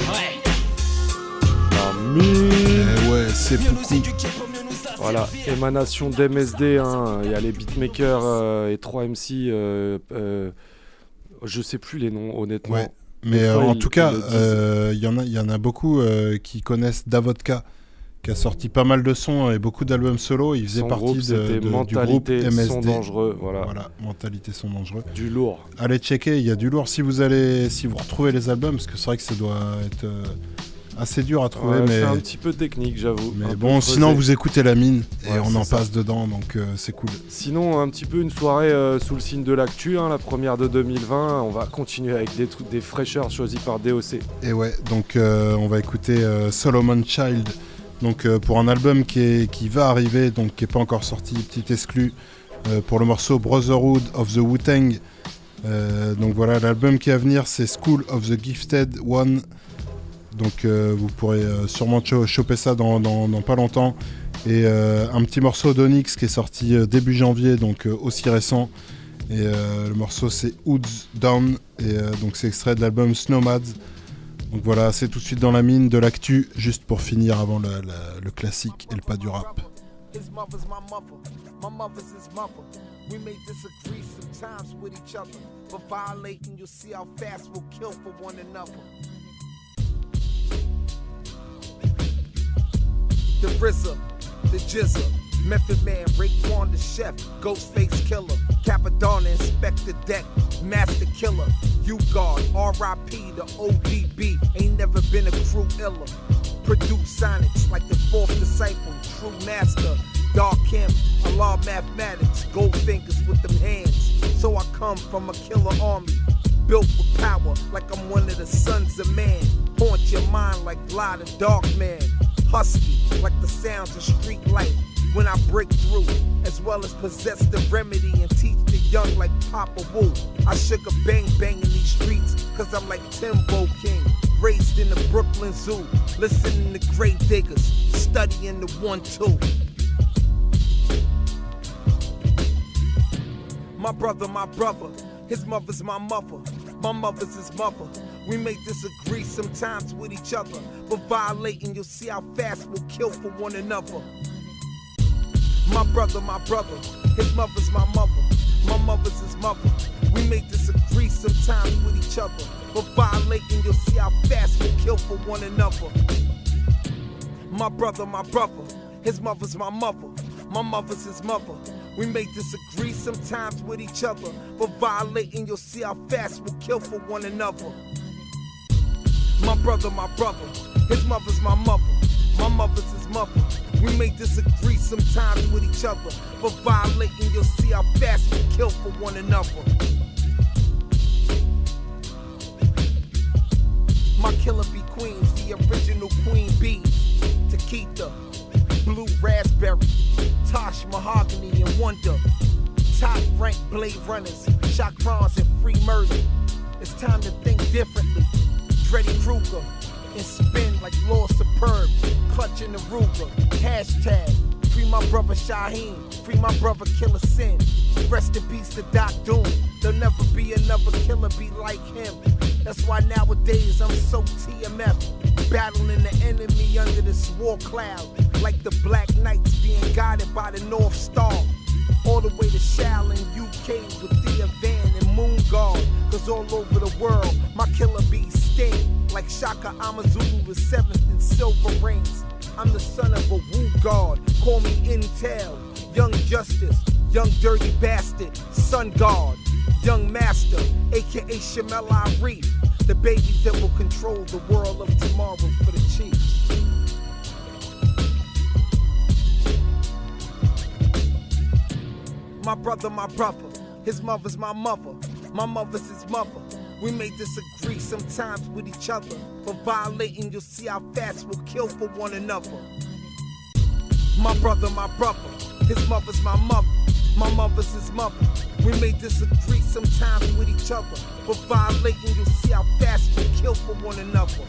Speaker 37: Ouais.
Speaker 5: La mine.
Speaker 4: Eh ouais, c'est beaucoup.
Speaker 5: Voilà, émanation d'MSD, hein. il y a les beatmakers euh, et 3 MC, euh, euh, je sais plus les noms honnêtement.
Speaker 4: Ouais. Mais euh,
Speaker 5: fois,
Speaker 4: en tout cas, euh, il y, en a- il y en a beaucoup euh, qui connaissent Davodka, qui a sorti pas mal de sons et beaucoup d'albums solo. Il faisait
Speaker 5: Son
Speaker 4: partie
Speaker 5: groupe,
Speaker 4: de, de- du groupe
Speaker 5: Mentalité,
Speaker 4: MSD.
Speaker 5: Son Dangereux, voilà.
Speaker 4: Mentalité sont dangereux.
Speaker 5: Du lourd.
Speaker 4: Allez checker, il y a du lourd. Si vous allez, si vous retrouvez les albums, parce que c'est vrai que ça doit être euh, assez dur à trouver,
Speaker 5: Ouais,
Speaker 4: mais
Speaker 5: C'est un petit peu technique, j'avoue.
Speaker 4: mais bon, sinon vous écoutez la mine et
Speaker 5: Ouais,
Speaker 4: on en
Speaker 5: ça.
Speaker 4: passe dedans, donc euh, c'est cool.
Speaker 5: Sinon, un petit peu une soirée euh, sous le signe de l'actu, hein, la première de 2020. On va continuer avec des, trucs- des fraîcheurs choisis par DOC.
Speaker 4: Et ouais, donc euh, on va écouter Solomon Child, donc euh, pour un album qui, va arriver, donc qui est pas encore sorti, petit exclu, euh, pour le morceau Brotherhood of the Wu-Tang. Euh, donc voilà, l'album qui est à venir, c'est School of the Gifted One. Donc vous pourrez sûrement cho- choper ça dans, pas longtemps. Et un petit morceau d'Onyx qui est sorti début janvier, donc aussi récent. Et le morceau c'est Hoods Down. Et donc c'est extrait de l'album Snowmads. Donc voilà, c'est tout de suite dans la mine de l'actu, juste pour finir avant le, classique et le pas du rap.
Speaker 45: Method Man, Raekwon the Chef, Ghostface Killer, Capadonna, Inspector Deck, Master Killer, U Guard, R.I.P. the ODB, ain't never been a crew iller. Produce sonics like the fourth disciple, true master, Dark Kim, Allah mathematics, gold fingers with them hands. So I come from a killer army, built with power like I'm one of the sons of man. Haunt your mind like Bly the Dark Man, husky like the sounds of street life. When I break through, as well as possess the remedy and teach the young like Papa Wu. I shook a bang bang in these streets, cause I'm like Timbo King. Raised in the Brooklyn Zoo, listening to grave diggers, studying the one two. My brother, my brother, his mother's my mother, my mother's his mother. We may disagree sometimes with each other, but violating, you'll see how fast we'll kill for one another. My brother, my brother, his mother's my mother, my mother's his mother. We may disagree sometimes with each other, but violating, you'll see how fast we'll kill for one another. My brother, my brother, his mother's my mother, my mother's his mother. We may disagree sometimes with each other, but violating, you'll see how fast we'll kill for one another. My brother, my brother, his mother's my mother, my mother's his mother. We may disagree sometimes with each other, but violating, you'll see how fast we kill for one another. My killer bee queens, the original queen bees. Taquita, blue raspberry, Tosh mahogany and wonder. Top rank blade runners, chakrons and free murder. It's time to think differently. Freddy Krueger and spin like Lord Superb, clutching the Ruger. Hashtag free my brother Shaheen, free my brother Killer Sin. Rest in peace to Doc Doom. There'll never be another killer be like him. That's why nowadays I'm so TMF, battling the enemy under this war cloud, like the Black Knights being guided by the North Star. All the way to Shaolin, UK with the Van and Moon Guard. Cause all over the world, my killer bees sting. Like Shaka Amazulu, the seventh in silver rings. I'm the son of a Wu God, call me Intel. Young Justice, young dirty bastard, Sun God. Young Master, aka Shamel Reef. The baby that will control the world of tomorrow for the Chiefs. My brother, my brother, his mother's my mother, my mother's his mother. We may disagree sometimes with each other, but violating, you'll see how fast we'll kill for one another. My brother, my brother, his mother's my mother, My mother's his mother. We may disagree sometimes with each other, but violating, you'll see how fast we'll kill for one another.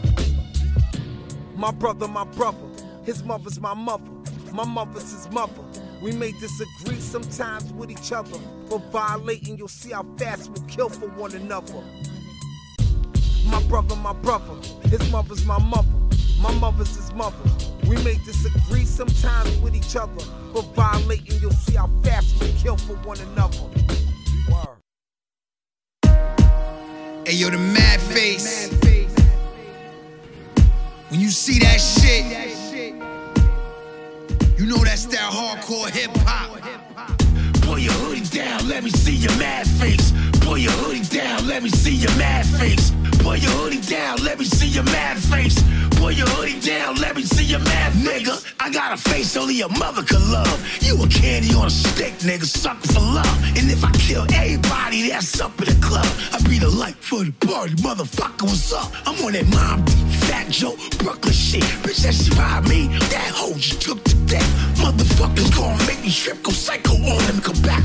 Speaker 45: My brother, my brother, his mother's my mother. My mother's his mother. We may disagree sometimes with each other, but violating, you'll see how fast we'll kill for one another. My brother, my brother, his mother's my mother. My mother's his mother. We may disagree sometimes with each other, but violating, you'll see how fast we kill for one another.
Speaker 28: Hey yo, the mad face. When you see that shit, you know that's that hardcore hip hop.
Speaker 15: Pull your hoodie down, let me see your mad face. Pull your hoodie down, let me see your mad face. Pull your hoodie down, let me see your mad face. Pull your hoodie down, let me see your mad nigga. I got a face only a mother could love. You a candy on a stick, nigga, sucker for love. And if I kill everybody that's up in the club, I be the light for the party, motherfucker. What's up? I'm on that mom fat Joe Brooklyn shit. Bitch, that shit behind me, that hoe just took to death. Motherfuckers gonna make me trip, go psycho on them, come back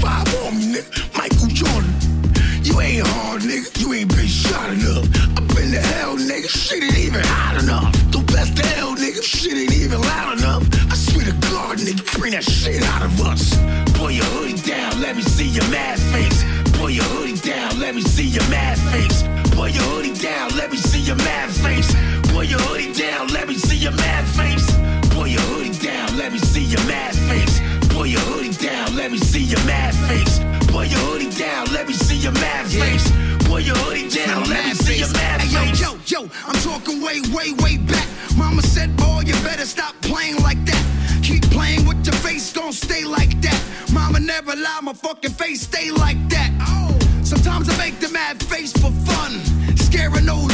Speaker 15: 45 on me, nigga. Michael Jordan. You ain't hard, nigga. You ain't been shot enough. I've been to hell, nigga. Shit ain't even hot enough. The best of hell, nigga. Shit ain't even loud enough. I swear to God, nigga, bring that shit out of us. Pull your hoodie down, let me see your mad face. Pull your hoodie down, let me see your mad face. Pull your hoodie down, let me see your mad face. Pull your hoodie down, let me see your mad face. Pull your hoodie down, let me see your mad face. Pull your hoodie down, let me see your mad face. Pull your hoodie down, let me see your mad face. Pull your hoodie down, let me see your mad face.
Speaker 28: yo, yo, yo, I'm talking way, way, way back. Mama said, boy, you better stop playing like that. Keep playing with your face, don't stay like that. Mama never allowed my fucking face stay like that. Oh, sometimes I make the mad face for fun. Scaring old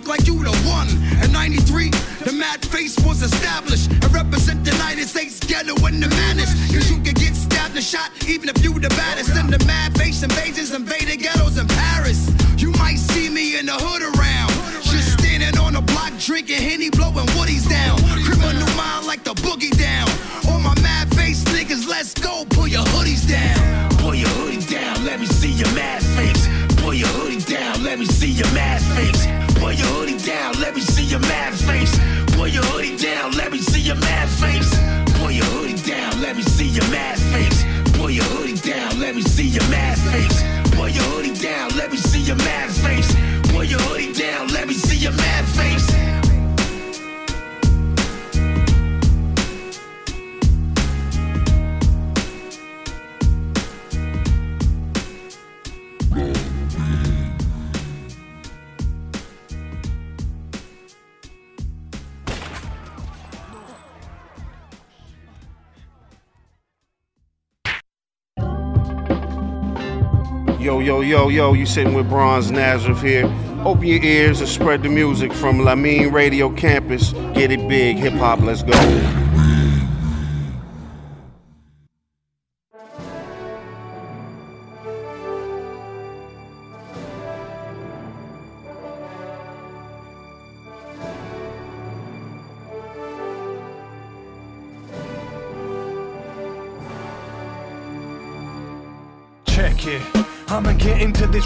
Speaker 28: look like you the one. In 93, the mad face was established I represent the United States ghetto in the madness. Cause you can get stabbed and shot even if you the baddest. And the mad face invasions invaded ghettos in Paris. You might see me in the hood around. Just standing on the block drinking Henny, blowing woodies down. Criminal mind like the boogie down. All my mad face niggas, let's go, pull your hoodies down.
Speaker 15: Pull your hoodie down, let me see your mad face. Pull your hoodie down, let me see your mad face. Your hoodie down, let me see your mad face. Pull your hoodie down, let me see your mad face. Pull your hoodie down, let me see your mad
Speaker 49: Yo, yo, yo, yo, you sitting with Bronze Nazareth here. Open your ears and spread the music from Lamine Radio Campus. Get it big, hip hop, let's go.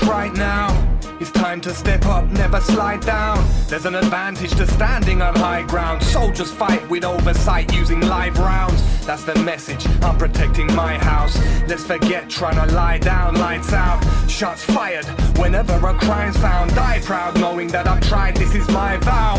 Speaker 47: Right now. It's time to step up, never slide down. There's an advantage to standing on high ground. Soldiers fight with oversight using live rounds. That's the message. I'm protecting my house. Let's forget trying to lie down, lights out. Shots fired whenever a crime's found. Die proud knowing that I've tried. This is my vow.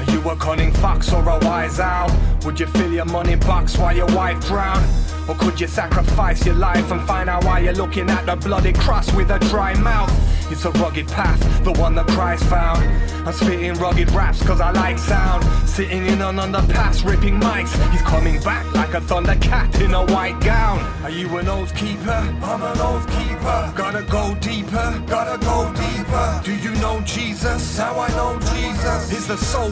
Speaker 47: Are you a cunning fox or a wise owl? Would you fill your money box while your wife drowned? Or could you sacrifice your life and find out why you're looking at the bloody cross with a dry mouth? It's a rugged path, the one that Christ found. I'm spitting rugged raps cause I like sound. Sitting in an underpass, ripping mics. He's coming back like a thundercat in a white gown. Are you an oath keeper? I'm an oath keeper. Gotta go deeper, gotta go deeper. Do you know Jesus? How I know Jesus? He's the soul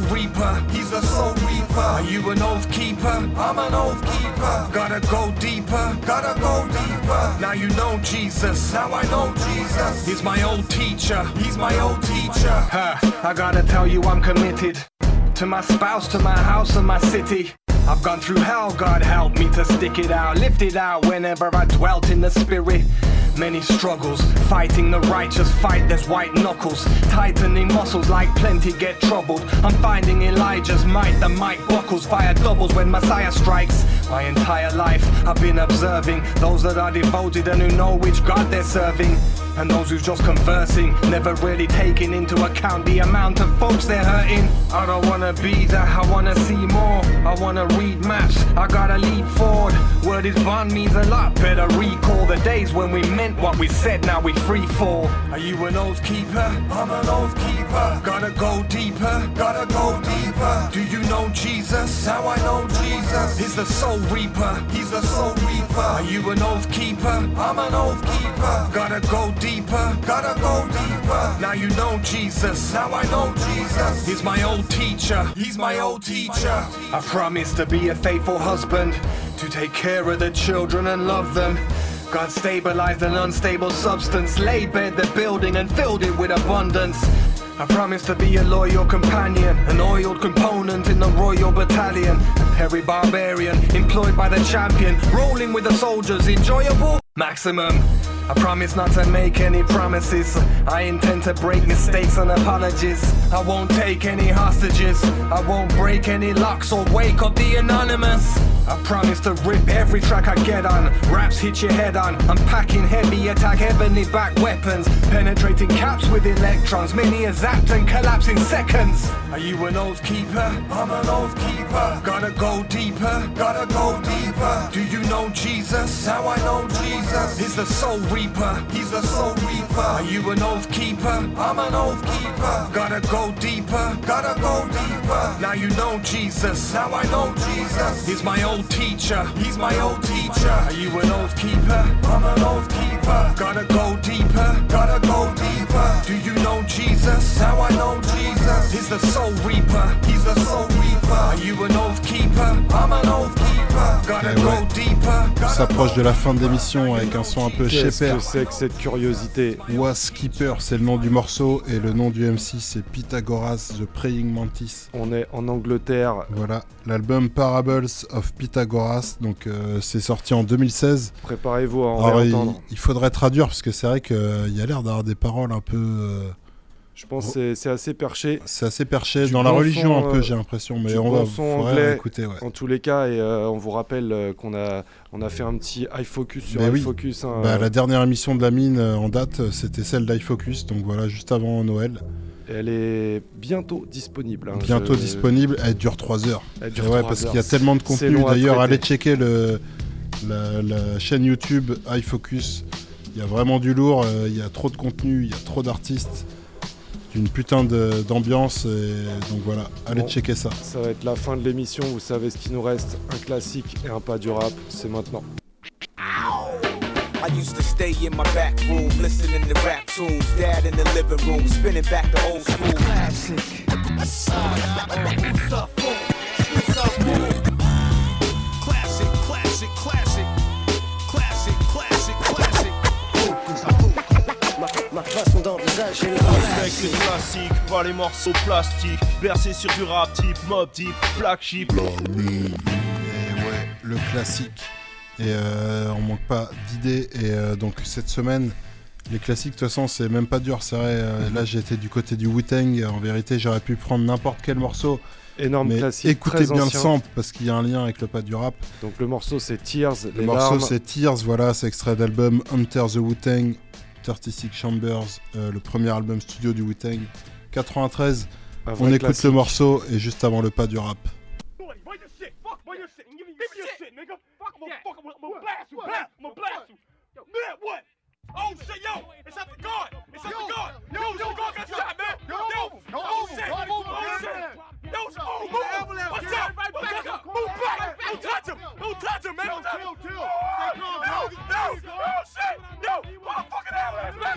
Speaker 47: he's a soul reaper. Are you an oath keeper? I'm an oath keeper. Gotta go deeper, gotta go deeper. Now you know Jesus, now I know Jesus. He's my old teacher, he's my old teacher. Huh, I gotta tell you I'm committed to my spouse, to my house and my city. I've gone through hell, God help me to stick it out, lift it out whenever I dwelt in the spirit. Many struggles, fighting the righteous fight, there's white knuckles, tightening muscles like plenty get troubled. I'm finding Elijah's might, the mic buckles, fire doubles when Messiah strikes. My entire life I've been observing those that are devoted and who know which God they're serving. And those who's just conversing, never really taking into account the amount of folks they're hurting. I don't wanna be that, I wanna see more. I wanna read maps, I gotta lead forward. Word is bond means a lot. Better recall the days when we meant what we said, now we free fall. Are you an oath keeper? I'm an oath keeper. Gotta go deeper, gotta go deeper. Do you know Jesus? How I know Jesus? He's the soul reaper, he's the soul reaper. Are you an oath keeper? I'm an oath keeper. Gotta go deeper, gotta go deeper. Now you know Jesus, now I know Jesus. He's my old teacher, he's my old teacher. I promise to be a faithful husband, to take care of the children and love them. God stabilized an unstable substance, laid bare the building and filled it with abundance. I promise to be a loyal companion, an oiled component in the royal battalion. A Perry barbarian, employed by the champion, rolling with the soldiers, enjoyable maximum. I promise not to make any promises. I intend to break mistakes and apologies. I won't take any hostages. I won't break any locks or wake up the anonymous. I promise to rip every track I get on. Raps hit your head on. I'm packing heavy attack, heavenly back weapons. Penetrating caps with electrons. Many are zapped and collapse in seconds. Are you an oath keeper? I'm an oath keeper. Gotta go deeper. Gotta go deeper. Do you know Jesus? How I know Jesus? He's the soul reaper. He's the soul reaper. Are you an oath keeper? I'm an oath keeper. Gotta go deeper. Gotta go deeper. Now you know Jesus. Now I know Jesus. He's my old teacher. He's my old teacher. Are you an oath keeper? I'm an oath keeper. Gotta go deeper. Gotta go deeper. Do you know Jesus? How I know Jesus. He's the soul reaper. He's the soul reaper. Are you an oath keeper? I'm an oath keeper. Gotta
Speaker 4: Eh
Speaker 47: go deeper.
Speaker 4: On s'approche de la fin de l'émission avec un son un peu
Speaker 5: Qu'est-ce
Speaker 4: shaper.
Speaker 5: que c'est que cette curiosité
Speaker 4: Was Keeper, c'est le nom du morceau et le nom du MC c'est Pythagoras The Praying Mantis.
Speaker 5: On est en Angleterre.
Speaker 4: Voilà, l'album Parables of Pythagoras, donc euh, c'est sorti en 2016.
Speaker 5: Préparez-vous à en
Speaker 4: Alors, il,
Speaker 5: réentendre.
Speaker 4: il faudrait traduire parce que c'est vrai qu'il y a l'air d'avoir des paroles un peu. euh,
Speaker 5: Je pense que c'est- assez perché.
Speaker 4: c'est assez perché
Speaker 5: Du
Speaker 4: dans la religion
Speaker 5: son,
Speaker 4: un peu, j'ai l'impression, mais on va
Speaker 5: anglais
Speaker 4: écouter. Ouais.
Speaker 5: en tous les cas et euh, on vous rappelle euh, qu'on a on a fait un petit iFocus sur
Speaker 4: oui.
Speaker 5: iFocus hein,
Speaker 4: Bah,
Speaker 5: euh,
Speaker 4: la dernière émission de la mine en date, c'était celle d'iFocus, donc voilà, juste avant Noël.
Speaker 5: Elle est bientôt disponible. hein.
Speaker 4: Bientôt
Speaker 5: Je-
Speaker 4: disponible, elle dure 3 heures.
Speaker 5: Elle dure
Speaker 4: ouais, parce qu'il y a tellement de contenu. D'ailleurs, allez checker le, la, la chaîne YouTube iFocus. Il y a vraiment du lourd, euh, il y a trop de contenu, il y a trop d'artistes, une putain d'ambiance. Donc voilà, allez
Speaker 5: Bon.
Speaker 4: checker ça.
Speaker 5: Ça va être la fin de l'émission, vous savez ce qu'il nous reste, un classique et un pas du rap, c'est maintenant.
Speaker 45: I used to stay in my back room, listening to rap tunes. Dad in the living room, spinning back the old school. Classic.
Speaker 50: Classic, classic, classic. Classic, classic, classic.
Speaker 51: Ma façon d'envisager le
Speaker 52: Avec les classiques, pas les morceaux plastiques. Bercé sur du rap type, mob type, black sheep.
Speaker 4: Ouais, le classique. Et euh, on manque pas d'idées. Et euh, donc cette semaine, les classiques, de toute façon, c'est même pas dur. C'est vrai, euh, là j'étais du côté du Wu-Tang. En vérité, j'aurais pu prendre n'importe quel morceau.
Speaker 5: Énorme
Speaker 4: mais
Speaker 5: classique,
Speaker 4: écoutez
Speaker 5: très
Speaker 4: bien
Speaker 5: ancien.
Speaker 4: le sample parce qu'il y a un lien avec le pas du rap.
Speaker 5: Donc le morceau c'est Tears,
Speaker 4: Le
Speaker 5: les
Speaker 4: morceau
Speaker 5: larmes.
Speaker 4: c'est Tears, voilà, c'est extrait d'album Hunter the Wu-Tang, 36 Chambers, euh, le premier album studio du Wu-Tang, 93.
Speaker 5: Un
Speaker 4: On écoute
Speaker 5: classique.
Speaker 4: le morceau et juste avant le pas du rap.
Speaker 50: Where your shit? Fuck, where your shit? Give me, give me your shit, nigga. Fuck, I'm gonna fuck, I'm gonna blast you, blast, I'm gonna blast you. Yo, man, what? Oh shit, yo, it's at the guard, it's at the guard. Yo, yo, the guard got shot, man. Yo, yo, oh shit, oh shit. Yo, move, move, watch out, watch out, move back. Don't touch him, don't touch him, man. Touch him. Yo, yo, yo, oh shit, yo, oh fucking ambulance, man,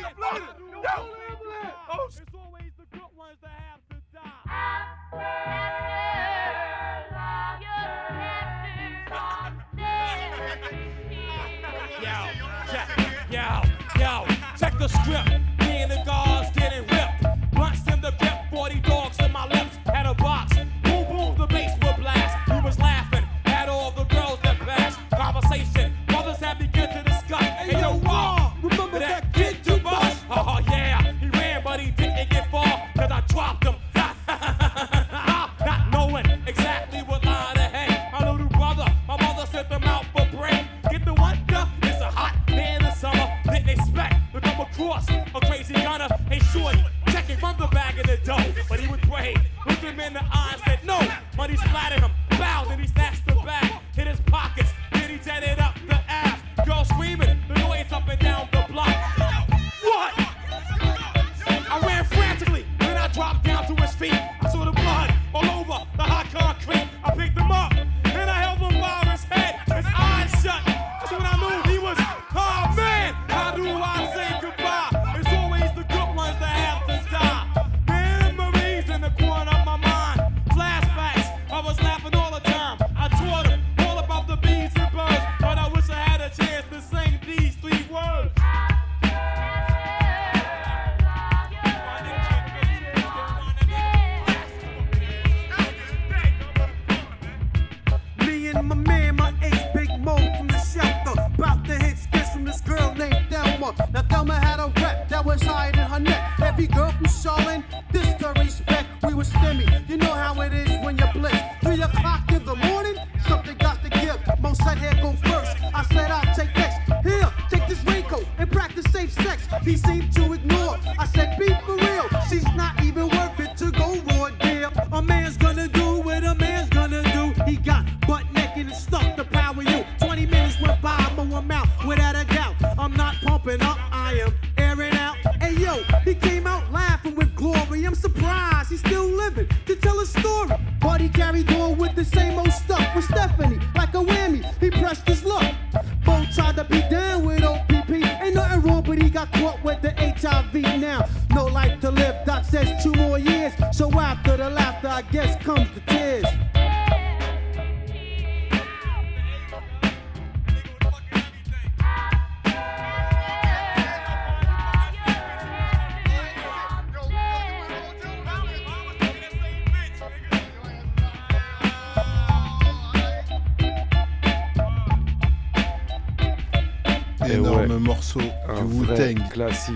Speaker 5: classique.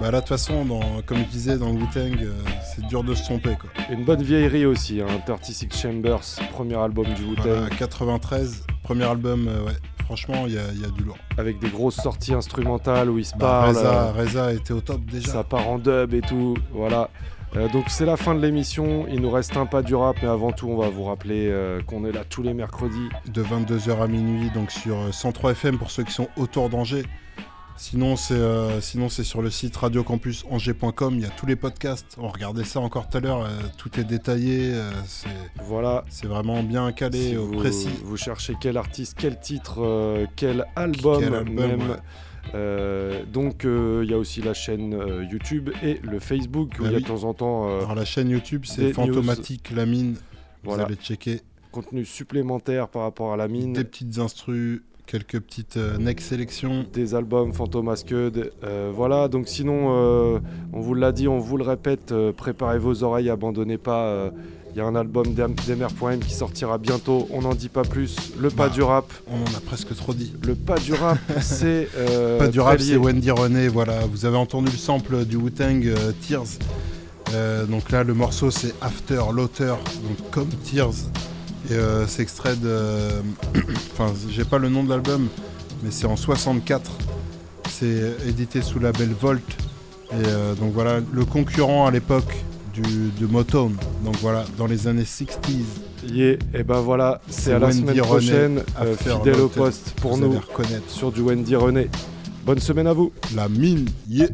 Speaker 53: Bah là, de toute façon, dans- comme je disais, dans le Wu-Tang, euh, c'est dur de se tromper quoi.
Speaker 5: Une bonne vieillerie aussi, hein, 36 Chambers, premier album du Wu-Tang.
Speaker 53: Voilà, 93, premier album, euh, ouais. Franchement, il y, a- il y a du lourd.
Speaker 5: Avec des grosses sorties instrumentales où il se
Speaker 53: Bah,
Speaker 5: parle.
Speaker 53: Reza,
Speaker 5: euh,
Speaker 53: Reza était au top déjà.
Speaker 5: Ça part en dub et tout, voilà. Donc c'est la fin de l'émission, il nous reste un pas du rap, mais avant tout on va vous rappeler qu'on est là tous les mercredis.
Speaker 53: De 22h à minuit, donc sur euh, 103 FM pour ceux qui sont autour d'Angers. Sinon, c'est euh, sinon c'est sur le site radiocampusangers.com. Il y a tous les podcasts. On regardait ça encore tout à l'heure. euh, tout est détaillé. euh, c'est
Speaker 5: Voilà.
Speaker 53: c'est vraiment bien calé,
Speaker 5: Si
Speaker 53: au
Speaker 5: vous,
Speaker 53: précis.
Speaker 5: vous cherchez quel artiste, quel titre, quel album,
Speaker 53: Quel album,
Speaker 5: même.
Speaker 53: ouais.
Speaker 5: Donc il y a aussi la chaîne YouTube et le Facebook où
Speaker 53: Bah
Speaker 5: il y a
Speaker 53: oui.
Speaker 5: de temps en temps
Speaker 53: Alors la chaîne YouTube, c'est Fantomatique La Mine. Vous
Speaker 5: Voilà.
Speaker 53: allez checker.
Speaker 5: contenu supplémentaire par rapport à la mine.
Speaker 53: Des petites instrus, quelques petites euh, next sélections.
Speaker 5: des albums Fantomasqued. Euh, voilà, donc sinon, euh, on vous l'a dit, on vous le répète, préparez vos oreilles, abandonnez pas. Il y a un album d'Em- d'Emer.m qui sortira bientôt, on n'en dit pas plus. Le pas
Speaker 53: Bah,
Speaker 5: du rap.
Speaker 53: On en a presque trop dit.
Speaker 5: Le pas du rap, c'est.
Speaker 53: Pas du rap, c'est Wendy René. Voilà, vous avez entendu le sample du Wu-Tang Tears. Donc là, le morceau c'est After l'auteur, donc comme Tears. Et euh, c'est extrait de. enfin, j'ai pas le nom de l'album, mais c'est en 64. C'est édité sous label Volt. Et euh, donc voilà, le concurrent à l'époque du, de Motown. Donc voilà, dans les années 60s.
Speaker 5: Yeah, et ben voilà, c'est à la
Speaker 53: Wendy
Speaker 5: semaine prochaine, euh, fidèle au poste pour nous sur du Wendy René. Bonne semaine à vous.
Speaker 53: La mine, yeah.